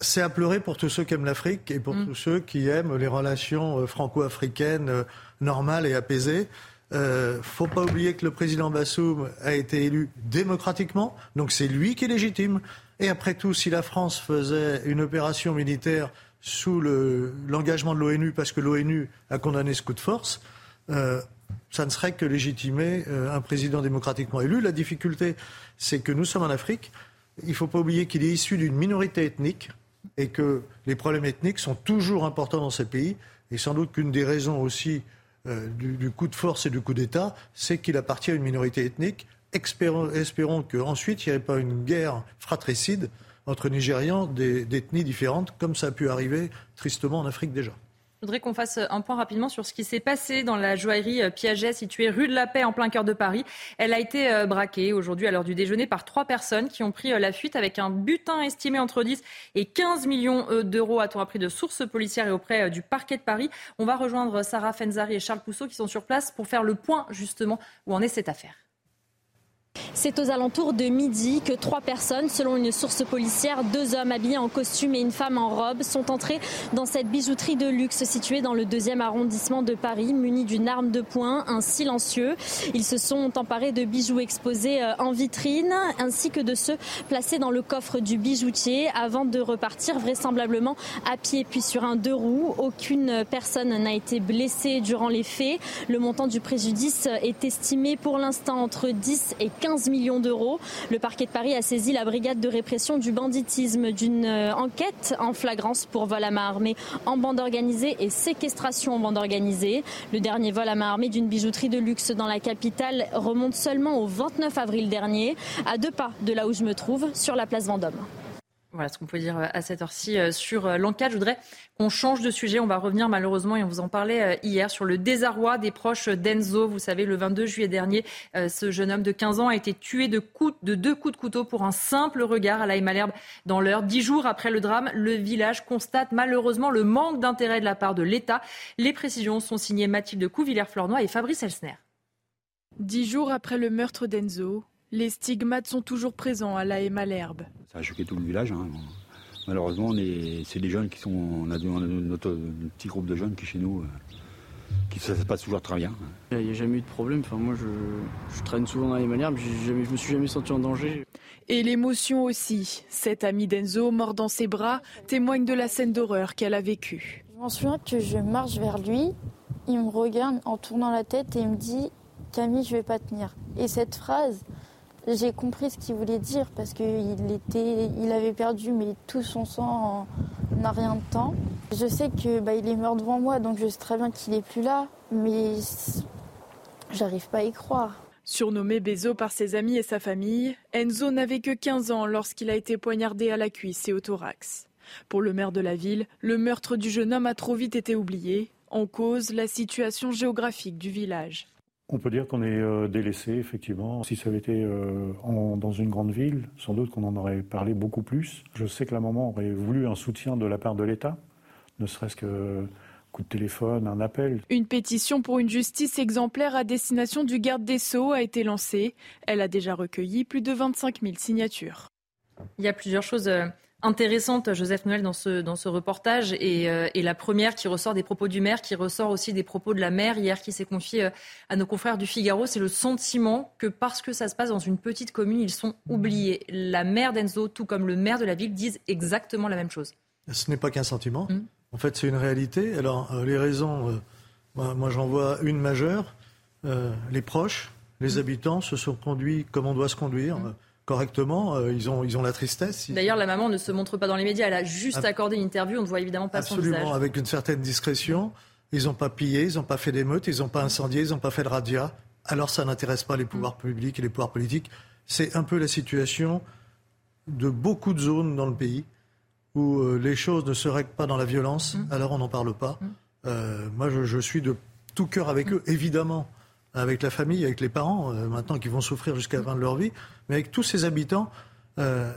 c'est à pleurer pour tous ceux qui aiment l'Afrique et pour mm. tous ceux qui aiment les relations franco-africaines normales et apaisées. Euh, faut pas oublier que le président Bassoum a été élu démocratiquement, donc c'est lui qui est légitime. Et après tout, si la France faisait une opération militaire sous l'engagement de l'ONU, parce que l'ONU a condamné ce coup de force, euh, ça ne serait que légitimer euh, un président démocratiquement élu. La difficulté, c'est que nous sommes en Afrique. Il ne faut pas oublier qu'il est issu d'une minorité ethnique et que les problèmes ethniques sont toujours importants dans ces pays. Et sans doute qu'une des raisons aussi euh, du, coup de force et du coup d'État, c'est qu'il appartient à une minorité ethnique. Espérons, espérons qu'ensuite, il n'y ait pas une guerre fratricide entre Nigérians d'ethnies différentes, comme ça a pu arriver tristement en Afrique déjà. Je voudrais qu'on fasse un point rapidement sur ce qui s'est passé dans la joaillerie euh, Piaget située rue de la Paix en plein cœur de Paris. Elle a été euh, braquée aujourd'hui à l'heure du déjeuner par trois personnes qui ont pris euh, la fuite avec un butin estimé entre 10 et 15 millions d'euros, a-t-on appris de sources policières et auprès du parquet de Paris. On va rejoindre Sarah Fenzari et Charles Pousseau qui sont sur place pour faire le point justement où en est cette affaire. C'est aux alentours de midi que trois personnes, selon une source policière, deux hommes habillés en costume et une femme en robe, sont entrés dans cette bijouterie de luxe située dans le deuxième arrondissement de Paris, munis d'une arme de poing, un silencieux. Ils se sont emparés de bijoux exposés euh, en vitrine, ainsi que de ceux placés dans le coffre du bijoutier, avant de repartir vraisemblablement à pied, puis sur un deux roues. Aucune personne n'a été blessée durant les faits. Le montant du préjudice est estimé pour l'instant entre 10 et 15 millions d'euros. Le parquet de Paris a saisi la brigade de répression du banditisme d'une euh, enquête en flagrance pour vol à main armée en bande organisée et séquestration en bande organisée. Le dernier vol à main armée d'une bijouterie de luxe dans la capitale remonte seulement au 29 avril dernier, à deux pas de là où je me trouve, sur la place Vendôme. Voilà ce qu'on peut dire euh, à cette heure-ci euh, sur euh, l'enquête. Je voudrais qu'on change de sujet. On va revenir malheureusement, et on vous en parlait hier, sur le désarroi des proches d'Enzo. Vous savez, le 22 juillet dernier, ce jeune homme de 15 ans a été tué de, de deux coups de couteau pour un simple regard à la Malherbe dans l'heure. Dix jours après le drame, le village constate malheureusement le manque d'intérêt de la part de l'État. Les précisions sont signées Mathilde Couvillère-Flornois et Fabrice Elsner. Dix jours après le meurtre d'Enzo, les stigmates sont toujours présents à la Malherbe. Ça a choqué tout le village. Hein. Malheureusement, c'est des jeunes qui sont. On a, notre petit groupe de jeunes qui, chez nous, euh, qui ça se passe toujours très bien. Il n'y a jamais eu de problème. Enfin, moi, je, traîne souvent dans les Malherbe. Je ne me suis jamais senti en danger. Et l'émotion aussi. Cet ami d'Enzo, mort dans ses bras, témoigne de la scène d'horreur qu'elle a vécue. Je m'en souviens que je marche vers lui. Il me regarde en tournant la tête et il me dit Camille, je vais pas tenir. Et cette phrase, j'ai compris ce qu'il voulait dire parce qu'il était, il avait perdu mais tout son sang en, rien de temps. Je sais que bah, il est mort devant moi, donc je sais très bien qu'il est plus là, mais j'arrive pas à y croire. Surnommé Bezo par ses amis et sa famille, Enzo n'avait que 15 ans lorsqu'il a été poignardé à la cuisse et au thorax. Pour le maire de la ville, le meurtre du jeune homme a trop vite été oublié, en cause la situation géographique du village. On peut dire qu'on est euh, délaissé, effectivement. Si ça avait été euh, dans une grande ville, sans doute qu'on en aurait parlé beaucoup plus. Je sais que la maman aurait voulu un soutien de la part de l'État, ne serait-ce que coup de téléphone, un appel. Une pétition pour une justice exemplaire à destination du garde des Sceaux a été lancée. Elle a déjà recueilli plus de 25 000 signatures. Il y a plusieurs choses euh, intéressante, Joseph Noël, dans ce, dans ce reportage. Euh, et, la première qui ressort des propos du maire, qui ressort aussi des propos de la mère hier, qui s'est confiée euh, à nos confrères du Figaro, c'est le sentiment que parce que ça se passe dans une petite commune, ils sont oubliés. La mère d'Enzo, tout comme le maire de la ville, disent exactement la même chose. Ce n'est pas qu'un sentiment. Hum. En fait, c'est une réalité. Alors, euh, les raisons, moi, j'en vois une majeure. les proches, les hum. habitants se sont conduits comme on doit se conduire. Hum correctement, euh, ils, ont, ils ont la tristesse. D'ailleurs, la maman ne se montre pas dans les médias, elle a juste accordé une interview, on ne voit évidemment pas son visage. Absolument, avec une certaine discrétion. Ils n'ont pas pillé, ils n'ont pas fait d'émeutes, ils n'ont pas incendié, ils n'ont pas fait de radia. Alors ça n'intéresse pas les pouvoirs publics et les pouvoirs politiques. C'est un peu la situation de beaucoup de zones dans le pays où euh, les choses ne se règlent pas dans la violence, mmh. alors on n'en parle pas. Mmh. Euh, moi, je, je, suis de tout cœur avec eux, évidemment avec la famille, avec les parents, euh, maintenant qui vont souffrir jusqu'à la fin de leur vie, mais avec tous ces habitants euh,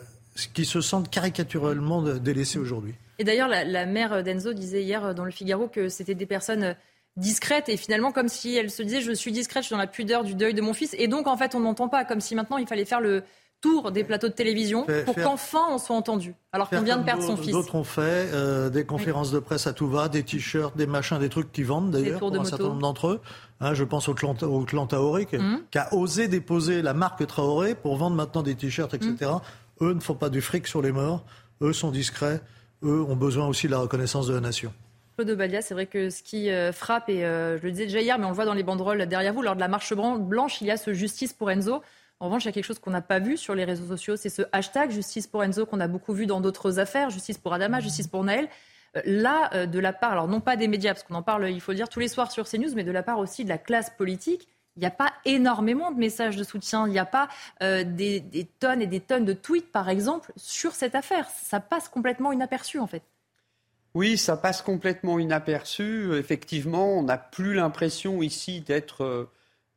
qui se sentent caricaturalement délaissés aujourd'hui. Et d'ailleurs, la, mère d'Enzo disait hier dans le Figaro que c'était des personnes discrètes et finalement comme si elle se disait je suis discrète, je suis dans la pudeur du deuil de mon fils et donc en fait on n'entend pas comme si maintenant il fallait faire le tour des plateaux de télévision pour qu'enfin on soit entendu alors qu'on vient de perdre son fils. D'autres ont fait euh, des conférences de presse à tout va, des t-shirts, des machins, des trucs qui vendent d'ailleurs pour un certain nombre d'entre eux. Hein, je pense au clan, au clan mmh. qui, a osé déposer la marque Traoré pour vendre maintenant des t-shirts, etc. Mmh. Eux ne font pas du fric sur les morts. Eux sont discrets. Eux ont besoin aussi de la reconnaissance de la nation. Claude Balia, c'est vrai que ce qui euh, frappe, et euh, je le disais déjà hier, mais on le voit dans les banderoles derrière vous, lors de la marche blanche, il y a ce justice pour Enzo. En revanche, il y a quelque chose qu'on n'a pas vu sur les réseaux sociaux, c'est ce hashtag justice pour Enzo qu'on a beaucoup vu dans d'autres affaires, justice pour Adama, justice pour Naël. Euh, là, euh, de la part, alors non pas des médias, parce qu'on en parle, il faut le dire, tous les soirs sur CNews, mais de la part aussi de la classe politique, il n'y a pas énormément de messages de soutien. Il n'y a pas euh, des, tonnes et des tonnes de tweets, par exemple, sur cette affaire. Ça passe complètement inaperçu, en fait. Oui, ça passe complètement inaperçu. Effectivement, on n'a plus l'impression ici d'être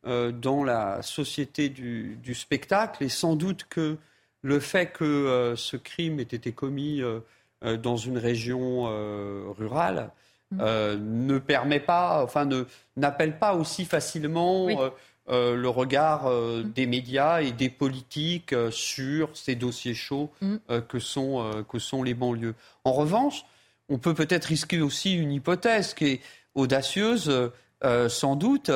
dans la société du, du, spectacle. Et sans doute que le fait que euh, ce crime ait été commis euh, dans une région rurale mmh. ne permet pas, enfin, n'appelle pas aussi facilement. Oui. Euh, le regard euh, mmh. des médias et des politiques euh, sur ces dossiers chauds mmh. que, sont, que sont les banlieues. En revanche, on peut peut-être risquer aussi une hypothèse qui est audacieuse, sans doute,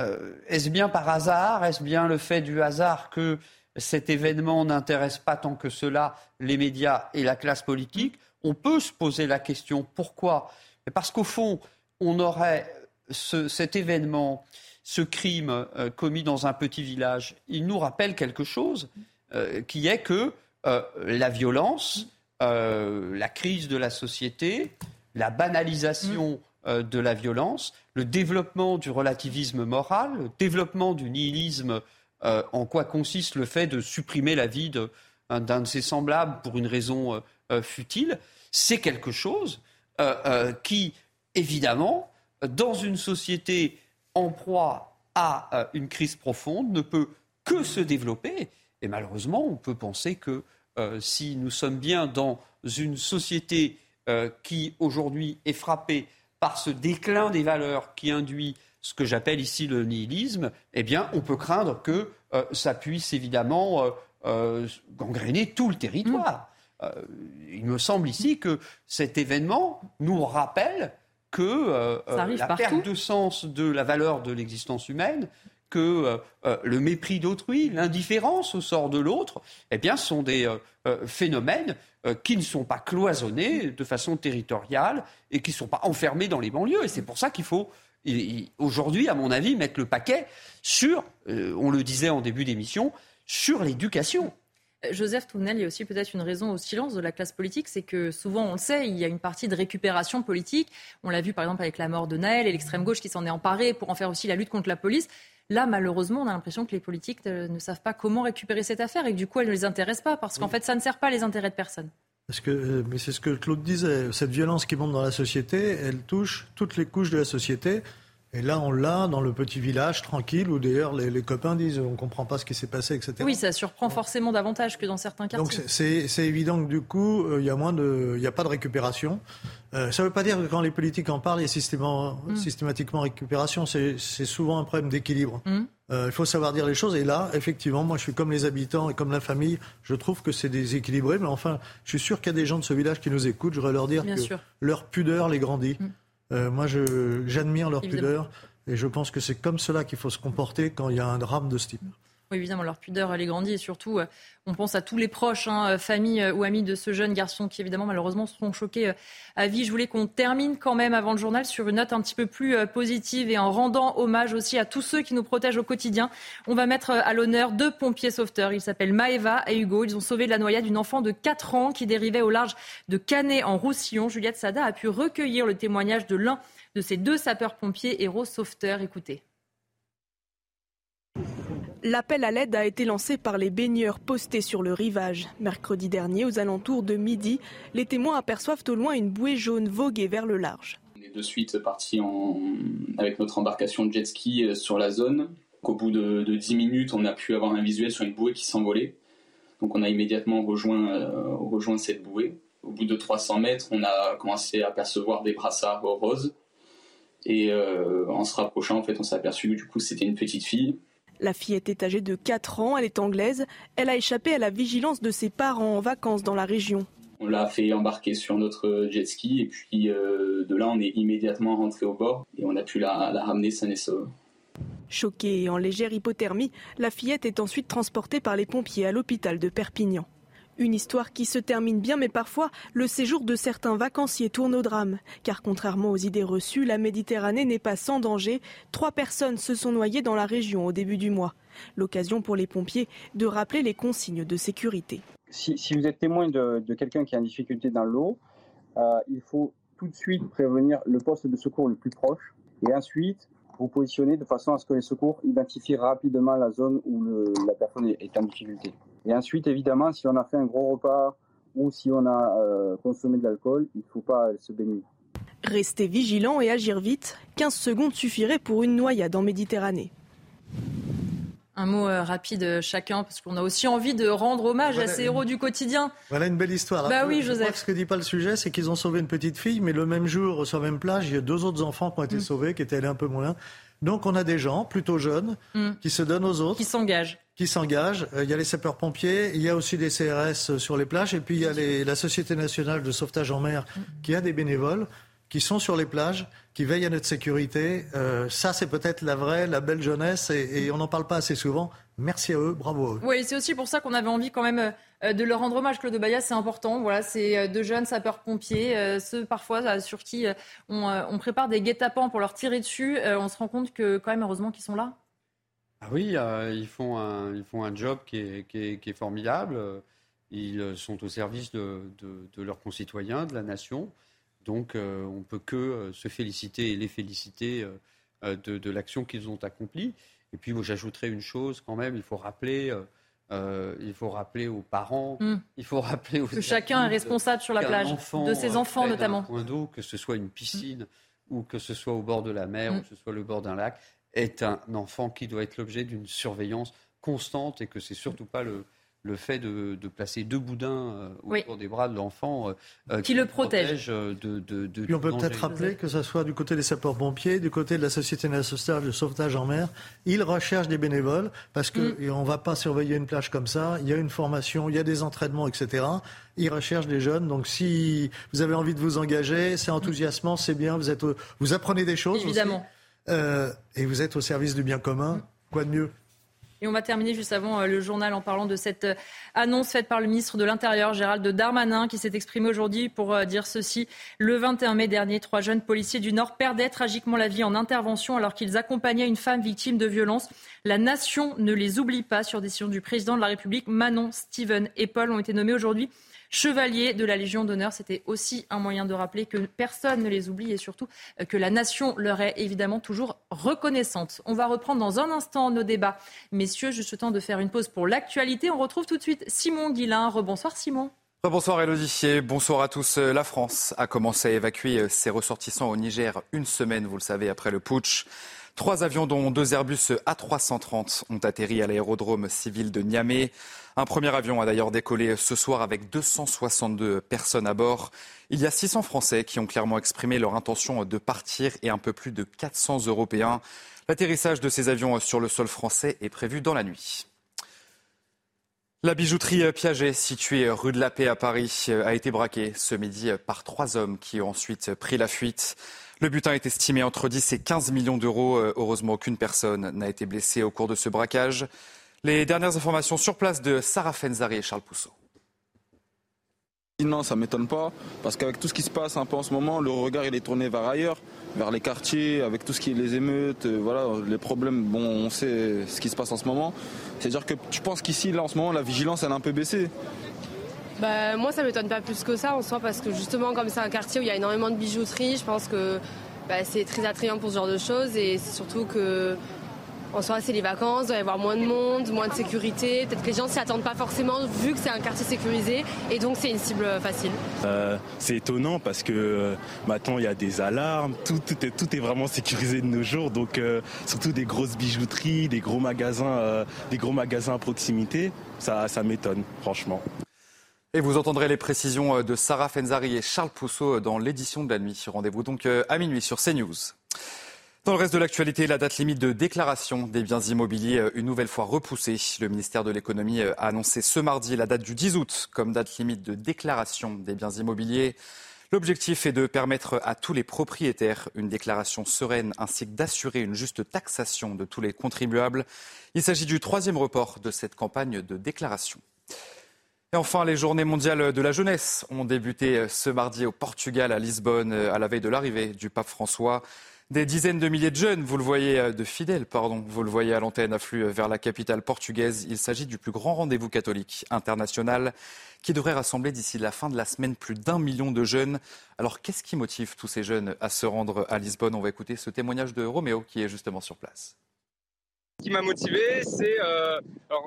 euh, est-ce bien par hasard Est-ce bien le fait du hasard que cet événement n'intéresse pas tant que cela les médias et la classe politique? On peut se poser la question pourquoi? Parce qu'au fond, on aurait ce, cet événement, ce crime euh, commis dans un petit village, il nous rappelle quelque chose euh, qui est que la violence, la crise de la société, la banalisation de la violence, le développement du relativisme moral, le développement du nihilisme, euh, en quoi consiste le fait de supprimer la vie d'un de ses semblables pour une raison euh, futile, c'est quelque chose qui, évidemment, dans une société en proie à une crise profonde, ne peut que se développer. Et malheureusement, on peut penser que si nous sommes bien dans une société qui aujourd'hui est frappée par ce déclin des valeurs qui induit ce que j'appelle ici le nihilisme, eh bien, on peut craindre que euh, ça puisse évidemment euh, euh, gangréner tout le territoire. Mmh. il me semble ici que cet événement nous rappelle que la partout. perte de sens de la valeur de l'existence humaine, que le mépris d'autrui, l'indifférence au sort de l'autre, eh bien, sont des phénomènes euh, qui ne sont pas cloisonnés de façon territoriale et qui ne sont pas enfermés dans les banlieues. Et c'est pour ça qu'il faut aujourd'hui, à mon avis, mettre le paquet sur, euh, on le disait en début d'émission, sur l'éducation. Euh, Joseph Tournel, il y a aussi peut-être une raison au silence de la classe politique, c'est que souvent, on le sait, il y a une partie de récupération politique. On l'a vu par exemple avec la mort de Naël et l'extrême gauche qui s'en est emparée pour en faire aussi la lutte contre la police. Là, malheureusement, on a l'impression que les politiques ne savent pas comment récupérer cette affaire et que du coup, elle ne les intéresse pas parce qu'en fait, ça ne sert pas les intérêts de personne. Parce que, euh, mais c'est ce que Claude disait, cette violence qui monte dans la société, elle touche toutes les couches de la société. Et là, on l'a dans le petit village tranquille où d'ailleurs les, les, copains disent on ne comprend pas ce qui s'est passé, etc. Oui, ça surprend forcément davantage que dans certains quartiers. Donc c'est évident que du coup, euh, il y a moins de, il n'y a pas de récupération. Euh, ça ne veut pas dire que quand les politiques en parlent, il y a systématiquement, mm. systématiquement récupération. C'est souvent un problème d'équilibre. Mm. Euh, il faut savoir dire les choses. Et là, effectivement, moi, je suis comme les habitants et comme la famille. Je trouve que c'est déséquilibré. Mais enfin, je suis sûr qu'il y a des gens de ce village qui nous écoutent. Je voudrais leur dire Bien que sûr. leur pudeur les grandit. Mm. Euh, moi, j'admire leur Évidemment. pudeur et je pense que c'est comme cela qu'il faut se comporter quand il y a un drame de ce type. Évidemment, leur pudeur, est grandie et surtout, euh, on pense à tous les proches, hein, familles euh, ou amis de ce jeune garçon qui, évidemment, malheureusement, seront choqués euh, à vie. Je voulais qu'on termine quand même avant le journal sur une note un petit peu plus positive et en rendant hommage aussi à tous ceux qui nous protègent au quotidien. On va mettre à l'honneur deux pompiers sauveteurs. Ils s'appellent Maeva et Hugo. Ils ont sauvé de la noyade d'une enfant de 4 ans qui dérivait au large de Canet en Roussillon. Juliette Sada a pu recueillir le témoignage de l'un de ces deux sapeurs-pompiers héros sauveteurs. Écoutez. L'appel à l'aide a été lancé par les baigneurs postés sur le rivage. Mercredi dernier, aux alentours de midi, les témoins aperçoivent au loin une bouée jaune voguer vers le large. On est de suite parti avec notre embarcation de jet ski euh, sur la zone. Au bout de, de 10 minutes, on a pu avoir un visuel sur une bouée qui s'envolait. Donc on a immédiatement rejoint, euh, cette bouée. Au bout de 300 mètres, on a commencé à percevoir des brassards roses. Et euh, en se rapprochant, en fait, on s'est aperçu que du coup, c'était une petite fille. La fille était âgée de 4 ans, elle est anglaise. Elle a échappé à la vigilance de ses parents en vacances dans la région. On l'a fait embarquer sur notre jet ski et puis euh, de là, on est immédiatement rentré au bord et on a pu la, la ramener saine et sauve. Choquée et en légère hypothermie, la fillette est ensuite transportée par les pompiers à l'hôpital de Perpignan. Une histoire qui se termine bien, mais parfois le séjour de certains vacanciers tourne au drame. Car contrairement aux idées reçues, la Méditerranée n'est pas sans danger. Trois personnes se sont noyées dans la région au début du mois. L'occasion pour les pompiers de rappeler les consignes de sécurité. Si, vous êtes témoin de, quelqu'un qui est en difficulté dans l'eau, euh, il faut tout de suite prévenir le poste de secours le plus proche et ensuite vous positionner de façon à ce que les secours identifient rapidement la zone où la personne est en difficulté. Et ensuite, évidemment, si on a fait un gros repas ou si on a euh, consommé de l'alcool, il ne faut pas se baigner. Rester vigilant et agir vite, 15 secondes suffiraient pour une noyade en Méditerranée. Un mot euh, rapide euh, chacun, parce qu'on a aussi envie de rendre hommage à ces héros du quotidien. Voilà une belle histoire. Bah oui, Joseph. ce que dit pas le sujet, c'est qu'ils ont sauvé une petite fille, mais le même jour, sur la même plage, il y a deux autres enfants qui ont été mm. sauvés, qui étaient allés un peu moins loin. Donc on a des gens plutôt jeunes mm. qui se donnent aux autres. Qui s'engagent. Qui s'engagent. Euh, il y a les sapeurs-pompiers, il y a aussi des CRS sur les plages, et puis il y a la Société nationale de sauvetage en mer mm. qui a des bénévoles qui sont sur les plages, qui veillent à notre sécurité. Euh, ça, c'est peut-être la vraie, la belle jeunesse, et, on n'en parle pas assez souvent. Merci à eux, bravo à eux. Oui, c'est aussi pour ça qu'on avait envie quand même euh, de leur rendre hommage. Claude Bayas, c'est important. Voilà, c'est deux jeunes sapeurs-pompiers, ceux parfois sur qui on, prépare des guet-apens pour leur tirer dessus. on se rend compte que quand même, heureusement qu'ils sont là. Ah oui, ils, font un, ils font un job qui est, qui est, formidable. Ils sont au service de, de leurs concitoyens, de la nation. Donc euh, on ne peut que euh, se féliciter et les féliciter euh, de, l'action qu'ils ont accomplie. Et puis j'ajouterais une chose quand même, il faut rappeler... il faut rappeler aux parents, hmm. il faut rappeler aux que chacun est responsable sur la plage, de ses enfants notamment. Un point d'eau, que ce soit une piscine ou que ce soit au bord de la mer ou hmm. que ce soit le bord d'un lac, est un enfant qui doit être l'objet d'une surveillance constante et que c'est surtout pas le, le fait de, placer deux boudins euh, autour des bras de l'enfant euh, euh, qui, le protège. De, de, Puis on peut peut-être rappeler que ce soit du côté des sapeurs-pompiers, du côté de la Société nationale de sauvetage en mer, ils recherchent des bénévoles parce qu'on mm. ne va pas surveiller une plage comme ça. Il y a une formation, il y a des entraînements, etc. Ils recherchent des jeunes. Donc si vous avez envie de vous engager, c'est enthousiasmant, c'est bien. Vous, êtes, vous apprenez des choses. Évidemment. et vous êtes au service du bien commun. Quoi de mieux? Et on va terminer juste avant euh, le journal en parlant de cette euh, annonce faite par le ministre de l'Intérieur, Gérald Darmanin, qui s'est exprimé aujourd'hui pour euh, dire ceci. Le 21 mai dernier, trois jeunes policiers du Nord perdaient tragiquement la vie en intervention alors qu'ils accompagnaient une femme victime de violences. La nation ne les oublie pas sur décision du président de la République. Manon, Steven et Paul ont été nommés aujourd'hui chevaliers de la Légion d'honneur. C'était aussi un moyen de rappeler que personne ne les oublie et surtout euh, que la nation leur est évidemment toujours reconnaissante. On va reprendre dans un instant nos débats. Messieurs, juste le temps de faire une pause pour l'actualité. On retrouve tout de suite Simon Guillain. Rebonsoir Simon. Bonsoir Elodie bonsoir à tous. La France a commencé à évacuer ses ressortissants au Niger une semaine, vous le savez, après le putsch. Trois avions, dont deux Airbus A330, ont atterri à l'aérodrome civil de Niamey. Un premier avion a d'ailleurs décollé ce soir avec 262 personnes à bord. Il y a 600 Français qui ont clairement exprimé leur intention de partir et un peu plus de 400 Européens. L'atterrissage de ces avions sur le sol français est prévu dans la nuit. La bijouterie Piaget, située rue de la Paix à Paris, a été braquée ce midi par trois hommes qui ont ensuite pris la fuite. Le butin est estimé entre 10 et 15 millions d'euros. Euh, heureusement, aucune personne n'a été blessée au cours de ce braquage. Les dernières informations sur place de Sarah Fenzari et Charles Pousseau. Non, ça ne m'étonne pas, parce qu'avec tout ce qui se passe un peu en ce moment, le regard il est tourné vers ailleurs, vers les quartiers, avec tout ce qui est les émeutes, euh, voilà, les problèmes, bon, on sait ce qui se passe en ce moment. C'est-à-dire que je pense qu'ici, là, en ce moment, la vigilance, elle a un peu baissé. Bah, moi, ça m'étonne pas plus que ça en soi, parce que justement, comme c'est un quartier où il y a énormément de bijouterie, je pense que bah, c'est très attrayant pour ce genre de choses. Et c'est surtout que, en soi, c'est les vacances, il doit y avoir moins de monde, moins de sécurité. Peut-être que les gens s'y attendent pas forcément, vu que c'est un quartier sécurisé. Et donc, c'est une cible facile. Euh, c'est étonnant parce que euh, maintenant, il y a des alarmes, tout, est, tout, est, vraiment sécurisé de nos jours. Donc, euh, surtout des grosses bijouteries, des gros magasins, des gros magasins à proximité. Ça, ça m'étonne, franchement. Et vous entendrez les précisions euh, de Sarah Fenzari et Charles Pousseau euh, dans l'édition de la nuit. Rendez-vous donc euh, à minuit sur CNews. Dans le reste de l'actualité, la date limite de déclaration des biens immobiliers une nouvelle fois repoussée. Le ministère de l'économie a annoncé ce mardi la date du 10 août comme date limite de déclaration des biens immobiliers. L'objectif est de permettre à tous les propriétaires une déclaration sereine ainsi que d'assurer une juste taxation de tous les contribuables. Il s'agit du troisième report de cette campagne de déclaration. Et enfin, les journées mondiales de la jeunesse ont débuté ce mardi au Portugal, à Lisbonne, à la veille de l'arrivée du pape François. Des dizaines de milliers de jeunes, vous le voyez, de fidèles, pardon, vous le voyez à l'antenne, affluent vers la capitale portugaise. Il s'agit du plus grand rendez-vous catholique international qui devrait rassembler d'ici la fin de la semaine plus d'un million de jeunes. Alors, qu'est-ce qui motive tous ces jeunes à se rendre à Lisbonne? On va écouter ce témoignage de Roméo qui est justement sur place. Ce qui m'a motivé, c'est euh,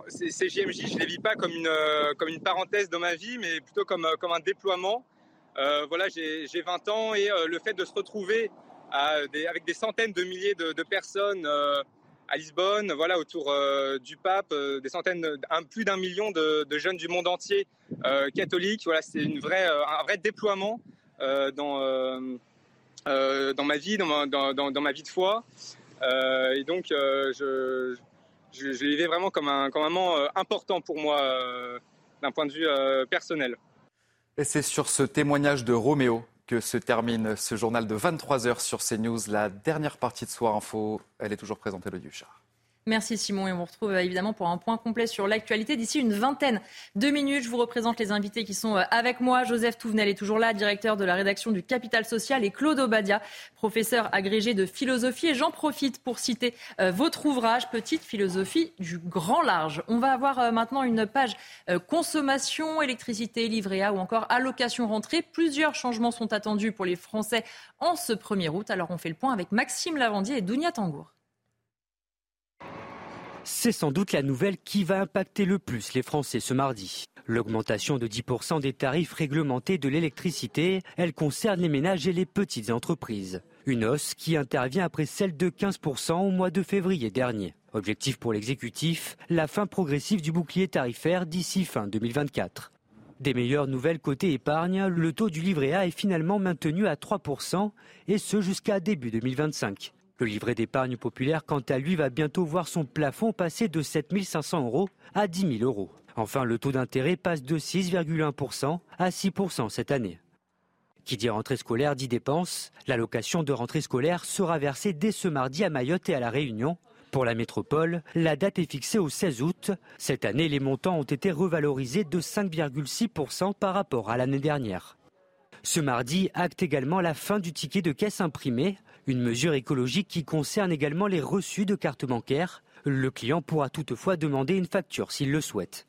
ces JMJ, je ne les vis pas comme une, euh, comme une parenthèse dans ma vie, mais plutôt comme, euh, un déploiement. Voilà, j'ai 20 ans et le fait de se retrouver avec des centaines de milliers de, personnes à Lisbonne, voilà, autour du pape, des centaines, un, plus d'un million de, jeunes du monde entier catholiques. Voilà, c'est une vraie, un vrai déploiement dans, ma vie, dans ma vie de foi. Euh, et donc, euh, je, je, je vraiment comme un, comme moment euh, important pour moi d'un point de vue personnel. Et c'est sur ce témoignage de Roméo que se termine ce journal de 23 heures sur CNews. La dernière partie de Soir Info, elle est toujours présentée le Duchard. Merci Simon et on vous retrouve euh, évidemment pour un point complet sur l'actualité d'ici une vingtaine de minutes. Je vous représente les invités qui sont euh, avec moi. Joseph Touvenel est toujours là, directeur de la rédaction du Capital Social et Claude Obadia, professeur agrégé de philosophie. Et j'en profite pour citer euh, votre ouvrage Petite philosophie du grand large. On va avoir maintenant une page consommation, électricité, livret A ou encore allocation rentrée. Plusieurs changements sont attendus pour les Français en ce 1er août. Alors on fait le point avec Maxime Lavandier et Dounia Tangour. C'est sans doute la nouvelle qui va impacter le plus les Français ce mardi. L'augmentation de 10% des tarifs réglementés de l'électricité, elle concerne les ménages et les petites entreprises. Une hausse qui intervient après celle de 15% au mois de février dernier. Objectif pour l'exécutif, la fin progressive du bouclier tarifaire d'ici fin 2024. Des meilleures nouvelles côté épargne, le taux du livret A est finalement maintenu à 3% et ce jusqu'à début 2025. Le livret d'épargne populaire, quant à lui, va bientôt voir son plafond passer de 7 500 euros à 10 000 euros. Enfin, le taux d'intérêt passe de 6,1% à 6% cette année. Qui dit rentrée scolaire dit dépenses. L'allocation de rentrée scolaire sera versée dès ce mardi à Mayotte et à La Réunion. Pour la métropole, la date est fixée au 16 août. Cette année, les montants ont été revalorisés de 5,6% par rapport à l'année dernière. Ce mardi acte également la fin du ticket de caisse imprimé. Une mesure écologique qui concerne également les reçus de cartes bancaires. Le client pourra toutefois demander une facture s'il le souhaite.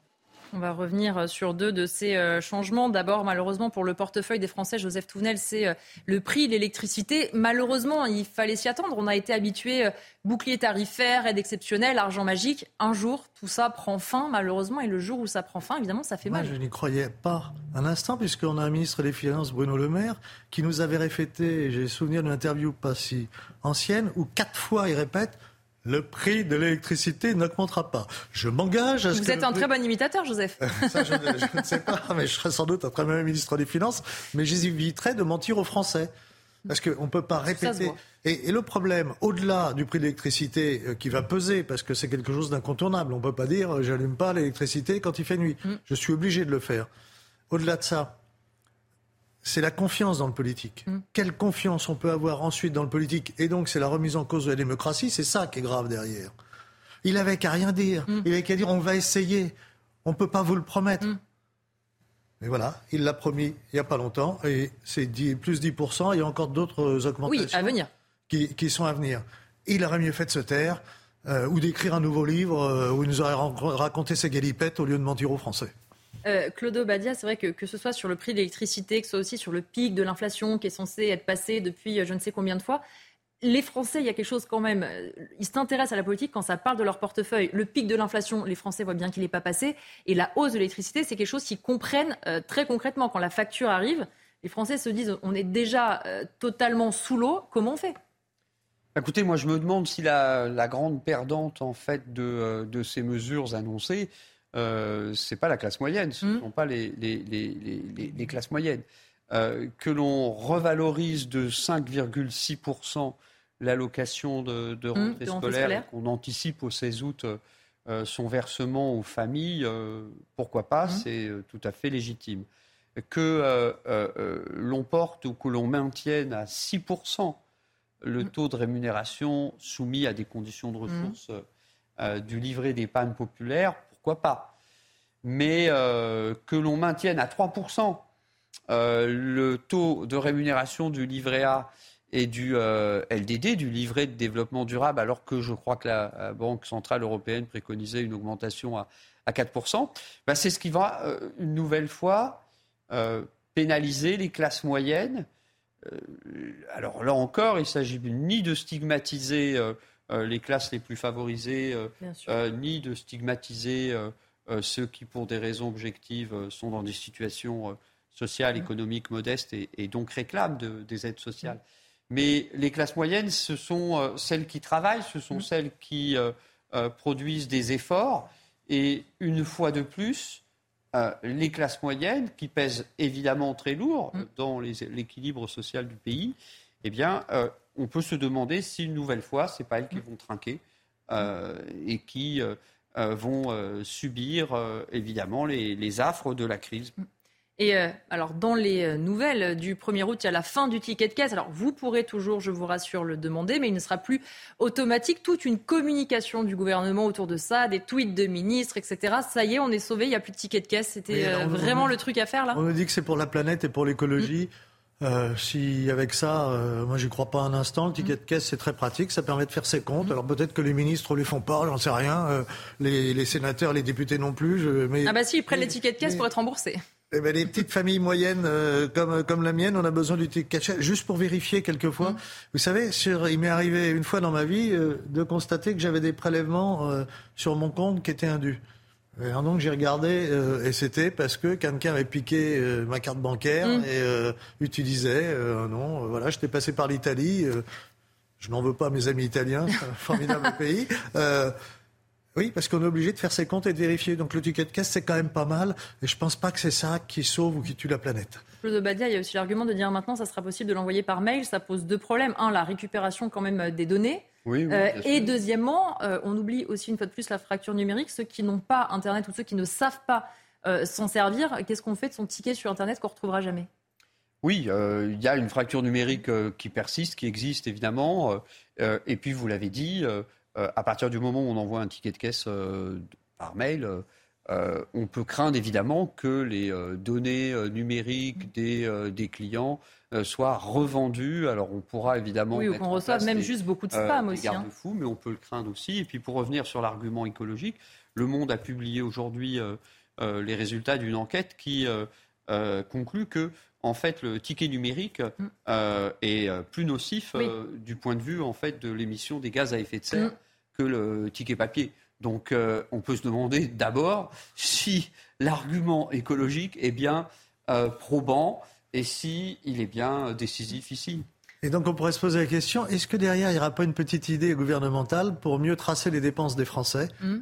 On va revenir sur deux de ces euh, changements. D'abord, malheureusement, pour le portefeuille des Français, Joseph Touvenel, c'est euh, le prix de l'électricité. Malheureusement, il fallait s'y attendre. On a été habitué, euh, bouclier tarifaire, aide exceptionnelle, argent magique. Un jour, tout ça prend fin, malheureusement. Et le jour où ça prend fin, évidemment, ça fait Moi, mal. Je n'y croyais pas un instant, puisqu'on a un ministre des Finances, Bruno Le Maire, qui nous avait répété, j'ai souvenir d'une interview pas si ancienne, où quatre fois il répète le prix de l'électricité n'augmentera pas. Je m'engage à ce Vous que êtes un prix- très bon imitateur, Joseph. Ça, je, ne- je ne sais pas, mais je serai sans doute un très ministre des Finances, mais j'éviterai de mentir aux Français. Parce qu'on ne peut pas répéter. et le problème, au-delà du prix de l'électricité euh, qui va peser, parce que c'est quelque chose d'incontournable, on ne peut pas dire euh, j'allume pas l'électricité quand il fait nuit. Mm. Je suis obligé de le faire. Au-delà de ça, c'est la confiance dans le politique. Mm. Quelle confiance on peut avoir ensuite dans le politique? Et donc, c'est la remise en cause de la démocratie, c'est ça qui est grave derrière. Il avait qu'à rien dire. Mm. Il avait qu'à dire on va essayer. On ne peut pas vous le promettre. Mm. Mais voilà, il l'a promis il n'y a pas longtemps et c'est 10 plus 10%. Il y a encore d'autres augmentations Oui, à venir. Qui, qui sont à venir. Il aurait mieux fait de se taire euh, ou d'écrire un nouveau livre euh, où il nous aurait raconté ses galipettes au lieu de mentir aux Français. Euh, Claude Badia, c'est vrai que que ce soit sur le prix de l'électricité, que ce soit aussi sur le pic de l'inflation qui est censé être passé depuis euh, je ne sais combien de fois, les Français, il y a quelque chose quand même, euh, ils s'intéressent à la politique quand ça parle de leur portefeuille. Le pic de l'inflation, les Français voient bien qu'il n'est pas passé. Et la hausse de l'électricité, c'est quelque chose qu'ils comprennent très concrètement. Quand la facture arrive, les Français se disent on est déjà totalement sous l'eau, comment on fait? Écoutez, moi je me demande si la, la grande perdante en fait de, de ces mesures annoncées, euh, c'est pas la classe moyenne, ce ne sont pas les, les, les, les- les- les classes moyennes. Euh, que l'on revalorise de 5,6% l'allocation de, de rentrée de rentrée scolaire, qu'on anticipe au 16 août euh, son versement aux familles, euh, pourquoi pas, c'est euh, tout à fait légitime. Que l'on porte ou que l'on maintienne à 6% le taux de rémunération soumis à des conditions de ressources du livret d'épargne populaire, pourquoi pas mais que l'on maintienne à 3% le taux de rémunération du livret A et du LDD, du livret de développement durable, alors que je crois que la Banque centrale européenne préconisait une augmentation à, 4%, bah, c'est ce qui va une nouvelle fois pénaliser les classes moyennes. Euh, alors là encore, il s'agit ni de stigmatiser euh, euh, les classes les plus favorisées, ni de stigmatiser ceux qui, pour des raisons objectives, sont dans des situations sociales, économiques modestes et, donc réclament des aides sociales. Mais les classes moyennes, ce sont celles qui travaillent, ce sont celles qui produisent des efforts. Et une fois de plus, euh, les classes moyennes, qui pèsent évidemment très lourd dans l'équilibre social du pays, eh bien, euh, on peut se demander si une nouvelle fois, ce n'est pas elles qui mm. vont trinquer euh, et qui vont subir évidemment les, les, affres de la crise. Mm. Et euh, alors, dans les euh, nouvelles du 1er août, il y a la fin du ticket de caisse. Alors, vous pourrez toujours, je vous rassure, le demander, mais il ne sera plus automatique. Toute une communication du gouvernement autour de ça, des tweets de ministres, etc. Ça y est, on est sauvé, il n'y a plus de ticket de caisse. C'était euh, vraiment le truc à faire, là? On nous dit que c'est pour la planète et pour l'écologie. Si avec ça, moi j'y crois pas un instant, le ticket de caisse c'est très pratique, ça permet de faire ses comptes. Alors peut-être que les ministres les font pas, j'en sais rien, les, sénateurs, les députés non plus. mais, ah bah si, ils prennent les tickets de caisse pour être remboursés. Eh ben, les petites familles moyennes euh, comme, comme la mienne, on a besoin du ticket cachet juste pour vérifier quelquefois. Mm. Vous savez, sur, il m'est arrivé une fois dans ma vie euh, de constater que j'avais des prélèvements euh, sur mon compte qui étaient indus. Donc j'ai regardé et c'était parce que quelqu'un avait piqué ma carte bancaire mm. et utilisait un nom. voilà, j'étais passé par l'Italie. je n'en veux pas mes amis italiens, c'est un formidable pays. Oui, parce qu'on est obligé de faire ses comptes et de vérifier. Donc le ticket de caisse, c'est quand même pas mal. Et je pense pas que c'est ça qui sauve ou qui tue la planète. Claude Badia, il y a aussi l'argument de dire maintenant, ça sera possible de l'envoyer par mail. Ça pose deux problèmes. Un, la récupération quand même euh, des données. Oui, euh, et deuxièmement, euh, on oublie aussi une fois de plus la fracture numérique. Ceux qui n'ont pas Internet ou ceux qui ne savent pas s'en servir, qu'est-ce qu'on fait de son ticket sur Internet qu'on retrouvera jamais? Oui, il y a une fracture numérique qui persiste, qui existe évidemment. et puis, vous l'avez dit, euh, à partir du moment où on envoie un ticket de caisse euh, par mail, euh, on peut craindre évidemment que les données numériques des, clients soient revendues. Alors on pourra évidemment. Oui, ou qu'on reçoive même juste beaucoup de spam aussi. Hein. garde mais on peut le craindre aussi. Et puis pour revenir sur l'argument écologique, Le Monde a publié aujourd'hui les résultats d'une enquête qui conclut que en fait, le ticket numérique mm. est plus nocif du point de vue en fait de l'émission des gaz à effet de serre. Mm que le ticket papier. Donc euh, on peut se demander d'abord si l'argument écologique est bien euh, probant et si il est bien décisif ici. Et donc on pourrait se poser la question, est-ce que derrière il n'y aura pas une petite idée gouvernementale pour mieux tracer les dépenses des Français hmm.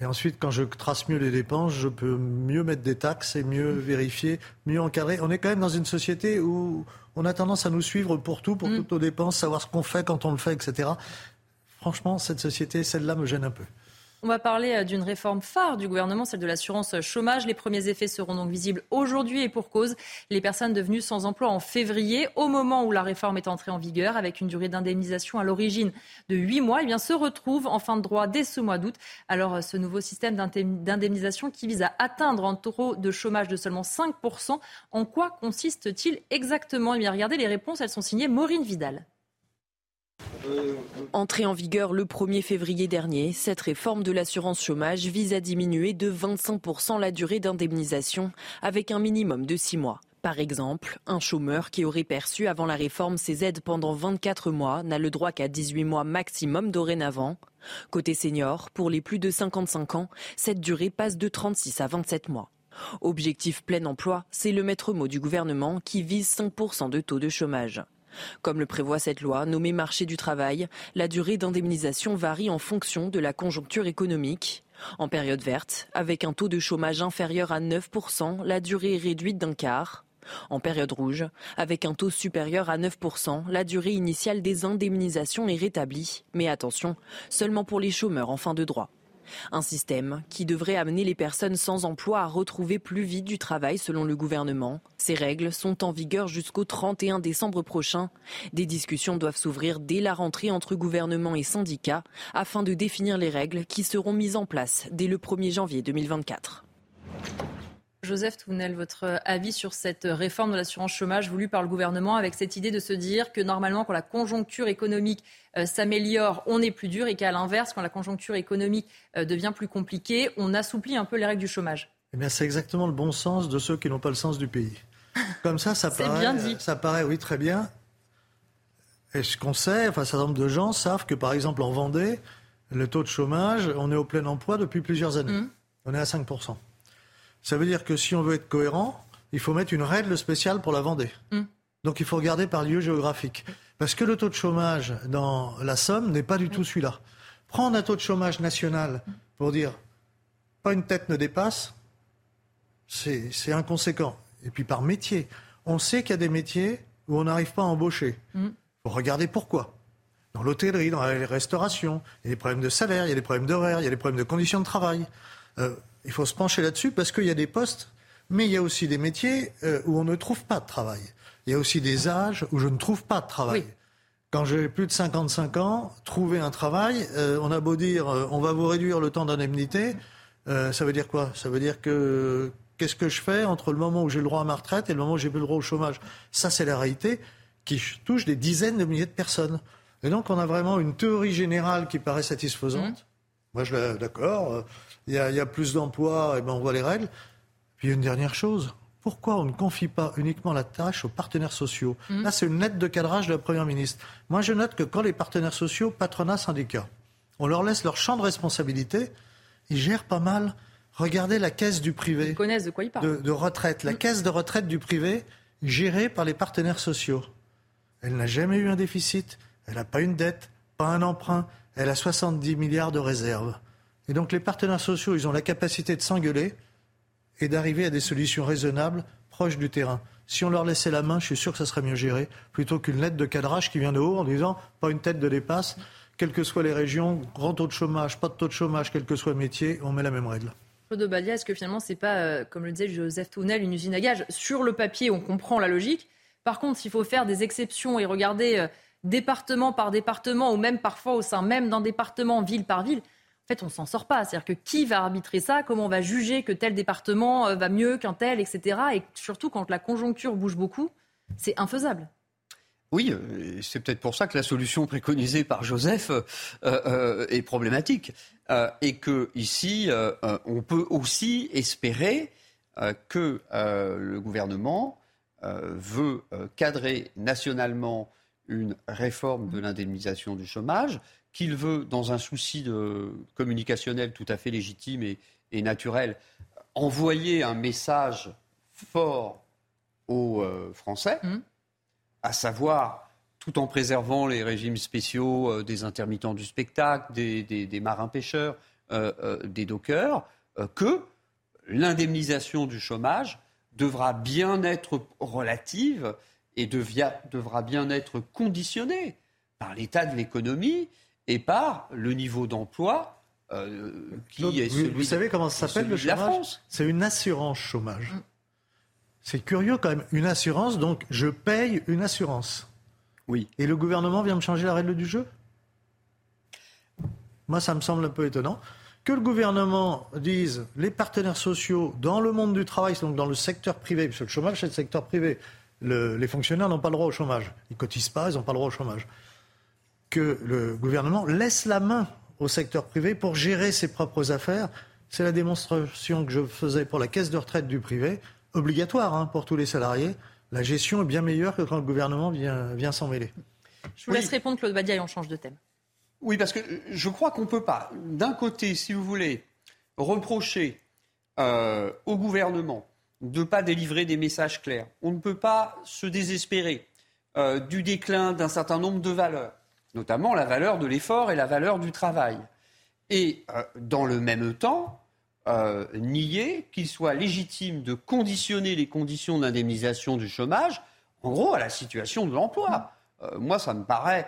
Et ensuite, quand je trace mieux les dépenses, je peux mieux mettre des taxes et mieux vérifier, mieux encadrer. On est quand même dans une société où on a tendance à nous suivre pour tout, pour hmm. toutes nos dépenses, savoir ce qu'on fait, quand on le fait, etc. Franchement, cette société, celle-là me gêne un peu. On va parler euh, d'une réforme phare du gouvernement, celle de l'assurance chômage. Les premiers effets seront donc visibles aujourd'hui et pour cause. Les personnes devenues sans emploi en février, au moment où la réforme est entrée en vigueur, avec une durée d'indemnisation à l'origine de 8 mois, eh se retrouvent en fin de droit dès ce mois d'août. Alors, euh, ce nouveau système d'indemnisation qui vise à atteindre un taux de chômage de seulement 5%, en quoi consiste-t-il exactement? Eh bien, regardez les réponses, elles sont signées Maureen Vidal. Entrée en vigueur le 1er février dernier, cette réforme de l'assurance chômage vise à diminuer de 25% la durée d'indemnisation avec un minimum de 6 mois. Par exemple, un chômeur qui aurait perçu avant la réforme ses aides pendant 24 mois n'a le droit qu'à 18 mois maximum dorénavant. Côté senior, pour les plus de 55 ans, cette durée passe de 36 à 27 mois. Objectif plein emploi, c'est le maître mot du gouvernement qui vise 5% de taux de chômage. Comme le prévoit cette loi nommée marché du travail, la durée d'indemnisation varie en fonction de la conjoncture économique. En période verte, avec un taux de chômage inférieur à 9%, la durée est réduite d'un quart. En période rouge, avec un taux supérieur à 9%, la durée initiale des indemnisations est rétablie. Mais attention, seulement pour les chômeurs en fin de droit. Un système qui devrait amener les personnes sans emploi à retrouver plus vite du travail selon le gouvernement. Ces règles sont en vigueur jusqu'au 31 décembre prochain. Des discussions doivent s'ouvrir dès la rentrée entre gouvernement et syndicats afin de définir les règles qui seront mises en place dès le 1er janvier 2024. Joseph Tounel, votre avis sur cette réforme de l'assurance chômage voulue par le gouvernement avec cette idée de se dire que normalement quand la conjoncture économique euh, s'améliore, on est plus dur et qu'à l'inverse, quand la conjoncture économique euh, devient plus compliquée, on assouplit un peu les règles du chômage? Eh bien, c'est exactement le bon sens de ceux qui n'ont pas le sens du pays. Comme ça, ça paraît, bien dit. ça paraît, oui, très bien. Et ce qu'on sait, enfin, un certain nombre de gens savent que, par exemple, en Vendée, le taux de chômage, on est au plein emploi depuis plusieurs années. Mmh. On est à 5%. Ça veut dire que si on veut être cohérent, il faut mettre une règle spéciale pour la Vendée. Mm. Donc il faut regarder par lieu géographique. Parce que le taux de chômage dans la Somme n'est pas du tout celui-là. Prendre un taux de chômage national pour dire pas une tête ne dépasse, c'est inconséquent. Et puis par métier, on sait qu'il y a des métiers où on n'arrive pas à embaucher. Mm. Il faut regarder pourquoi. Dans l'hôtellerie, dans la restauration, il y a des problèmes de salaire, il y a des problèmes d'horaire, il y a des problèmes de conditions de travail. Euh, il faut se pencher là-dessus parce qu'il y a des postes, mais il y a aussi des métiers euh, où on ne trouve pas de travail. Il y a aussi des âges où je ne trouve pas de travail. Quand j'ai plus de 55 ans, trouver un travail, euh, on a beau dire euh, on va vous réduire le temps d'indemnité, euh, ça veut dire quoi? Ça veut dire que qu'est-ce que je fais entre le moment où j'ai le droit à ma retraite et le moment où j'ai plus le droit au chômage? Ça, c'est la réalité qui ch- touche des dizaines de milliers de personnes. Et donc, on a vraiment une théorie générale qui paraît satisfaisante. Moi, je l'ai- d'accord. Il y, a, il y a plus d'emplois, et ben on voit les règles. Puis une dernière chose. Pourquoi on ne confie pas uniquement la tâche aux partenaires sociaux Là, c'est une lettre de cadrage de la Première ministre. Moi, je note que quand les partenaires sociaux, patronat, syndicats, on leur laisse leur champ de responsabilité, ils gèrent pas mal. Regardez la caisse du privé Ils connaissent de quoi ils parlent. de, de retraite. La caisse de retraite du privé, gérée par les partenaires sociaux. Elle n'a jamais eu un déficit, elle n'a pas une dette, pas un emprunt, elle a 70 milliards de réserves. Et donc les partenaires sociaux, ils ont la capacité de s'engueuler et d'arriver à des solutions raisonnables, proches du terrain. Si on leur laissait la main, je suis sûr que ça serait mieux géré, plutôt qu'une lettre de cadrage qui vient de haut en disant pas une tête de dépasse, quelles que soient les régions, grand taux de chômage, pas de taux de chômage, quel que soit le métier, on met la même règle. Claude Badia, est-ce que finalement, c'est pas, euh, comme le disait Joseph Tounel, une usine à gage Sur le papier, on comprend la logique. Par contre, s'il faut faire des exceptions et regarder euh, département par département, ou même parfois au sein même d'un département, ville par ville, en fait, on s'en sort pas. C'est-à-dire que qui va arbitrer ça? Comment on va juger que tel département euh, va mieux qu'un tel, etc. Et surtout, quand la conjoncture bouge beaucoup, c'est infaisable. Oui, euh, c'est peut-être pour ça que la solution préconisée par Joseph euh, est problématique. Et que ici, on peut aussi espérer que le gouvernement veut cadrer nationalement une réforme de l'indemnisation du chômage, qu'il veut, dans un souci de communicationnel tout à fait légitime et, et naturel, envoyer un message fort aux euh, Français à savoir tout en préservant les régimes spéciaux euh, des intermittents du spectacle, des, des- des marins-pêcheurs, euh, des dockers, que l'indemnisation du chômage devra bien être relative et devia- devra bien être conditionnée par l'état de l'économie et par le niveau d'emploi euh, qui Claude, est vous, celui vous savez comment ça s'appelle le de la chômage France? C'est une assurance chômage. C'est curieux quand même. Une assurance, donc je paye une assurance. Oui. Et le gouvernement vient me changer la règle du jeu? Moi, ça me semble un peu étonnant. Que le gouvernement dise les partenaires sociaux dans le monde du travail, donc dans le secteur privé, parce que le chômage, c'est le secteur privé. Le- les fonctionnaires n'ont pas le droit au chômage. Ils cotisent pas, ils n'ont pas le droit au chômage. Que le gouvernement laisse la main au secteur privé pour gérer ses propres affaires. C'est la démonstration que je faisais pour la caisse de retraite du privé, obligatoire hein, pour tous les salariés. La gestion est bien meilleure que quand le gouvernement vient, vient s'en mêler. Je vous laisse répondre, Claude Badia, et on change de thème. Oui, parce que je crois qu'on ne peut pas, d'un côté, si vous voulez, reprocher euh, au gouvernement de ne pas délivrer des messages clairs. On ne peut pas se désespérer euh, du déclin d'un certain nombre de valeurs, notamment la valeur de l'effort et la valeur du travail. Et euh, dans le même temps, euh, nier qu'il soit légitime de conditionner les conditions d'indemnisation du chômage, en gros, à la situation de l'emploi. Euh, moi, ça me paraît,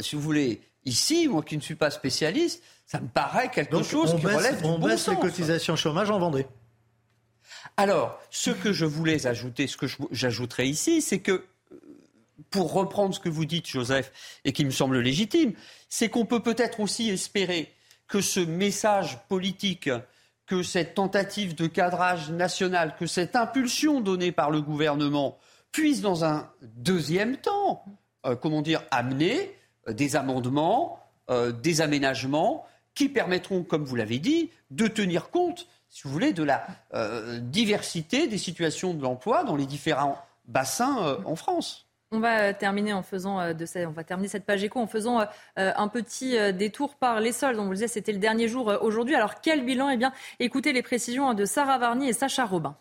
si vous voulez, ici, moi qui ne suis pas spécialiste, ça me paraît quelque Donc, chose qui baisse, relève du on bon baisse les cotisations chômage en Vendée. Alors, ce que je voulais ajouter, ce que j'ajouterais ici, c'est que, pour reprendre ce que vous dites, Joseph, et qui me semble légitime, c'est qu'on peut peut-être aussi espérer que ce message politique que cette tentative de cadrage national, que cette impulsion donnée par le gouvernement puisse dans un deuxième temps, euh, comment dire, amener euh, des amendements, euh, des aménagements qui permettront, comme vous l'avez dit, de tenir compte, si vous voulez, de la diversité des situations de l'emploi dans les différents bassins en France. On va terminer en faisant de cette, page éco en faisant un petit détour par les soldes. On vous le disait, c'était le dernier jour aujourd'hui. Alors quel bilan? Eh bien, écoutez les précisions de Sarah Varny et Sacha Robin.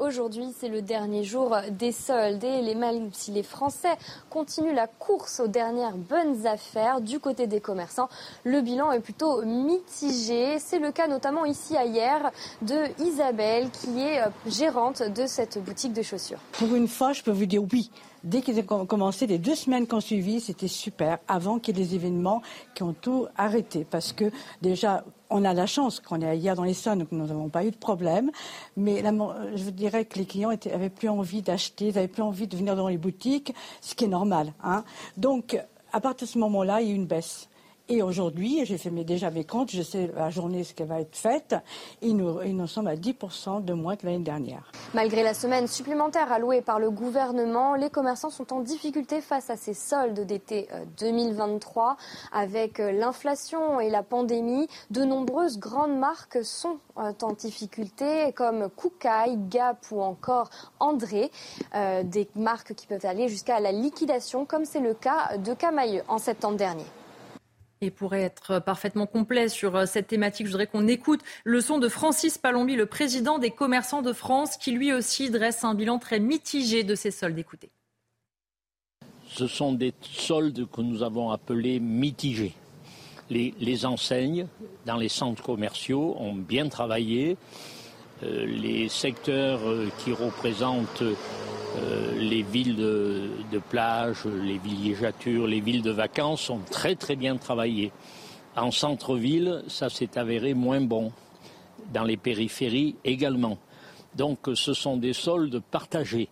Aujourd'hui, c'est le dernier jour des soldes et les, même si les Français continuent la course aux dernières bonnes affaires du côté des commerçants, le bilan est plutôt mitigé. C'est le cas notamment ici à hier de Isabelle qui est euh, gérante de cette boutique de chaussures. Pour une fois, je peux vous dire oui. Dès qu'ils ont commencé, les deux semaines qu'on suivi, c'était super, avant qu'il y ait des événements qui ont tout arrêté. Parce que déjà, on a la chance qu'on est hier dans les Sons, donc nous n'avons pas eu de problème. Mais je dirais que les clients n'avaient plus envie d'acheter, ils n'avaient plus envie de venir dans les boutiques, ce qui est normal. Hein. Donc, à partir de ce moment-là, il y a eu une baisse. Et aujourd'hui, j'ai fait déjà mes comptes, je sais la journée ce qu'elle va être faite, et nous, nous sommes à 10% de moins que l'année dernière. Malgré la semaine supplémentaire allouée par le gouvernement, les commerçants sont en difficulté face à ces soldes d'été 2023. Euh, Avec euh, l'inflation et la pandémie, de nombreuses grandes marques sont euh, en difficulté, comme Koukaï, Gap ou encore André. des marques qui peuvent aller jusqu'à la liquidation, comme c'est le cas de Camailleux en septembre dernier. Et pour être parfaitement complet sur euh, cette thématique, je voudrais qu'on écoute le son de Francis Palombi, le président des commerçants de France, qui lui aussi dresse un bilan très mitigé de ces soldes. Écoutez. Ce sont des soldes que nous avons appelés mitigés. Les, enseignes dans les centres commerciaux ont bien travaillé. Euh, les secteurs euh, qui représentent euh, les villes de, plage, les villégiatures, les villes de vacances ont très très bien travaillé. En centre-ville, ça s'est avéré moins bon. Dans les périphéries également. Donc ce sont des soldes partagés.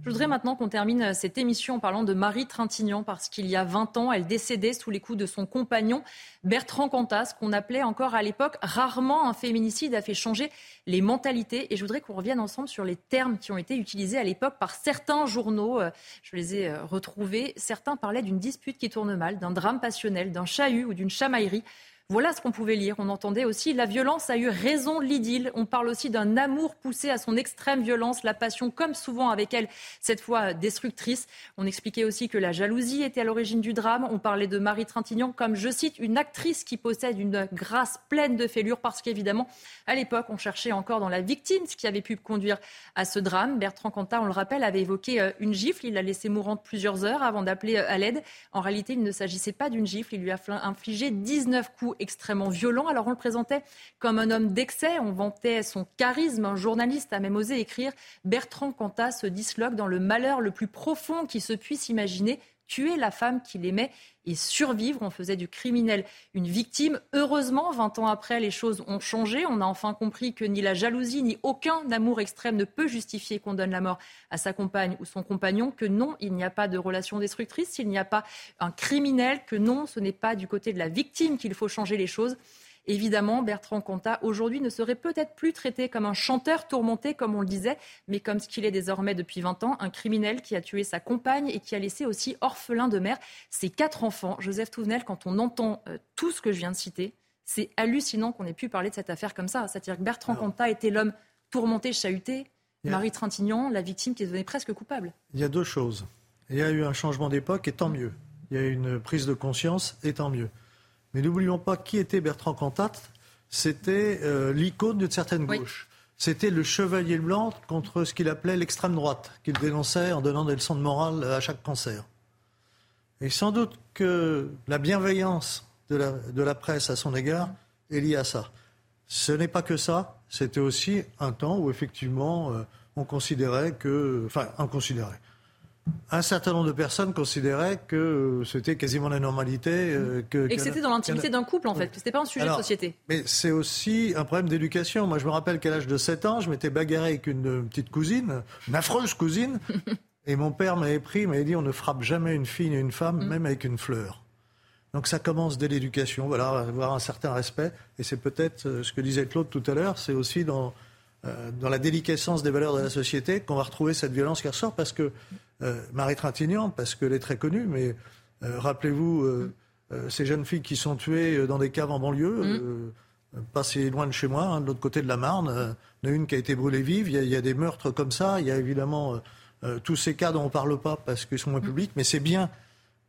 Je voudrais maintenant qu'on termine cette émission en parlant de Marie Trintignant, parce qu'il y a 20 ans, elle décédait sous les coups de son compagnon Bertrand Cantas, qu'on appelait encore à l'époque rarement un féminicide, a fait changer les mentalités. Et je voudrais qu'on revienne ensemble sur les termes qui ont été utilisés à l'époque par certains journaux. Euh, je les ai euh, retrouvés. Certains parlaient d'une dispute qui tourne mal, d'un drame passionnel, d'un chahut ou d'une chamaillerie. Voilà ce qu'on pouvait lire. On entendait aussi la violence a eu raison l'idylle. On parle aussi d'un amour poussé à son extrême violence, la passion comme souvent avec elle, cette fois destructrice. On expliquait aussi que la jalousie était à l'origine du drame. On parlait de Marie Trintignant comme, je cite, une actrice qui possède une grâce pleine de fêlures parce qu'évidemment, à l'époque, on cherchait encore dans la victime ce qui avait pu conduire à ce drame. Bertrand Cantat, on le rappelle, avait évoqué euh, une gifle. Il l'a laissé mourante plusieurs heures avant d'appeler euh, à l'aide. En réalité, il ne s'agissait pas d'une gifle. Il lui a infligé 19 coups extrêmement violent. Alors on le présentait comme un homme d'excès, on vantait son charisme. Un journaliste a même osé écrire Bertrand Cantat se disloque dans le malheur le plus profond qui se puisse imaginer tuer la femme qu'il aimait et survivre. On faisait du criminel une victime. Heureusement, 20 ans après, les choses ont changé. On a enfin compris que ni la jalousie, ni aucun amour extrême ne peut justifier qu'on donne la mort à sa compagne ou son compagnon, que non, il n'y a pas de relation destructrice, s'il n'y a pas un criminel, que non, ce n'est pas du côté de la victime qu'il faut changer les choses. Évidemment, Bertrand Cantat, aujourd'hui, ne serait peut-être plus traité comme un chanteur tourmenté, comme on le disait, mais comme ce qu'il est désormais depuis 20 ans, un criminel qui a tué sa compagne et qui a laissé aussi orphelin de mère ses quatre enfants. Joseph Touvenel, quand on entend euh, tout ce que je viens de citer, c'est hallucinant qu'on ait pu parler de cette affaire comme ça. C'est-à-dire que Bertrand Cantat était l'homme tourmenté, chahuté, Marie Trintignant, la victime qui est devenue presque coupable. Il y a deux choses. Il y a eu un changement d'époque et tant mieux. Il y a eu une prise de conscience et tant mieux. Mais n'oublions pas qui était Bertrand Cantat. C'était euh, l'icône d'une certaine gauche. C'était le chevalier blanc contre ce qu'il appelait l'extrême droite, qu'il dénonçait en donnant des leçons de morale à chaque concert. Et sans doute que la bienveillance de la, de la presse à son égard est liée à ça. Ce n'est pas que ça, c'était aussi un temps où effectivement euh, on considérait que, enfin, on considérait un certain nombre de personnes considéraient que c'était quasiment la normalité. Euh, que, et que c'était dans l'intimité d'un couple, en fait, que c'était pas un sujet de société. Mais c'est aussi un problème d'éducation. Moi, je me rappelle qu'à l'âge de 7 ans, je m'étais bagarré avec une petite cousine, une affreuse cousine, et mon père m'avait pris, m'avait dit on ne frappe jamais une fille ni une femme, mm. même avec une fleur. Donc ça commence dès l'éducation, voilà, avoir un certain respect. Et c'est peut-être euh, ce que disait Claude tout à l'heure, c'est aussi dans, euh, dans la déliquescence des valeurs de la société qu'on va retrouver cette violence qui ressort parce que euh, Marie Trintignant, parce qu'elle est très connue, mais rappelez-vous ces jeunes filles qui sont tuées dans des caves en banlieue. Mm. pas si loin de chez moi, hein, de l'autre côté de la Marne. Il y en a une qui a été brûlée vive. Il y a, il y a des meurtres comme ça. Il y a évidemment tous ces cas dont on ne parle pas parce qu'ils sont moins mm. publics. Mais c'est bien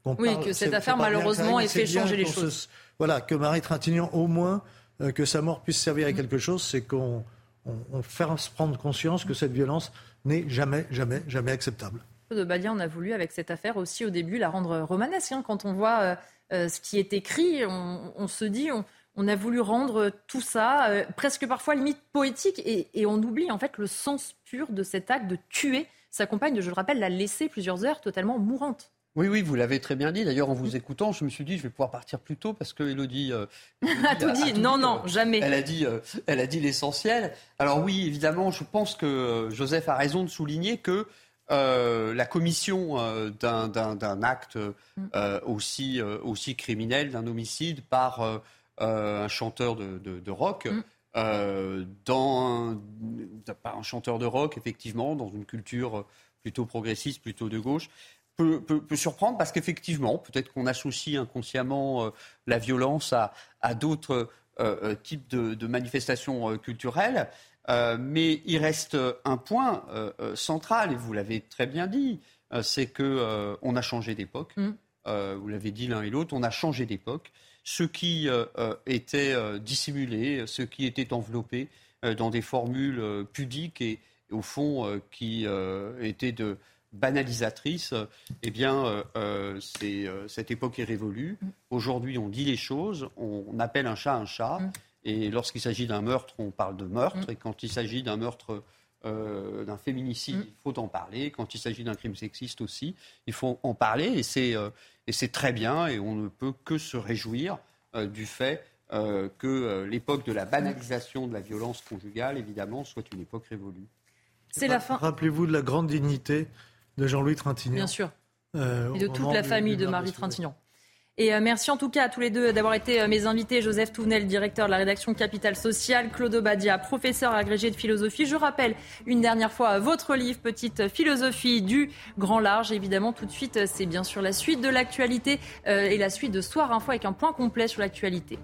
oui, que cette affaire, malheureusement, ait fait changer les choses. voilà, que Marie Trintignant, au moins, euh, que sa mort puisse servir à mm. quelque chose, c'est qu'on on, fasse prendre conscience que cette violence n'est jamais, jamais, jamais acceptable. De Balia, on a voulu, avec cette affaire aussi, au début, la rendre romanesque. Hein. Quand on voit euh, euh, ce qui est écrit, on, se dit... On, a voulu rendre tout ça presque parfois limite poétique et, et, on oublie en fait le sens pur de cet acte de tuer sa compagne, je le rappelle, l'a laissée plusieurs heures totalement mourante. Oui, oui, vous l'avez très bien dit. D'ailleurs, en vous écoutant, je me suis dit, je vais pouvoir partir plus tôt parce que Elodie. Euh, a tout dit. non, non, euh, jamais. Elle a dit, euh, elle a dit l'essentiel. Alors oui, évidemment, je pense que Joseph a raison de souligner que la commission d'un acte mm. aussi, aussi criminel, d'un homicide par un chanteur de, de, rock. Mm. dans un, un chanteur de rock, effectivement, dans une culture plutôt progressiste, plutôt de gauche, peut, peut, surprendre parce qu'effectivement, peut-être qu'on associe inconsciemment euh, la violence à, à d'autres euh, euh, types de, de manifestations culturelles. Mais il reste un point central, et vous l'avez très bien dit, c'est que on a changé d'époque. Mm. vous l'avez dit l'un et l'autre, on a changé d'époque. Ce qui était dissimulé, ce qui était enveloppé dans des formules pudiques et, au fond qui étaient de, banalisatrice, eh bien, euh, euh, euh, cette époque est révolue. Mm. Aujourd'hui, on dit les choses, on, appelle un chat un chat. Mm. Et lorsqu'il s'agit d'un meurtre, on parle de meurtre. Mm. Et quand il s'agit d'un meurtre, d'un féminicide, il faut en parler. Quand il s'agit d'un crime sexiste aussi, il faut en parler. Et c'est, et c'est très bien. Et on ne peut que se réjouir du fait que l'époque de la banalisation de la violence conjugale, évidemment, soit une époque révolue. C'est la fin. Rappelez-vous de la grande dignité de Jean-Louis Trintignant. Bien sûr. Euh, et de toute la famille de Marie Trintignant. Et euh, merci en tout cas à tous les deux d'avoir été euh, mes invités. Joseph Touvenel, directeur de la rédaction Capital Social, Claude Badia, professeur agrégé de philosophie. Je rappelle une dernière fois votre livre, Petite philosophie du grand large. Évidemment, tout de suite, c'est bien sûr la suite de l'actualité et la suite de Soir Info avec un point complet sur l'actualité.